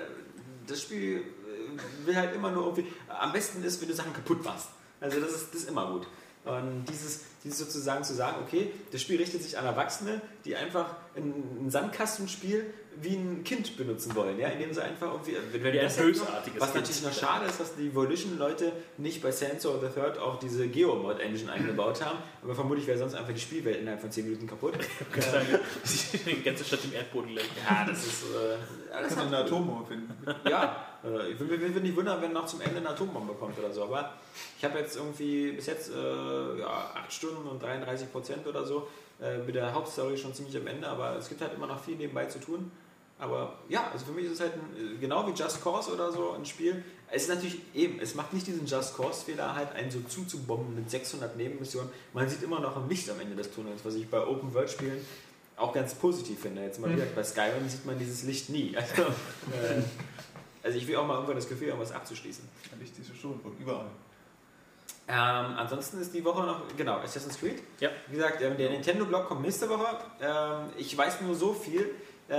das Spiel äh, will halt immer nur irgendwie. Am besten ist, wenn du Sachen kaputt machst. Also das ist, das ist immer gut. Und dieses, dieses sozusagen zu sagen, okay, das Spiel richtet sich an Erwachsene, die einfach ein, ein Sandkastenspiel wie ein Kind benutzen wollen, ja, indem sie einfach irgendwie, wenn, wenn ein das noch, bösartiges was natürlich noch schade ist, dass die Volition-Leute nicht bei Sensor the Third auch diese Geomod-Engine eingebaut haben, aber vermutlich wäre sonst einfach die Spielwelt innerhalb von 10 Minuten kaputt. [LAUGHS] [LAUGHS] Die ganze Stadt im Erdboden legt. Ja, das ist, äh, das Kann hat, man eine Atombombe finden. ja, äh, ich würde mich nicht wundern, wenn noch zum Ende eine Atombombe kommt oder so. Aber ich habe jetzt irgendwie bis jetzt äh, ja, 8 Stunden und 33 Prozent oder so äh, mit der Hauptstory schon ziemlich am Ende. Aber es gibt halt immer noch viel nebenbei zu tun. Aber ja, also für mich ist es halt ein, äh, genau wie Just Cause oder so ein Spiel. Es ist natürlich eben, es macht nicht diesen Just Cause-Fehler, halt einen so zuzubomben mit 600 Nebenmissionen. Man sieht immer noch ein Licht am Ende des Tunnels, was ich bei Open-World-Spielen auch ganz positiv finde. Jetzt mal wieder, bei Skyrim sieht man dieses Licht nie. [LAUGHS] Also, äh, also ich will auch mal irgendwann das Gefühl haben, was abzuschließen. Ja, Licht ist schon und überall. Ähm, ansonsten ist die Woche noch, genau, Assassin's Creed. Ja. Wie gesagt, ähm, der Nintendo-Blog kommt nächste Woche. Ähm, ich weiß nur so viel. Äh,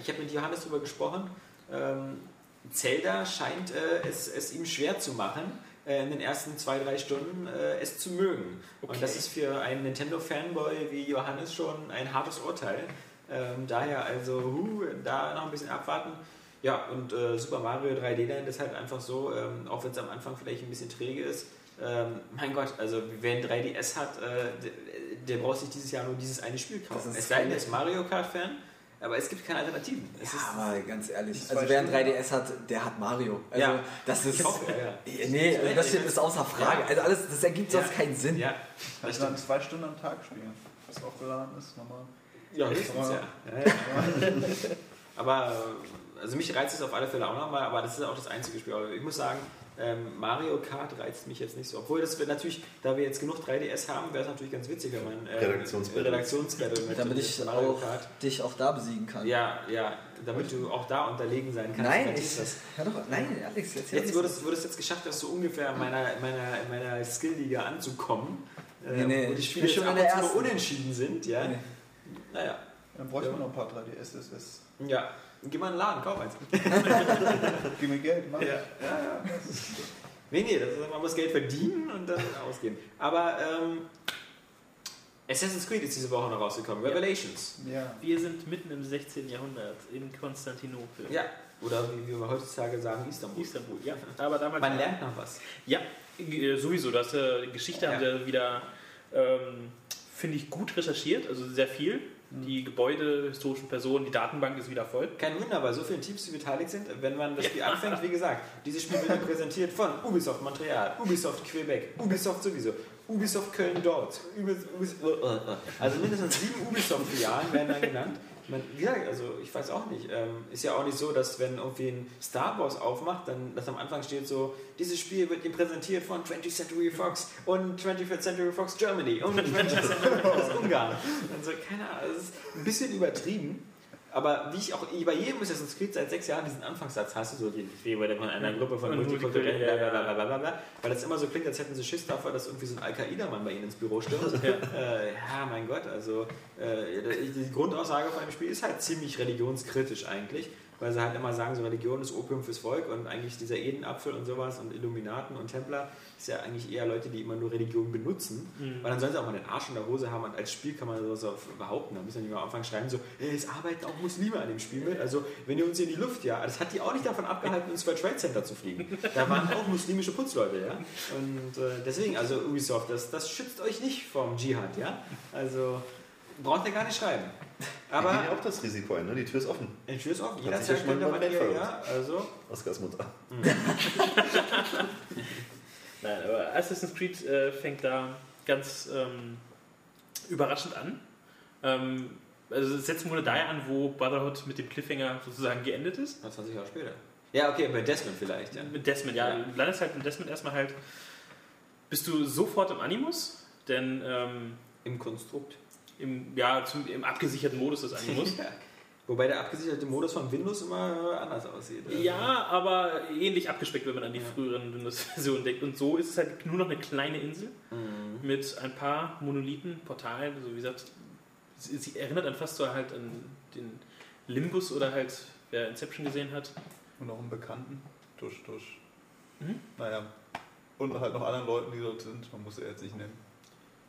ich habe mit Johannes darüber gesprochen. Ähm, Zelda scheint äh, es, es ihm schwer zu machen, äh, in den ersten zwei, drei Stunden äh, es zu mögen. Okay. Und das ist für einen Nintendo-Fanboy wie Johannes schon ein hartes Urteil. Ähm, daher also, huh, da noch ein bisschen abwarten. Ja, und äh, Super Mario 3D Land ist halt einfach so, ähm, auch wenn es am Anfang vielleicht ein bisschen träge ist, ähm, mein Gott, also wer ein 3DS hat, äh, der, der braucht sich dieses Jahr nur dieses eine Spiel kaufen. Es sei denn, er ist Mario Kart-Fan, aber es gibt keine Alternativen. Es Ja, ist, aber ganz ehrlich, also wer ein schon- 3DS hat, der hat Mario. Also Ja. das ist. Ich hoffe, ja. [LAUGHS] Nee, also das steht ist außer Frage. Ja. Also alles, das ergibt sonst Ja. keinen Sinn. ja, das dann zwei Stunden am Tag spielen. Was auch geladen ist, nochmal. Ja, höchstens, [LAUGHS] ja. ja, ja. [LAUGHS] Aber äh, also mich reizt es auf alle Fälle auch nochmal, aber das ist auch das einzige Spiel. Aber ich muss sagen, ähm, Mario Kart reizt mich jetzt nicht so. Obwohl das wird natürlich, da wir jetzt genug 3DS haben, wäre es natürlich ganz witzig, wenn man äh, Redaktionsbattle. Redaktionsbattle mit Damit mit ich Mario auch Kart. dich auch da besiegen kann. Ja, ja, damit du auch da unterlegen sein kannst. Nein, ich, du das? hör doch, nein, Alex, erzähl Jetzt wurde so. es, wurde es jetzt geschafft, dass so ungefähr in meiner, in meiner, in meiner Skill-Liga anzukommen. äh, Nee, nee, wo die ich Spiele bin jetzt schon ab und zu unentschieden sind. Ja. Nee. Naja, Dann bräuchte Ja. man noch ein paar 3DS. SS. ja. Geh mal in den Laden, kauf eins. [LAUGHS] Gib mir Geld, mach. Ja, ja, ja. Nee, nee, das ist, man muss Geld verdienen und dann ausgeben. Aber ähm, Assassin's Creed ist diese Woche noch rausgekommen. Revelations. Ja. Wir sind mitten im 16. Jahrhundert in Konstantinopel. Ja. Oder wie wir heutzutage sagen, Istanbul. Istanbul, ja. Aber damals Man lernt noch was. Ja, äh, sowieso. Das äh, Geschichte haben Ja. sie wieder, ähm, finde ich, gut recherchiert, also sehr viel. Die Gebäude, historischen Personen, die Datenbank ist wieder voll. Kein Wunder, bei so vielen Teams, die beteiligt sind, wenn man das Spiel anfängt, wie gesagt, dieses Spiel wird ja präsentiert von Ubisoft Montreal, Ubisoft Quebec, Ubisoft sowieso, Ubisoft Köln dort, Ubis, Ubis, äh, äh, äh. also mindestens sieben Ubisoft-Filialen werden dann genannt. Man, wie gesagt, also ich weiß auch nicht, ähm, ist ja auch nicht so, dass wenn irgendwie ein Star Wars aufmacht, dann dass am Anfang steht so, dieses Spiel wird ihm präsentiert von 20th Century Fox und 21st Century Fox Germany und [LAUGHS] 20th Century Fox Ungarn. Und so, keine Ahnung, das ist ein bisschen übertrieben. Aber wie ich auch bei jedem Assassin's Creed seit sechs Jahren diesen Anfangssatz hasse, so die rede von einer Gruppe von multikulturellen, blablabla, weil das immer so klingt, als hätten sie Schiss davor, dass irgendwie so ein Al-Qaida-Mann bei ihnen ins Büro stürmt. Ja. Äh, ja, mein Gott, also äh, die Grundaussage von dem Spiel ist halt ziemlich religionskritisch eigentlich. weil sie halt immer sagen, so Religion ist Opium fürs Volk und eigentlich dieser Edenapfel und sowas und Illuminaten und Templer ist ja eigentlich eher Leute, die immer nur Religion benutzen, Mhm. weil dann sollen sie auch mal den Arsch in der Hose haben und als Spiel kann man sowas auch behaupten. Da müssen wir nicht mal am Anfang schreiben, so, hey, es arbeiten auch Muslime an dem Spiel mit, also wenn ihr uns in die Luft, ja, das hat die auch nicht davon abgehalten, ins World Trade Center zu fliegen. Da waren auch muslimische Putzleute, ja. Und äh, deswegen, also Ubisoft, das, das schützt euch nicht vom Dschihad, ja. Also braucht ihr gar nicht schreiben. Aber ja auch das Risiko ein, ne? die Tür ist offen. die Tür ist offen, jederzeit ja schon könnt ihr mal ja, also Oskars Mutter. Nein, aber Assassin's Creed äh, fängt da ganz ähm, überraschend an. Ähm, also es setzt im Grunde daher an, wo Brotherhood mit dem Cliffhanger sozusagen geendet ist. 20 Jahre später. Ja, okay, bei Desmond vielleicht, ja. Mit Desmond, ja. Ja. Du landest halt mit Desmond erstmal halt, bist du sofort im Animus, denn ähm, Im Konstrukt. im, ja, zum, im abgesicherten Modus des Animus. [LAUGHS] Ja. Wobei der abgesicherte Modus von Windows immer anders aussieht. Also, Ja, aber ähnlich abgespeckt, wenn man an die Ja. früheren Windows-Versionen denkt. Und so ist es halt nur noch eine kleine Insel Mhm. mit ein paar Monolithen, Portalen. Also wie gesagt, sie, sie erinnert an fast so halt an den Limbus oder halt, wer Inception gesehen hat. Und noch einen Bekannten. Durch, durch. Mhm. Naja. Und halt noch anderen Leuten, die dort sind. Man muss sie jetzt nicht nennen.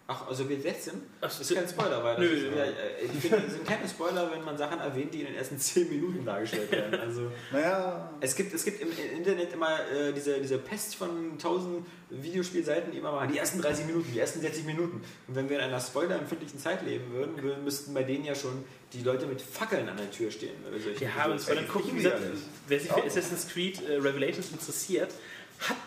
Ach, also wir jetzt sind? Ach, Das ist kein Spoiler, weil das Nö. ist, ja, äh, ich finde, es sind keine Spoiler, wenn man Sachen erwähnt, die in den ersten [LAUGHS] 10 Minuten dargestellt werden. Also Naja. es gibt, es gibt im Internet immer äh, diese, diese Pest von 1000 Videospielseiten, die immer machen, die ersten 30 Minuten, die ersten 60 Minuten. Und wenn wir in einer spoilerempfindlichen Zeit leben würden, wür- müssten bei denen ja schon die Leute mit Fackeln an der Tür stehen. Oder solche Ja, aber dann gucken, wie gesagt, wer sich für Assassin's Creed äh, Revelations interessiert, hat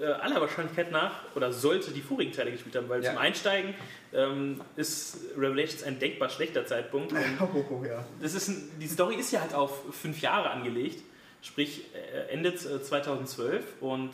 äh, aller Wahrscheinlichkeit nach oder sollte die vorigen Teile gespielt haben, weil Ja. zum Einsteigen ähm, ist Revelations ein denkbar schlechter Zeitpunkt. Und [LAUGHS] Oh, ja. das ist ein, die Story ist ja halt auf fünf Jahre angelegt, sprich äh, endet äh, 2012 und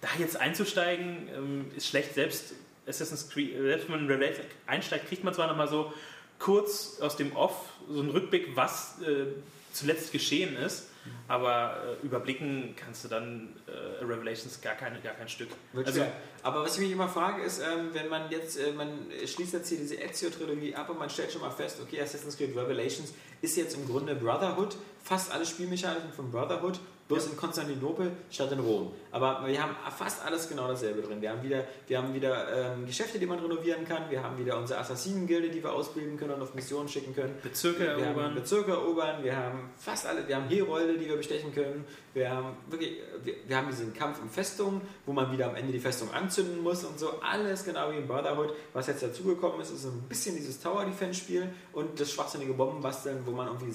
da jetzt einzusteigen ähm, ist schlecht. Selbst Assassin's Creed, äh, selbst wenn man in Revelations einsteigt, kriegt man zwar nochmal so kurz aus dem Off so einen Rückblick, was äh, zuletzt geschehen ist, aber äh, überblicken kannst du dann äh, Revelations gar, keine, gar kein Stück. Also- aber was ich mich immer frage, ist, ähm, wenn man jetzt, äh, man schließt jetzt hier diese Ezio-Trilogie ab und man stellt schon mal fest, okay, Assassin's Creed Revelations ist jetzt im Grunde Brotherhood, fast alle Spielmechaniken von Brotherhood, bloß in Konstantinopel statt in Rom. Aber wir haben fast alles genau dasselbe drin. Wir haben wieder, wir haben wieder ähm, Geschäfte, die man renovieren kann, wir haben wieder unsere Assassinen-Gilde, die wir ausbilden können und auf Missionen schicken können. Bezirke Wir haben erobern. Bezirke erobern, wir haben fast alle, wir haben Herolde, die wir bestechen können, wir haben wirklich, wir, wir haben diesen Kampf um Festungen, wo man wieder am Ende die Festung anzünden muss und so, alles genau wie in Brotherhood. Was jetzt dazugekommen ist, ist so ein bisschen dieses Tower-Defense-Spiel und das schwachsinnige Bombenbasteln, wo man irgendwie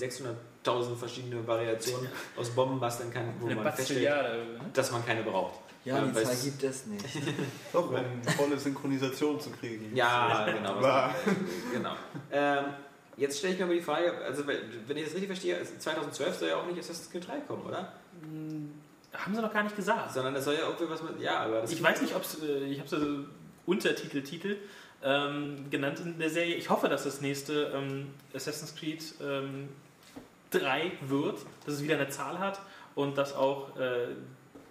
600.000 verschiedene Variationen aus Bomben basteln kann, wo Eine man feststellt, ne? dass man keine braucht. Ja, die Zahl es- gibt es nicht. [LAUGHS] Doch, um volle Synchronisation zu kriegen. Ja, genau. genau. Ähm, jetzt stelle ich mir aber die Frage, also wenn ich das richtig verstehe, 2012 soll ja auch nicht Assassin's Creed 3 kommen, oder? Haben sie noch gar nicht gesagt. Sondern das soll ja irgendwie was mit. Ja, aber das. Ich weiß nicht, ob es, äh, ich habe so Untertitel, Titel ähm, genannt in der Serie. Ich hoffe, dass das nächste ähm, Assassin's Creed ähm, 3 wird, dass es wieder eine Zahl hat und dass auch äh,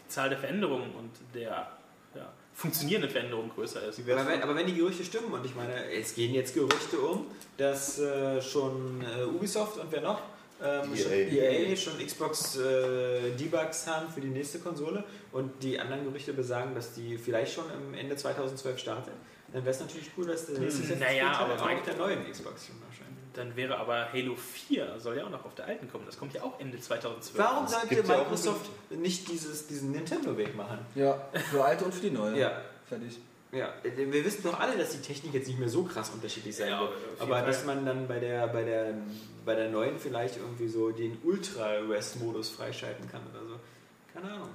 die Zahl der Veränderungen und der ja, funktionierenden Veränderungen größer ist. Aber wenn, aber wenn die Gerüchte stimmen, und ich meine, es gehen jetzt Gerüchte um, dass äh, schon äh, Ubisoft und wer noch? Ähm, EA. Schon EA schon Xbox äh, Debugs haben für die nächste Konsole und die anderen Gerüchte besagen, dass die vielleicht schon im Ende 2012 startet, dann wäre es natürlich cool, dass der nächste Hm, naja, aber auch der neuen Xbox schon erscheint. Dann wäre aber Halo 4, soll ja auch noch auf der alten kommen. Das kommt ja auch Ende 2012. Warum sollte gibt ja Microsoft nicht dieses, diesen Nintendo-Weg machen? Ja, für alte und für die neue. Ja. Fertig. Ja, wir wissen doch alle, dass die Technik jetzt nicht mehr so krass unterschiedlich sein Ja, wird. Aber Fall. dass man dann bei der, bei, der, bei der neuen vielleicht irgendwie so den Ultra-Rest-Modus freischalten kann oder so. Keine Ahnung.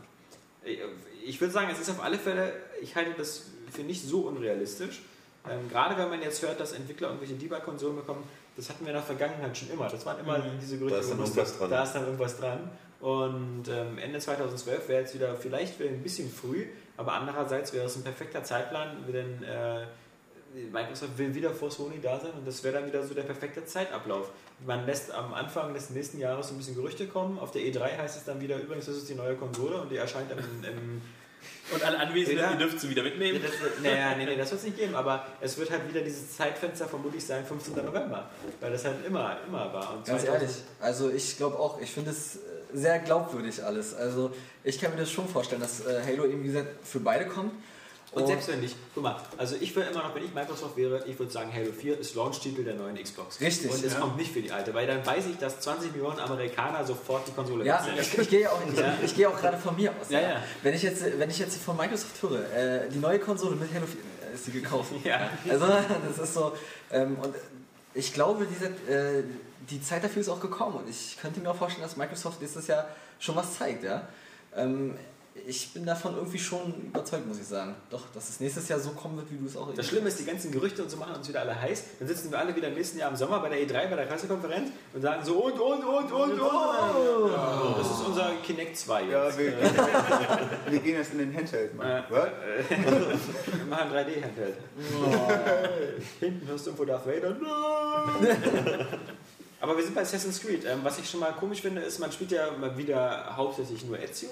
Ich- Ich würde sagen, es ist auf alle Fälle, ich halte das für nicht so unrealistisch. Ähm, gerade wenn man jetzt hört, dass Entwickler irgendwelche Debug-Konsolen bekommen, das hatten wir in der Vergangenheit schon immer. Das waren immer Mhm. diese Gerüchte. Da ist dann irgendwas dran. Da ist dann irgendwas dran. Und ähm, Ende 2012 wäre jetzt wieder vielleicht wieder ein bisschen früh, aber andererseits wäre es ein perfekter Zeitplan, denn äh, Microsoft will wieder vor Sony da sein und das wäre dann wieder so der perfekte Zeitablauf. Man lässt am Anfang des nächsten Jahres so ein bisschen Gerüchte kommen. Auf der E3 heißt es dann wieder, übrigens, das ist die neue Konsole und die erscheint im, im Und alle Anwesenden, Ja. ihr dürft sie wieder Ja, mitnehmen. das, naja, nee, nee, das wird es nicht geben, aber es wird halt wieder dieses Zeitfenster vermutlich sein, 15. November. Weil das halt immer, immer war. Und Ganz 2000 ehrlich, also ich glaube auch, ich finde es äh, sehr glaubwürdig alles. Also ich kann mir das schon vorstellen, dass äh, Halo eben, wie gesagt, für beide kommt. Und selbst wenn nicht, guck mal, also ich würde immer noch, wenn ich Microsoft wäre, ich würde sagen, Halo 4 ist Launch-Titel der neuen Xbox. Richtig, Und es ja. kommt nicht für die alte, weil dann weiß ich, dass 20 Millionen Amerikaner sofort die Konsole Ja, wechseln. ich, ich gehe ja auch, ich, Ja. ich gehe auch gerade von mir aus. Ja, ja. Wenn ich jetzt, wenn ich jetzt von Microsoft höre, äh, die neue Konsole mit Halo 4 äh, ist sie gekauft. [LAUGHS] Ja. Also das ist so ähm, und ich glaube, diese, äh, die Zeit dafür ist auch gekommen und ich könnte mir auch vorstellen, dass Microsoft nächstes Jahr schon was zeigt, ja. Ähm, ich bin davon irgendwie schon überzeugt, muss ich sagen. Doch, dass es nächstes Jahr so kommen wird, wie du es auch Das Schlimme ist, die ganzen Gerüchte und so machen uns wieder alle heiß. Dann sitzen wir alle wieder im nächsten Jahr im Sommer bei der E3, bei der Pressekonferenz und sagen so und, und, und, und, und. Oh. Das ist unser Kinect 2 jetzt. Ja, wir, wir gehen jetzt in den Handheld. Mann. Äh. Was? Wir machen 3D-Handheld. Hinten hörst du irgendwo Darth Vader. Nein! [LAUGHS] [LAUGHS] Aber wir sind bei Assassin's Creed. Ähm, was ich schon mal komisch finde, ist, man spielt ja mal wieder hauptsächlich nur Ezio.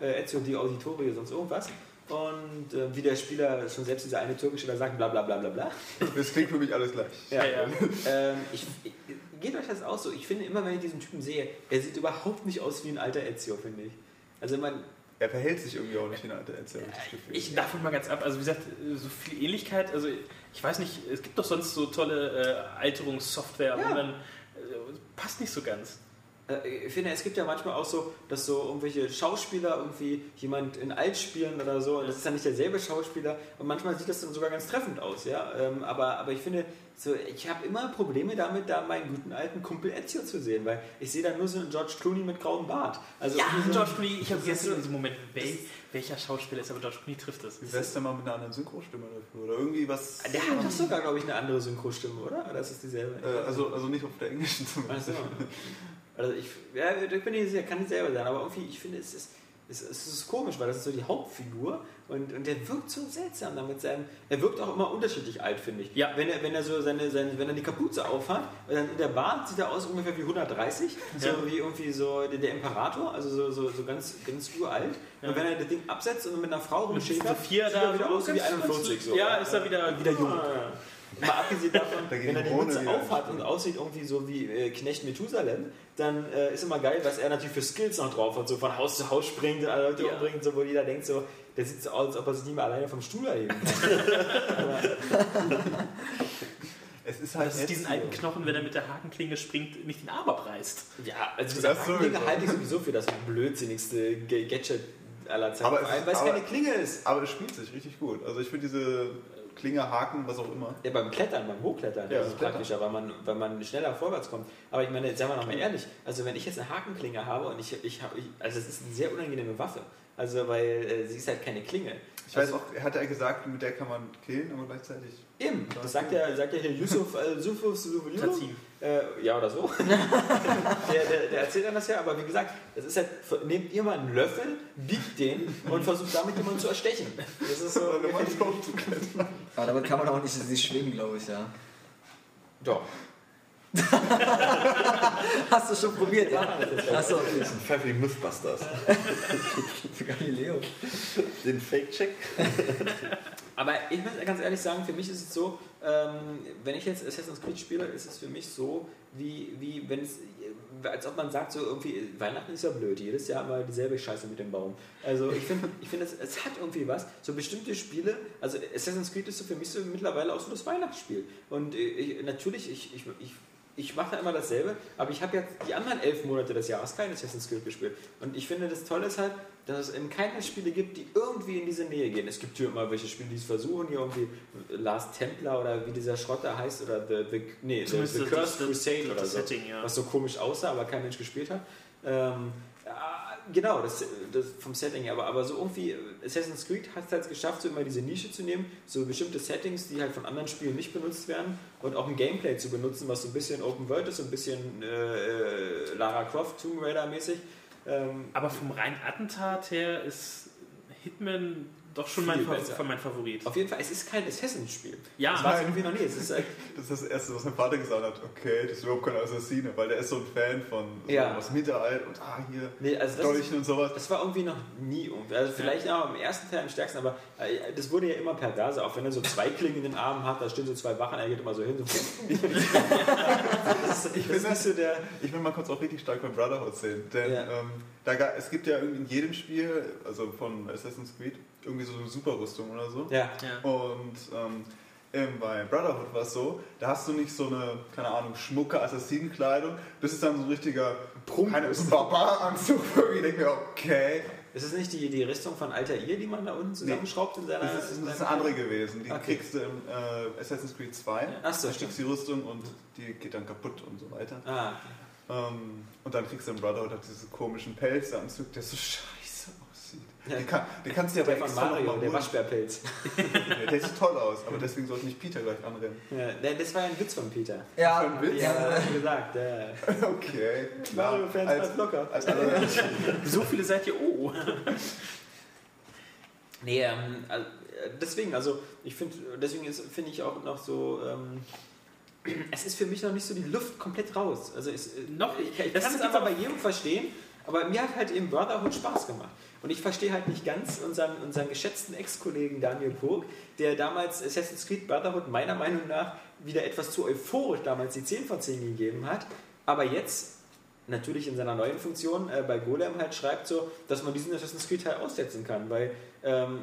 Äh, Ezio die Auditorie, sonst irgendwas. Und äh, wie der Spieler schon selbst dieser eine Türkische da sagt, bla bla bla bla bla. Das klingt für mich alles gleich. Ja, Ja. Ähm, ich, ich, geht euch das auch so? Ich finde immer, wenn ich diesen Typen sehe, er sieht überhaupt nicht aus wie ein alter Ezio, finde ich. Also man, Er verhält sich irgendwie auch nicht wie ein alter Ezio, hab ich das Gefühl. Ich davon mal ganz ab. Also wie gesagt, so viel Ähnlichkeit. Also ich weiß nicht, es gibt doch sonst so tolle äh, Alterungssoftware, Ja. wo dann äh, passt nicht so ganz. Äh, Ich finde, es gibt ja manchmal auch so, dass so irgendwelche Schauspieler irgendwie jemand in alt spielen oder so, und das ist ja nicht derselbe Schauspieler, und manchmal sieht das dann sogar ganz treffend aus, ja. Ähm, Aber, aber ich finde, so, ich habe immer Probleme damit, da meinen guten alten Kumpel Ezio zu sehen, weil ich sehe da nur so einen George Clooney mit grauem Bart. Also Ja, so- George Clooney, ich habe das gestern in diesem Moment, wel, welcher Schauspieler ist aber George Clooney trifft das? Wie wär's denn mal mit einer anderen Synchrostimme dafür? Oder irgendwie was. Der hat doch sogar, glaube ich, eine andere Synchrostimme, oder? Oder ist es dieselbe? Äh, also, also nicht auf der englischen zumindest. so. Also ich, ja, ich bin nicht sicher, kann nicht selber sein, aber irgendwie, ich finde, es ist, es, es ist komisch, weil das ist so die Hauptfigur und, und der wirkt so seltsam da mit seinem, er wirkt auch immer unterschiedlich alt, finde ich. Ja. Wenn er, wenn er so seine, seine, wenn er die Kapuze aufhat, dann in der Bahn sieht er aus ungefähr wie 130, so Ja. wie irgendwie so der, der Imperator, also so, so, so ganz, ganz uralt. Ja. Und wenn er das Ding absetzt und mit einer Frau Mit rumschält, so vier da er wieder aus wie ganz- 41. So. Ja, ist er wieder, wieder jung. Mal abgesehen [LAUGHS] davon, Da wenn er die Mütze aufhat und aussieht irgendwie so wie äh, Knecht Methusalem, dann äh, ist immer geil, was er natürlich für Skills noch drauf hat, so von Haus zu Haus springt und alle Leute Ja. umbringt, so, wo jeder denkt so, der sieht so aus, als ob er sich nicht mehr alleine vom Stuhl erheben kann. [LAUGHS] Es ist halt dass es diesen alten Knochen, wenn er mit der Hakenklinge springt, nicht den Arm abreißt. ja, also diese Das. Dinge halte ich sowieso für das blödsinnigste Gadget aller Zeiten, Aber ist- weil es aber- keine Klinge ist. Aber es spielt sich richtig gut. Also ich finde diese Klinge, Haken, was auch immer. Ja, beim Klettern, beim Hochklettern, Ja, das ist praktischer, weil man, weil man schneller vorwärts kommt. Aber ich meine, seien wir noch mal ehrlich, also wenn ich jetzt eine Hakenklinge habe und ich, ich habe, ich, also es ist eine sehr unangenehme Waffe, also weil äh, sie ist halt keine Klinge. Ich weiß auch, hat er gesagt, mit der kann man killen, aber gleichzeitig. Eben, das sagt ja, sagt ja hier Yusuf al-Sufuf Tazim. äh, Ja, oder so. [LAUGHS] der, der, der erzählt dann das ja, aber wie gesagt, das ist halt, nehmt ihr mal einen Löffel, biegt den und versucht damit jemanden zu erstechen. Das ist so. Aber damit kann man auch nicht sich schwingen, glaube ich, ja. Doch. [LAUGHS] Hast du schon probiert, ja? Achso, okay. Pfeife die Mythbusters. Für [LAUGHS] Galileo. Den Fake-Check. [LAUGHS] Aber ich muss ganz ehrlich sagen, für mich ist es so, ähm, wenn ich jetzt Assassin's Creed spiele, ist es für mich so, wie, wie wenn es, als ob man sagt, so irgendwie, Weihnachten ist ja blöd, jedes Jahr immer dieselbe Scheiße mit dem Baum. Also ich finde, ich find, es, es hat irgendwie was, so bestimmte Spiele, also Assassin's Creed ist so für mich so mittlerweile auch so das Weihnachtsspiel. Und äh, ich, natürlich, ich, ich, ich ich mache immer dasselbe, aber ich habe jetzt die anderen elf Monate des Jahres kein Assassin's Creed gespielt. Und ich finde, das Tolle ist halt, dass es eben keine Spiele gibt, die irgendwie in diese Nähe gehen. Es gibt hier immer welche Spiele, die es versuchen, hier irgendwie Last Templar oder wie dieser Schrott da heißt, oder The, the, nee, the, the Cursed Crusade oder so. Setting, ja. Was so komisch aussah, aber kein Mensch gespielt hat. Ähm, ja, genau, das, das vom Setting her, aber, aber so irgendwie, Assassin's Creed hat es halt geschafft, so immer diese Nische zu nehmen, so bestimmte Settings, die halt von anderen Spielen nicht benutzt werden und auch ein Gameplay zu benutzen, was so ein bisschen Open World ist, so ein bisschen äh, Lara Croft, Tomb Raider mäßig. Ähm, Aber vom reinen Attentat her ist Hitman doch schon mein, Fa mein Favorit. Auf jeden Fall, es ist kein Assassin's-Spiel. Ja, das war es irgendwie noch nie. Es ist, äh, [LAUGHS] Das ist das Erste, was mein Vater gesagt hat. Okay, das ist überhaupt kein Assassine, weil der ist so ein Fan von so Ja. aus Mittelalter und ah, hier, nee, also das, Dolchen und sowas. das war irgendwie noch nie. irgendwie- Also vielleicht auch im ersten Teil am stärksten, aber äh, das wurde ja immer perverse, auch wenn er so zwei Klingen in den Armen hat, da stehen so zwei Wachen, er geht immer so hin. So [LAUGHS] [LAUGHS] das ist, ich bin das so der. Ich will mal kurz auch richtig stark bei Brotherhood sehen, denn Ja. ähm, da, es gibt ja irgendwie in jedem Spiel, also von Assassin's Creed, irgendwie so eine Superrüstung oder so. Ja. Ja. Und ähm, bei Brotherhood war es so, da hast du nicht so eine, keine Ahnung, schmucke Assassinenkleidung, das ist dann so ein richtiger Prunk. keine, so ein Barbaranzug. [LAUGHS] Ich denke mir, okay, Ist es nicht die, die Rüstung von Altair, die man da unten zusammenschraubt in seiner. das ist, das ist eine andere gewesen. Die Okay. kriegst du im äh, Assassin's Creed 2. Ach so, da steckst du die Rüstung und die geht dann kaputt und so weiter. Ah, Ähm, und dann kriegst du im Brotherhood halt diesen komischen Pelzanzug, der so [LAUGHS] scheiße. Ja. Den, kann, den kannst du ja der bei von extra noch Mario, mal der. Waschbärpilz. [LAUGHS] Der sieht toll aus, aber deswegen sollte nicht Peter gleich anrennen. Ja, der- das war ja ein Witz von Peter. Ja, ein Witz? Ja, ja. wie gesagt. Ja. [LAUGHS] Okay. Mario-Fans als, locker. als [LAUGHS] So viele seid ihr, oh. Nee, ähm, deswegen, also ich finde, deswegen finde ich auch noch so, ähm, [CLEARS THROAT] es ist für mich noch nicht so die Luft komplett raus. Also es, Noch- ich, ich das kann ist es aber- bei jedem verstehen, aber mir hat halt eben Brotherhood Spaß gemacht. Und ich verstehe halt nicht ganz unseren, unseren geschätzten Ex-Kollegen Daniel Pog, der damals Assassin's Creed Brotherhood meiner Meinung nach wieder etwas zu euphorisch damals die 10 von 10 gegeben hat, aber jetzt natürlich in seiner neuen Funktion äh, bei Golem halt schreibt so, dass man diesen Assassin's Creed Teil aussetzen kann, weil ähm,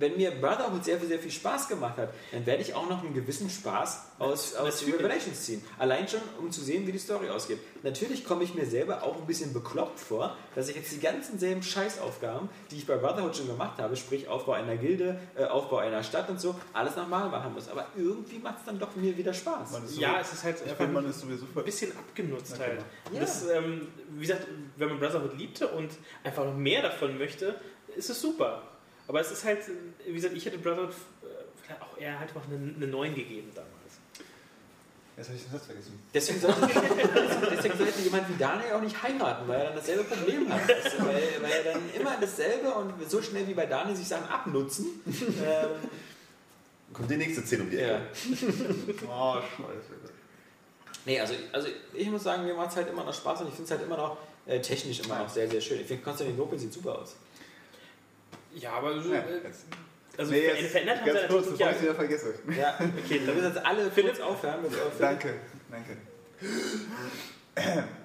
wenn mir Brotherhood sehr, sehr viel Spaß gemacht hat, dann werde ich auch noch einen gewissen Spaß aus, aus. Revelations ziehen. Allein schon, um zu sehen, wie die Story ausgeht. Natürlich komme ich mir selber auch ein bisschen bekloppt vor, dass ich jetzt die ganzen selben Scheißaufgaben, die ich bei Brotherhood schon gemacht habe, sprich Aufbau einer Gilde, äh, Aufbau einer Stadt und so, alles nochmal machen muss. Aber irgendwie macht es dann doch mir wieder Spaß. so, Ja, es ist halt ich einfach finde, man ein ist sowieso voll. bisschen abgenutzt Ja, halt. Ja. Das, ähm, wie gesagt, wenn man Brotherhood liebte und einfach noch mehr davon möchte, ist es super. Aber es ist halt, wie gesagt, ich hätte Brotherhood äh, vielleicht auch eher halt noch eine, eine 9 gegeben damals. Jetzt habe ich den Satz vergessen. Deswegen sollte, [LAUGHS] deswegen sollte jemand wie Daniel auch nicht heiraten, weil er dann dasselbe Problem hat. Du? weil, weil er dann immer dasselbe und so schnell wie bei Daniel sich Sachen abnutzen. Ähm, Kommt die nächste 10 um die Ecke. ja. [LAUGHS] Oh, scheiße. Nee, also, also ich muss sagen, mir macht es halt immer noch Spaß und ich finde es halt immer noch äh, technisch immer noch sehr, sehr schön. Ich finde, Konstantinopel sieht super aus. Ja, aber so, Ja, äh, also Nee, jetzt verändert haben sie kurz, natürlich ich es ja. wieder vergesse. [LAUGHS] Ja, okay, dann müssen jetzt alle Philipp aufhören. Danke, danke. [CLEARS THROAT]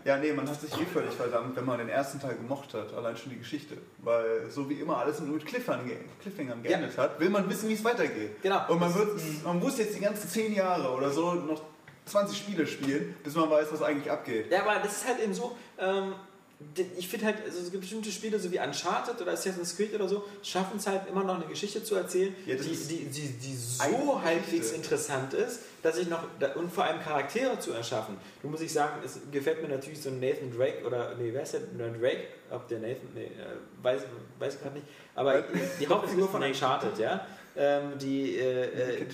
Ja, nee, man hat sich eh völlig verdammt, wenn man den ersten Teil gemocht hat, allein schon die Geschichte. Weil so wie immer alles nur mit Cliffhangern, ge- Cliffhangern geendet hat, will man wissen, wie es weitergeht. Genau. Und man, wird, man muss jetzt die ganzen 10 Jahre oder so noch 20 Spiele spielen, bis man weiß, was eigentlich abgeht. Ja, aber das ist halt eben so, ähm, ich finde halt, also es gibt bestimmte Spiele, so wie Uncharted oder Assassin's Creed oder so, schaffen es halt immer noch eine Geschichte zu erzählen, Ja, die, die, die, die so halbwegs interessant ist, dass ich noch, und vor allem Charaktere zu erschaffen. Du muss ich sagen, es gefällt mir natürlich so ein Nathan Drake oder, nee, wer ist der? Drake? Ob der Nathan, nee, äh, weiß, weiß ich gerade nicht. Aber die Hauptfigur von Uncharted, ja, ähm, die, äh, äh,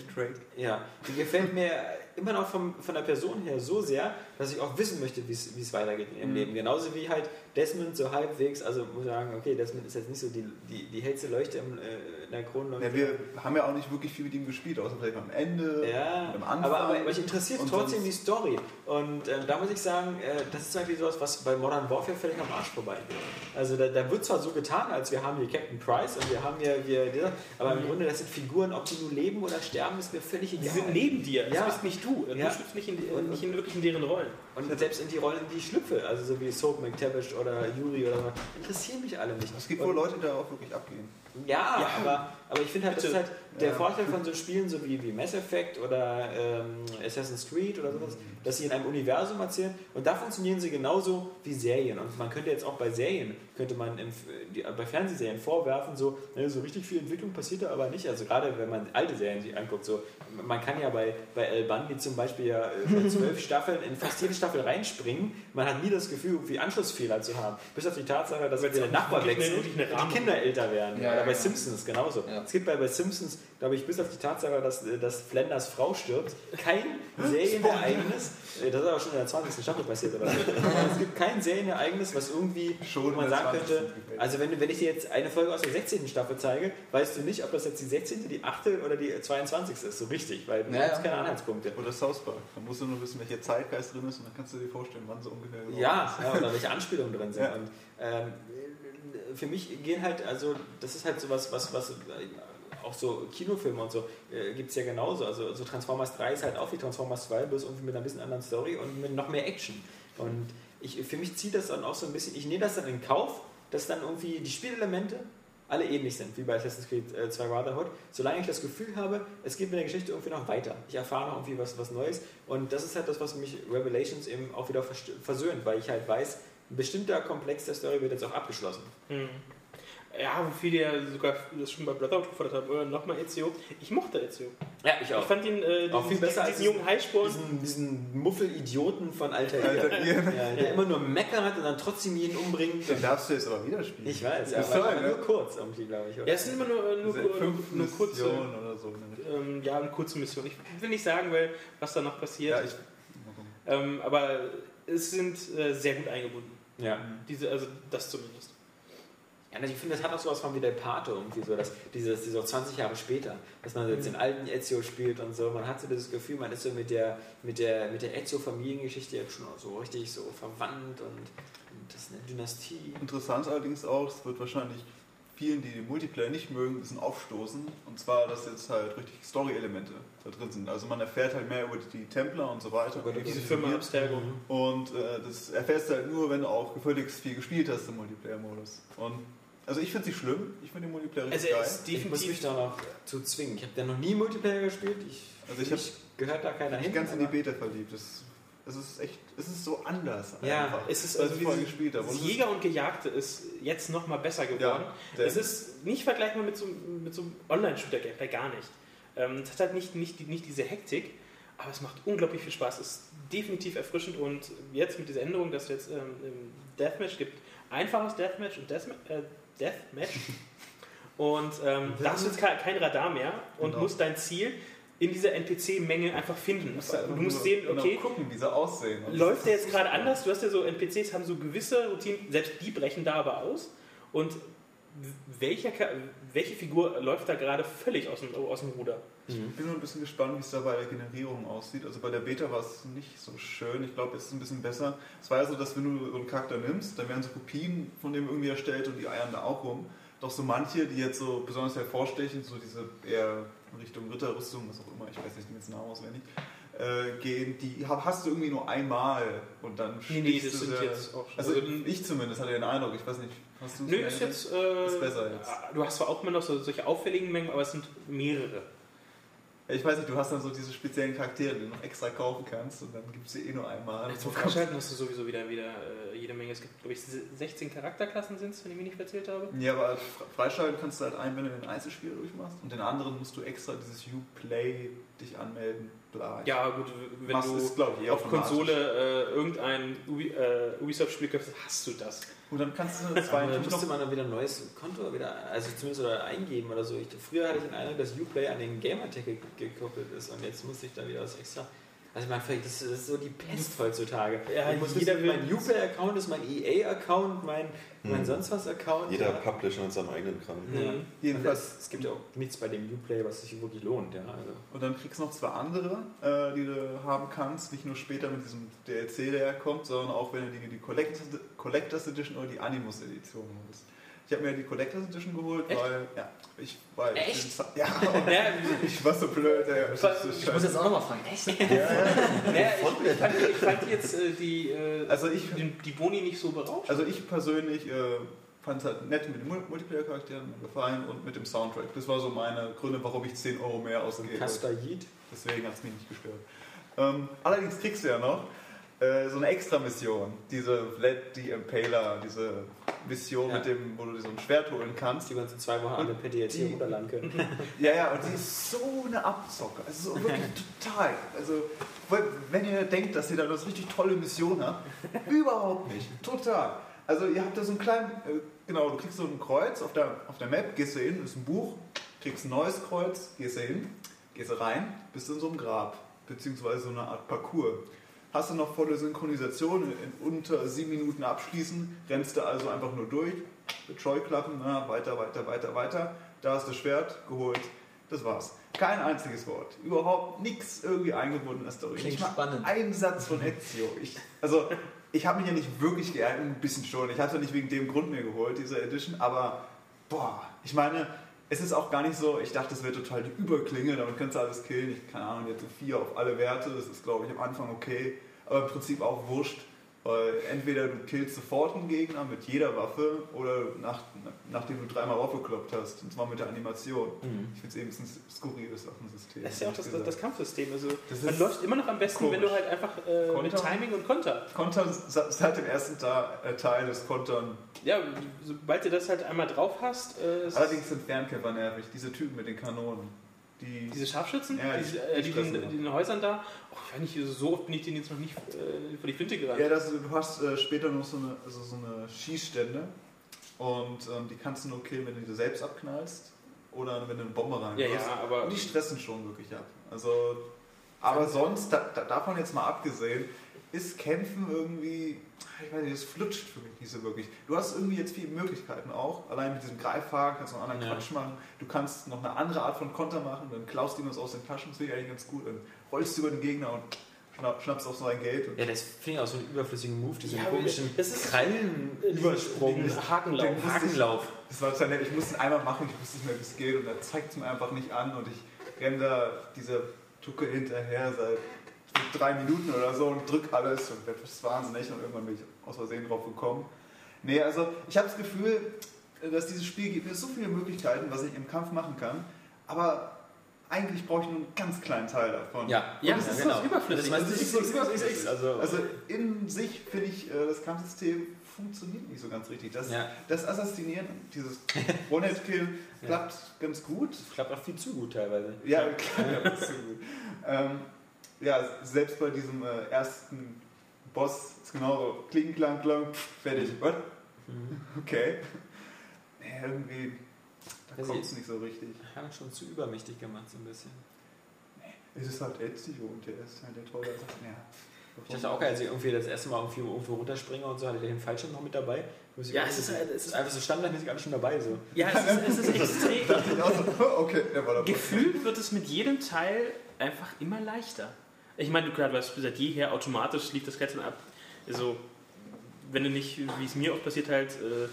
ja, die gefällt mir immer noch vom, von der Person her so sehr, dass ich auch wissen möchte, wie es weitergeht im Mhm. Leben. Genauso wie halt Desmond so halbwegs, also muss ich sagen, okay, Desmond ist jetzt nicht so die, die, die hellste Leuchte im, äh, in der Kronleuchte. Ja, wir haben ja auch nicht wirklich viel mit ihm gespielt, außer vielleicht am Ende Ja, und am Anfang. aber, aber mich interessiert Und trotzdem die Story. Und äh, da muss ich sagen, äh, das ist zum Beispiel sowas, was bei Modern Warfare völlig am Arsch vorbeigeht. Also da, da wird zwar so getan, als wir haben hier Captain Price und wir haben hier, hier dieser, aber im Grunde, das sind Figuren, ob die nun leben oder sterben, ist mir völlig egal. Die sind neben dir, das Ja. bist nicht du. Du Ja. schlüpfst nicht, in, die- nicht in, wirklich in deren Rollen. Und selbst in die Rollen, die ich schlüpfe, also so wie Soap McTavish oder Yuri oder so, interessieren mich alle nicht. Es gibt Und- wohl Leute, die da auch wirklich abgehen. Ja, Ja. aber, aber ich finde halt, das ist halt der Ja. Vorteil von so Spielen so wie, wie Mass Effect oder ähm, Assassin's Creed oder sowas, dass sie in einem Universum erzählen und da funktionieren sie genauso wie Serien. Und man könnte jetzt auch bei Serien, könnte man im, die, bei Fernsehserien vorwerfen, so, ne, so richtig viel Entwicklung passiert da aber nicht. Also gerade wenn man alte Serien sich anguckt, so, man kann ja bei, bei El Bundy zum Beispiel ja äh, bei [LAUGHS] zwölf Staffeln in fast jede Staffel reinspringen. Man hat nie das Gefühl, irgendwie Anschlussfehler zu haben. Bis auf die Tatsache, dass der Nachbar eine und die Kinder älter werden. Ja, oder bei. Simpsons genauso. Ja. Es gibt bei, bei Simpsons, glaube ich, bis auf die Tatsache, dass, äh, dass Flanders Frau stirbt, kein [LAUGHS] Serienereignis, äh, das ist aber schon in der 20. Staffel passiert, aber es gibt kein Serienereignis, was irgendwie Schon man sagen 20. könnte, also wenn, wenn ich dir jetzt eine Folge aus der 16. Staffel zeige, weißt du nicht, ob das jetzt die 16., die 8. oder die 22. ist, so richtig, weil du Ja, hast keine Anhaltspunkte. Oder South Park. Da musst du nur wissen, welcher Zeitgeist drin ist und dann kannst du dir vorstellen, wann so ungefähr Ja, ja, oder welche Anspielungen drin sind. Ja. Und ähm, für mich gehen halt, also das ist halt sowas, was, was äh, auch so Kinofilme und so äh, gibt es ja genauso. Also so Transformers 3 ist halt auch wie Transformers 2, bloß irgendwie mit einer bisschen anderen Story und mit noch mehr Action. Und ich, für mich zieht das dann auch so ein bisschen, ich nehme das dann in Kauf, dass dann irgendwie die Spielelemente alle ähnlich sind, wie bei Assassin's Creed äh, 2 Brotherhood, solange ich das Gefühl habe, es geht mit der Geschichte irgendwie noch weiter. Ich erfahre noch irgendwie was, was Neues und das ist halt das, was mich Revelations eben auch wieder versöhnt, weil ich halt weiß, ein bestimmter Komplex der Story wird jetzt auch abgeschlossen. Hm. Ja, wie viele ja sogar das schon bei Brotherhood gefordert haben, oder nochmal Ezio. Ich mochte Ezio. Ja, ich Ich fand ihn, äh, Auch viel diesen, besser als diesen jungen Heißsporn. Diesen, diesen Muffel-Idioten von Alter Alter Ehe. ja, der immer nur meckert und dann trotzdem jeden umbringt. Den darfst du jetzt aber wieder spielen. Ich weiß, ja, Das ist aber, toll, aber ne? nur kurz irgendwie, glaube ich. Oder? Ja, es sind immer nur, äh, nur, nur, nur kurze, Missionen oder so. ähm, ja, eine kurze Mission. Ich will nicht sagen, weil, was da noch passiert. Ja, ich. ähm, aber es sind äh, sehr gut eingebunden. Ja. Diese, also das zumindest. Ja, also ich finde, das hat auch sowas von wie Del Pato irgendwie so, dass dieses, dieses auch 20 Jahre später, dass man jetzt den alten Ezio spielt und so, man hat so dieses Gefühl, man ist so mit der, mit der, mit der Ezio-Familiengeschichte jetzt schon so richtig so verwandt und, und das ist eine Dynastie. Interessant allerdings auch, es wird wahrscheinlich vielen, die den Multiplayer nicht mögen, ein bisschen aufstoßen. Und zwar, dass jetzt halt richtig Story-Elemente da drin sind. Also man erfährt halt mehr über die Templer und so weiter. Über Diese die Firma. Abstergo. Und äh, das erfährst du halt nur, wenn du auch gefälligst viel gespielt hast im Multiplayer-Modus. Und also ich finde es nicht schlimm, ich finde den Multiplayer Also richtig er geil. ist Ich muss mich definitiv. da noch zu zwingen. Ich habe ja noch nie Multiplayer gespielt. Ich, Also ich mich gehört da keiner Ich hin. bin ganz in die Beta verliebt. Das, es ist echt, es ist so anders. Ja, einfach, Es ist als also diese- gespielt habe. Und Jäger und Gejagte ist jetzt noch mal besser geworden. Ja, es ist nicht vergleichbar mit so, mit so einem Online-Shooter-Gameplay, gar nicht. Ähm, es hat halt nicht, nicht, nicht diese Hektik, aber es macht unglaublich viel Spaß. Es ist definitiv erfrischend und jetzt mit dieser Änderung, dass es jetzt ähm, Deathmatch gibt, einfaches Deathmatch und Deathma äh, Deathmatch. [LAUGHS] und ähm, da hast du jetzt kein, kein Radar mehr und Genau. musst dein Ziel in dieser NPC-Menge einfach finden. Du musst, Du musst nur sehen, genau okay, gucken, wie sie aussehen. Und läuft das der jetzt gerade anders? Du hast ja so, NPCs haben so gewisse Routinen, selbst die brechen da aber aus. Und welcher, welche Figur läuft da gerade völlig aus dem, aus dem Ruder? Ich bin nur ein bisschen gespannt, wie es da bei der Generierung aussieht. Also bei der Beta war es nicht so schön. Ich glaube, es ist ein bisschen besser. Es war ja so, dass wenn du so einen Charakter nimmst, dann werden so Kopien von dem irgendwie erstellt und die eiern da auch rum. Doch so manche, die jetzt so besonders hervorstechen, so diese eher Richtung Ritterrüstung, was auch immer, ich weiß nicht den Namen auswendig, äh, gehen, die hast du irgendwie nur einmal und dann Nee, nee, das sind sehr- jetzt auch schon- Also also- ich zumindest hatte den Eindruck, ich weiß nicht, hast du es Nö, ist jetzt. Äh, Ist besser jetzt. Du hast zwar auch immer noch so, solche auffälligen Mengen, aber es sind mehrere. Ja, Ich weiß nicht, du hast dann so diese speziellen Charaktere, die du noch extra kaufen kannst und dann gibt es sie eh nur einmal. Zum Freischalten hast du sowieso wieder, wieder äh, jede Menge. Es gibt, glaube ich, 16 Charakterklassen sind es, wenn ich mich nicht verzählt habe. Ja, aber fre- freischalten kannst du halt ein, wenn du den Einzelspieler durchmachst und den anderen musst du extra dieses You-Play dich anmelden, bla. Ja, gut, wenn Machst du glaub ich, auf. Konsole äh, irgendein Ubi, äh, Ubisoft-Spiel kaufst, hast du das. Und dann kannst du zwei dann musste noch... man dann wieder ein neues Konto wieder, also zumindest oder eingeben oder so. Ich, früher hatte ich den Eindruck, dass Uplay an den Gamertag ge- gekoppelt ist und jetzt muss ich da wieder was extra. Also man das ist so die Pest heutzutage. Ja, ich muss jeder wissen, mein Uplay-Account ist mein EA-Account, mein, mein Hm. sonst was Account. Jeder ja. Publisher mit seinem eigenen Kram. Ja. Jedenfalls. Es, es gibt ja auch nichts bei dem Uplay, was sich wirklich lohnt. Ja, also. Und dann kriegst du noch zwei andere, äh, die du haben kannst. Nicht nur später mit diesem DLC, der kommt, sondern auch wenn du die, die Collectors, Collectors Edition oder die Animus Edition holst. Ich habe mir die Collectors Edition geholt, Echt? weil... Ja, ich war... Echt? Ja, [LAUGHS] Ja, ich war so blöd, ey. So Ich muss jetzt auch nochmal fragen, echt? naja, [LAUGHS] ich, ich, fand, ich fand jetzt äh, die, äh, Also ich- die, die Boni nicht so berauscht. Also ich persönlich äh, fand es halt nett mit den Mul- Multiplayer-Charakteren gefallen und mit dem Soundtrack. Das war so meine Gründe, warum ich 10 Euro mehr ausgebe. Kastajid. Deswegen hat es mich nicht gestört. Ähm, allerdings kriegst du ja noch so eine Extra-Mission. Diese Vlad the Impaler, diese Mission Ja. mit dem, wo du so ein Schwert holen kannst. Die wir uns in zwei Wochen DLC die- runterladen können. [LAUGHS] Ja, ja, und die ist so eine Abzocke. Also so wirklich [LAUGHS] total. Also, wenn ihr denkt, dass ihr da eine richtig tolle Mission habt, überhaupt nicht. Total. Also ihr habt da so einen kleinen, äh, genau, du kriegst so ein Kreuz auf der, auf der Map, gehst du hin, ist ein Buch, kriegst ein neues Kreuz, gehst du hin, gehst du rein, bist in so einem Grab, beziehungsweise so eine Art Parcours. Hast du noch volle Synchronisation, in unter sieben Minuten abschließen, rennst du also einfach nur durch, mit Scheuklappen, na, weiter, weiter, weiter, weiter. Da hast du Schwert geholt, das war's. Kein einziges Wort, überhaupt nichts irgendwie eingebunden in der Story. Klingt Nicht spannend. Ein Satz von Ezio. Ich, also, ich habe mich ja nicht wirklich geärgert, ein bisschen schon. Ich hatte nicht wegen dem Grund mir geholt, diese Edition, aber boah, ich meine, es ist auch gar nicht so, ich dachte, das wäre total die Überklinge, damit kannst du alles killen. Ich keine Ahnung, jetzt vier auf alle Werte, das ist glaube ich am Anfang okay, aber im Prinzip auch wurscht. Weil entweder du killst sofort einen Gegner mit jeder Waffe oder nach, nachdem du dreimal aufgekloppt hast. Und zwar mit der Animation. Ich finde es eben ein bisschen skurriles Waffensystem. Das ist ja auch das, das, das Kampfsystem. Also Das man läuft immer noch am besten, wenn du komisch. halt einfach äh, mit Konter. Timing und Konter. Kontern se- seit dem ersten äh, Teil des Kontern. Ja, sobald du das halt einmal drauf hast, äh, Allerdings sind Fernkämpfer nervig, diese Typen mit den Kanonen. Die, diese Scharfschützen, Ja, die, die- äh, die die, die, in den Häusern da, oh, ich weiß nicht, so oft bin ich denen jetzt noch nicht äh, vor die Flinte gerannt. ja, das, du hast äh, später noch so eine, also so eine Schießstände und ähm, die kannst du nur killen, wenn du die selbst abknallst oder wenn du eine Bombe ja, reingehst. ja, aber Und die stressen schon wirklich ab. Also, aber sonst, da, davon jetzt mal abgesehen, ist Kämpfen irgendwie, ich weiß nicht, es flutscht für mich nicht so wirklich. Du hast irgendwie jetzt viele Möglichkeiten auch. Allein mit diesem Greifhaken kannst du noch einen anderen Ja. Quatsch machen. Du kannst noch eine andere Art von Konter machen, dann klaust du ihm was aus den Taschen, das finde ich eigentlich ganz gut. Dann rollst du über den Gegner und schnapp, schnappst auf sein Geld. Und Ja, das finde ich auch so einen überflüssigen Move, diesen Ja, komischen das ist- Krallenübersprung. Hakenlauf. Den musste ich- Hakenlauf. Das war total nett. Ich musste ihn einmal machen, ich wusste nicht mehr, wie es geht. Und er zeigt es mir einfach nicht an. Und ich renne da dieser Tucke hinterher seit drei Minuten oder so und drück alles und werde wahnsinnig. Und irgendwann bin ich aus Versehen drauf gekommen. Nee, also ich habe das Gefühl, dass dieses Spiel gibt mir so viele Möglichkeiten, was ich im Kampf machen kann. Aber eigentlich brauche ich nur einen ganz kleinen Teil davon. Ja, Ja, das ist genau. so überflüssig. Das, Das ist so überflüssig. Also, Also in sich finde ich, äh, das Kampfsystem funktioniert nicht so ganz richtig. Das, ja, das Assassinieren, dieses [LAUGHS] One-Hit-Kill klappt ganz gut. klappt auch viel zu gut teilweise. Ja, klar, das ist so gut. Ähm, ja, selbst bei diesem äh, ersten Boss ist genauso kling, klang, klang, fertig. What? Mhm. Okay. [LAUGHS] Nee, irgendwie, da Weiß kommt ich- es nicht so richtig. Haben schon zu übermächtig gemacht, so ein bisschen. Es ist halt Ezio und der ist halt der tolle Sachen. Ja. Ich dachte auch, als ich irgendwie das erste Mal irgendwie irgendwo runterspringe und so, hatte der den Fallschirm noch mit dabei. Ich Ja, es ist halt- es ist- einfach so standardmäßig alles schon dabei. So. Ja, es ist, es ist [LAUGHS] extrem. ich okay, der war dabei. Gefühlt wird es mit jedem Teil einfach immer leichter. Ich meine, du gerade weißt, seit jeher automatisch lief das Klettern ab. Also, wenn du nicht, wie es mir oft passiert, halt äh,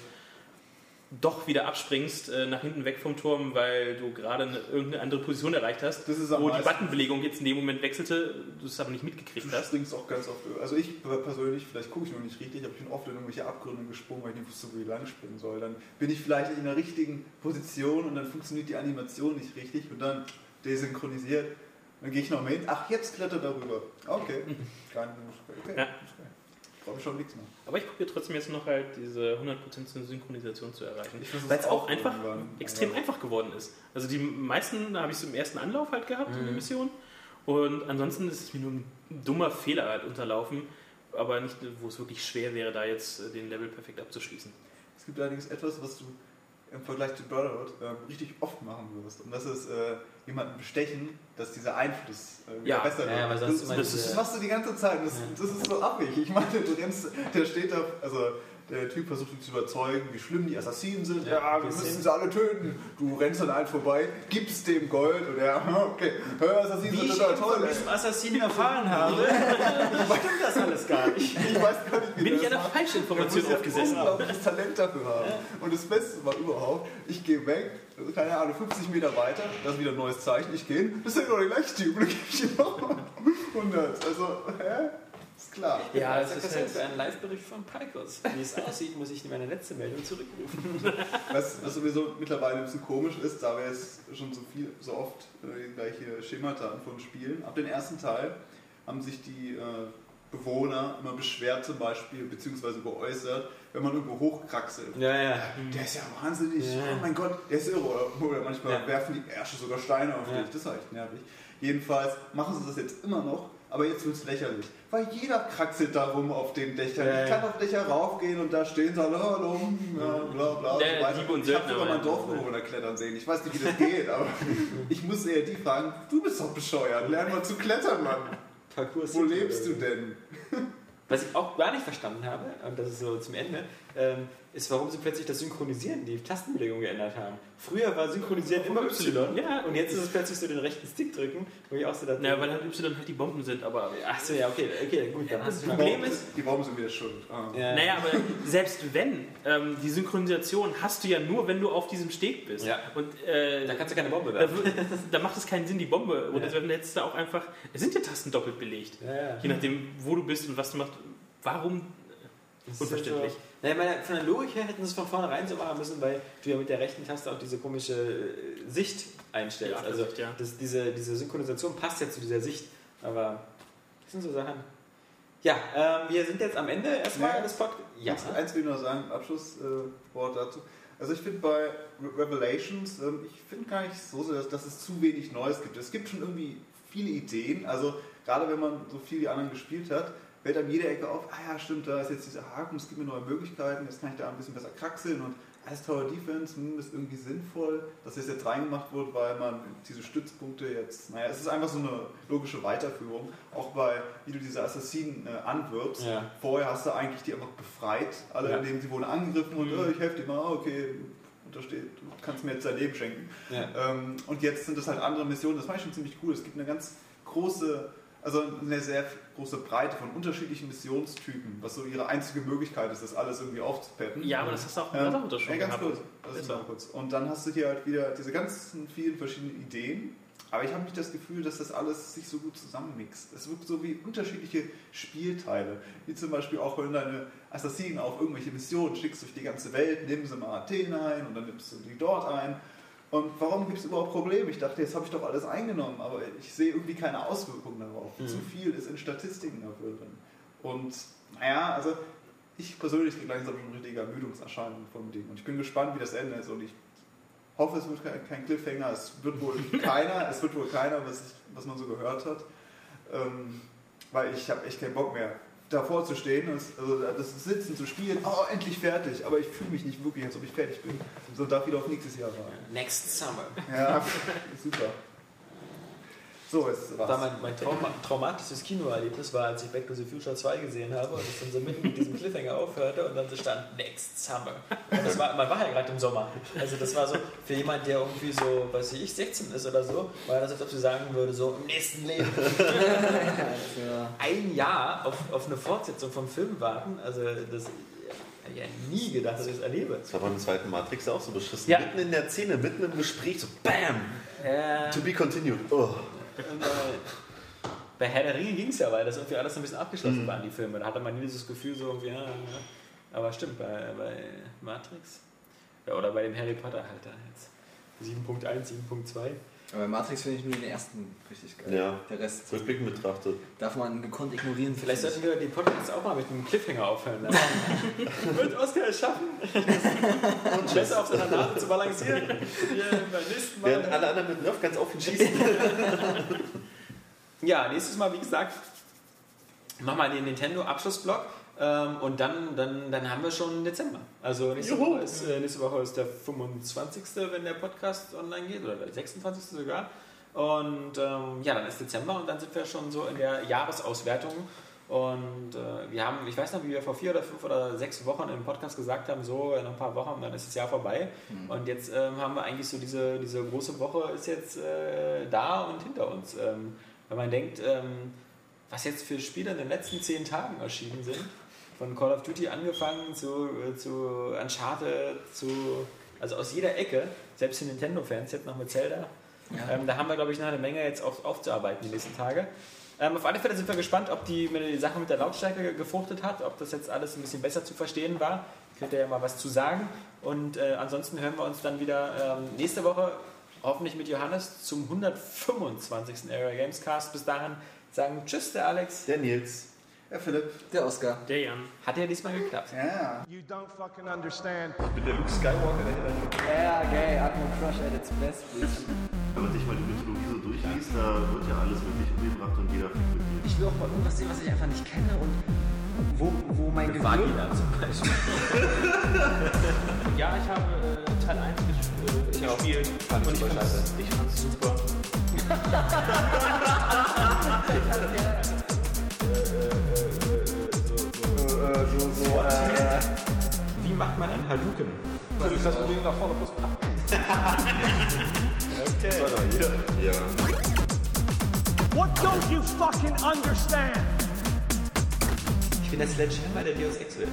doch wieder abspringst äh, nach hinten weg vom Turm, weil du gerade eine, irgendeine andere Position erreicht hast, wo die Buttonbelegung jetzt in dem Moment wechselte, du es aber nicht mitgekriegt Du hast. springst auch ganz oft. Also ich persönlich, vielleicht gucke ich noch nicht richtig, aber ich bin oft in irgendwelche Abgründe gesprungen, weil ich nicht wusste, wo ich lang springen soll. Dann bin ich vielleicht in der richtigen Position und dann funktioniert die Animation nicht richtig und dann desynchronisiert. Dann gehe ich noch mal hin. Ach, jetzt klettert er rüber. Okay. [LAUGHS] Kein okay. Ja. Brauche ich schon nichts mehr. Aber ich probiere trotzdem jetzt noch halt diese 100% Synchronisation zu erreichen. Weil es auch einfach extrem aber- einfach geworden ist. Also die meisten habe ich so im ersten Anlauf halt gehabt in der Mhm. Mission. Und ansonsten ist es mir nur ein dummer Fehler halt unterlaufen, aber nicht, wo es wirklich schwer wäre, da jetzt äh, den Level perfekt abzuschließen. Es gibt allerdings etwas, was du im Vergleich zu Brotherhood äh, richtig oft machen wirst. Und das ist äh, jemanden bestechen, dass dieser Einfluss äh, Ja, besser ja, wird. sonst das, das, diese- das machst du die ganze Zeit. Das, Ja. das ist so abwegig. Ich meine, du rennst, der steht da, also der Typ versucht dich zu überzeugen, wie schlimm die Assassinen sind. Ja, Ja, wir müssen sie alle töten. Du rennst an einem vorbei, gibst dem Gold und er, [LAUGHS] okay, hör, Assassinen Wie sind ich total toll. von ey. diesem Assassinen erfahren habe, [LAUGHS] stimmt das alles gar nicht. [LAUGHS] Ich weiß gar nicht, wie Bin der ich das einer macht. falschen Information muss ja aufgesessen? unglaubliches Talent dafür haben. Und das Beste war überhaupt, ich gehe weg, keine Ahnung, 50 Meter weiter, das ist wieder ein neues Zeichen, ich gehe hin, das sind doch die gleiche Typ, und dann gebe ich ihm nochmal 100. Also, hä? Ist klar. Ja, das es ist ist halt halt- für einen Live-Bericht von Picos. [LAUGHS] Wie es aussieht, muss ich meine letzte Meldung zurückrufen. [LAUGHS] Was, was sowieso mittlerweile ein bisschen komisch ist, da wir jetzt schon so viel, so oft äh, die gleiche Schemata von Spielen. Ab dem ersten Teil haben sich die äh, Bewohner immer beschwert zum Beispiel, beziehungsweise geäußert, wenn man irgendwo hochkraxelt. Ja, ja. Der ist ja wahnsinnig, Ja. oh mein Gott, der ist irre. Oder, oder manchmal Ja. werfen die Ärsche sogar Steine auf Ja. dich, das war echt nervig. Jedenfalls machen sie das jetzt immer noch, Aber jetzt wird es lächerlich. Weil jeder kraxelt da rum auf den Dächern. Ja, ich kann auf Dächer raufgehen und da stehen sie alle, hallo, ja, bla bla. Der so weiter. Diebe und ich habe sogar mein Dorfbewohner klettern sehen. Ich weiß nicht, wie das geht, aber [LAUGHS] ich muss eher die fragen, du bist doch bescheuert, lern mal zu klettern, Mann. Parcours Wo lebst du so. denn? Was ich auch gar nicht verstanden habe, und das ist so zum Ende, ähm, ist, warum sie plötzlich das Synchronisieren, die Tastenbelegung geändert haben. Früher war Synchronisieren immer Y, Ja. und jetzt ist es plötzlich so den rechten Stick drücken, wo ich auch so dachte, Naja, weil halt Y halt die Bomben sind, aber. ach so, ja, okay, okay, gut, dann hast du Das Problem ist, Die Warum sind wieder schuld. Ah. ja, Naja, aber selbst wenn, ähm, die Synchronisation hast du ja nur, wenn du auf diesem Steg bist. Ja. Und äh, da kannst du keine Bombe da, werfen. wür- da macht es keinen Sinn, die Bombe runterzuwerfen. Da hättest du auch einfach. Es sind ja Tasten doppelt belegt. Ja, ja. Je nachdem, wo du bist und was du machst. Warum? Das ist Unverständlich. Naja, meine, von der Logik her hätten sie es von vornherein so machen müssen, weil du ja mit der rechten Taste auch diese komische äh, Sicht einstellst. Ja, also Sicht, ja. das, diese, diese Synchronisation passt ja zu dieser Sicht. Aber das sind so Sachen. Ja, ähm, wir sind jetzt am Ende erstmal Ja. des Podcasts. Ja. Eins, will ich noch sagen, Abschlusswort äh, dazu. Also ich finde bei Re- Revelations, ähm, ich finde gar nicht so, sehr, dass, dass es zu wenig Neues gibt. Es gibt schon irgendwie viele Ideen, also gerade wenn man so viel wie anderen gespielt hat, fällt einem jede Ecke auf, ah ja stimmt, da ist jetzt dieser Haken, es gibt mir neue Möglichkeiten, jetzt kann ich da ein bisschen besser kraxeln und als Tower Defense hm, ist irgendwie sinnvoll, dass das jetzt reingemacht wird, weil man diese Stützpunkte jetzt, naja, es ist einfach so eine logische Weiterführung, auch bei, wie du diese Assassinen äh, anwirbst. Ja. Vorher hast du eigentlich die einfach befreit, alle, Ja. indem sie wurden angegriffen und Mhm. äh, ich helfe dir mal, ah, okay, untersteht, du kannst mir jetzt dein Leben schenken. Ja. Ähm, und jetzt sind es halt andere Missionen, das fand ich schon ziemlich cool. Es gibt eine ganz große, also eine sehr große Breite von unterschiedlichen Missionstypen, was so ihre einzige Möglichkeit ist, das alles irgendwie aufzupeppen. Ja, aber das hast du auch in Ähm, schon ja, ganz kurz. Ist mal kurz. Und dann hast du hier halt wieder diese ganzen vielen verschiedenen Ideen. Aber ich habe nicht das Gefühl, dass das alles sich so gut zusammenmixt. Es wirkt so wie unterschiedliche Spielteile. Wie zum Beispiel auch, wenn deine Assassinen auf irgendwelche Missionen schickst durch die ganze Welt, nimm sie mal Athen ein und dann nimmst du die dort ein. Und warum gibt es überhaupt Probleme? Ich dachte, jetzt habe ich doch alles eingenommen, aber ich sehe irgendwie keine Auswirkungen darauf. Mhm. Zu viel ist in Statistiken dafür drin. Und naja, also ich persönlich kriege langsam schon richtige Ermüdungserscheinungen vom Ding. Und ich bin gespannt, wie das Ende ist. Und ich hoffe, es wird kein, kein Cliffhanger. Es wird wohl [LAUGHS] keiner, es wird wohl keiner, was, ich, was man so gehört hat. Ähm, weil ich habe echt keinen Bock mehr, davor zu stehen, und, also das Sitzen zu spielen, oh, endlich fertig. Aber ich fühle mich nicht wirklich, als ob ich fertig bin. So darf wieder auf nächstes Jahr warten. Next Summer. Ja, super. So, jetzt War mein, mein Trauma, traumatisches Kinoerlebnis war, als ich Back to the Future 2 gesehen habe und es dann so mitten mit diesem Cliffhanger aufhörte und dann so stand Next Summer. Und das war, man war ja gerade im Sommer. Also das war so, für jemand, der irgendwie so, weiß ich, 16 ist oder so, war das, als ob sie sagen würde, so im nächsten Leben. [LAUGHS] Ein Jahr auf, auf eine Fortsetzung vom Film warten, also das hätte ich ja nie gedacht, dass ich das erlebe. Das war beim zweiten Matrix auch so beschissen. Ja. Mitten in der Szene, mitten im Gespräch, so BAM! Äh, To be continued. Oh. Und, äh, bei Herr der Ringe ging es ja, weil das irgendwie alles so ein bisschen abgeschlossen waren, die Filme. Da hatte man nie dieses Gefühl so irgendwie, ja, ja. Aber stimmt, bei, bei Matrix ja, oder bei dem Harry Potter halt da jetzt. 7.1, 7.2. Aber Matrix finde ich nur den ersten richtig geil. Ja. Der Rest Rückblickend betrachtet. darf man gekonnt ignorieren. Vielleicht sollten wir die Podcasts auch mal mit einem Cliffhanger aufhören lassen. [LAUGHS] Wird Oscar es schaffen, [LAUGHS] und besser auf seiner Nase zu balancieren? Mal. Während alle anderen mit Nerf ganz ihn schießen. [LAUGHS] Ja, nächstes Mal, wie gesagt, machen wir den Nintendo-Abschlussblock. Ähm, und dann, dann, dann haben wir schon Dezember. Also nächste. Woche, ist, äh, nächste Woche ist der 25., wenn der Podcast online geht, oder der 26. sogar. Und ähm, ja, dann ist Dezember und dann sind wir schon so in der Jahresauswertung. Und äh, wir haben, ich weiß noch, wie wir vor vier oder fünf oder sechs Wochen im Podcast gesagt haben, so in ein paar Wochen, dann ist das Jahr vorbei. Und jetzt ähm, haben wir eigentlich so diese, diese große Woche ist jetzt äh, da und hinter uns. Ähm, wenn man denkt, ähm, was jetzt für Spiele in den letzten zehn Tagen erschienen sind, von Call of Duty angefangen zu, äh, zu Uncharted, zu, also aus jeder Ecke, selbst die Nintendo-Fans jetzt noch mit Zelda, ähm, da haben wir, glaube ich, noch eine Menge jetzt auf, aufzuarbeiten die nächsten Tage. Ähm, auf alle Fälle sind wir gespannt, ob die, die Sache mit der Lautstärke gefruchtet hat, ob das jetzt alles ein bisschen besser zu verstehen war. Könnt ihr ja mal was zu sagen. Und äh, ansonsten hören wir uns dann wieder ähm, nächste Woche, hoffentlich mit Johannes, zum 125. Area Games Cast. Bis dahin sagen Tschüss, der Alex. Der Nils. Ja, Philipp. Der Oscar. Der Jan. Hat ja diesmal geklappt. Ja. You don't fucking understand. Ich bin der Luke Skywalker, der hier dann Ja, gay. Atmo Crush at its best. Wenn man sich mal die Mythologie so durchliest, da wird ja alles wirklich umgebracht und jeder fliegt mit Ich will auch mal irgendwas sehen, was ich einfach nicht kenne und wo, wo mein Gehirn... Vagina zum Beispiel. Ja, ich habe äh, Teil 1 ges äh, gespielt Fand ich und ich super fand's, scheiße. ich fand's super. [LAUGHS] [LAUGHS] Wie macht man einen Hadouken? Natürlich das Problem nach vorne plus [LAUGHS] What don't you fucking understand? Ich bin der Sledgehammer der Deus Ex will.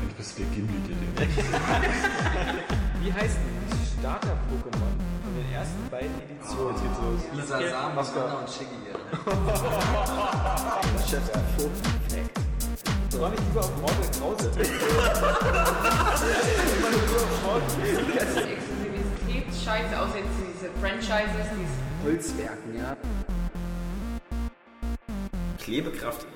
Eigentlich bist du der Gimli, der den. [LAUGHS] Wie heißt denn die Starter-Pokémon von den ersten beiden Editionen? Jetzt geht's los. Lisa Sam, Mascara und Shiggy. So [LAUGHS] war ich lieber auf Mortal Krause. Diese Exklusivitätsscheiße, außer jetzt diese Franchises, diese Holzwerken, ja. Klebekraft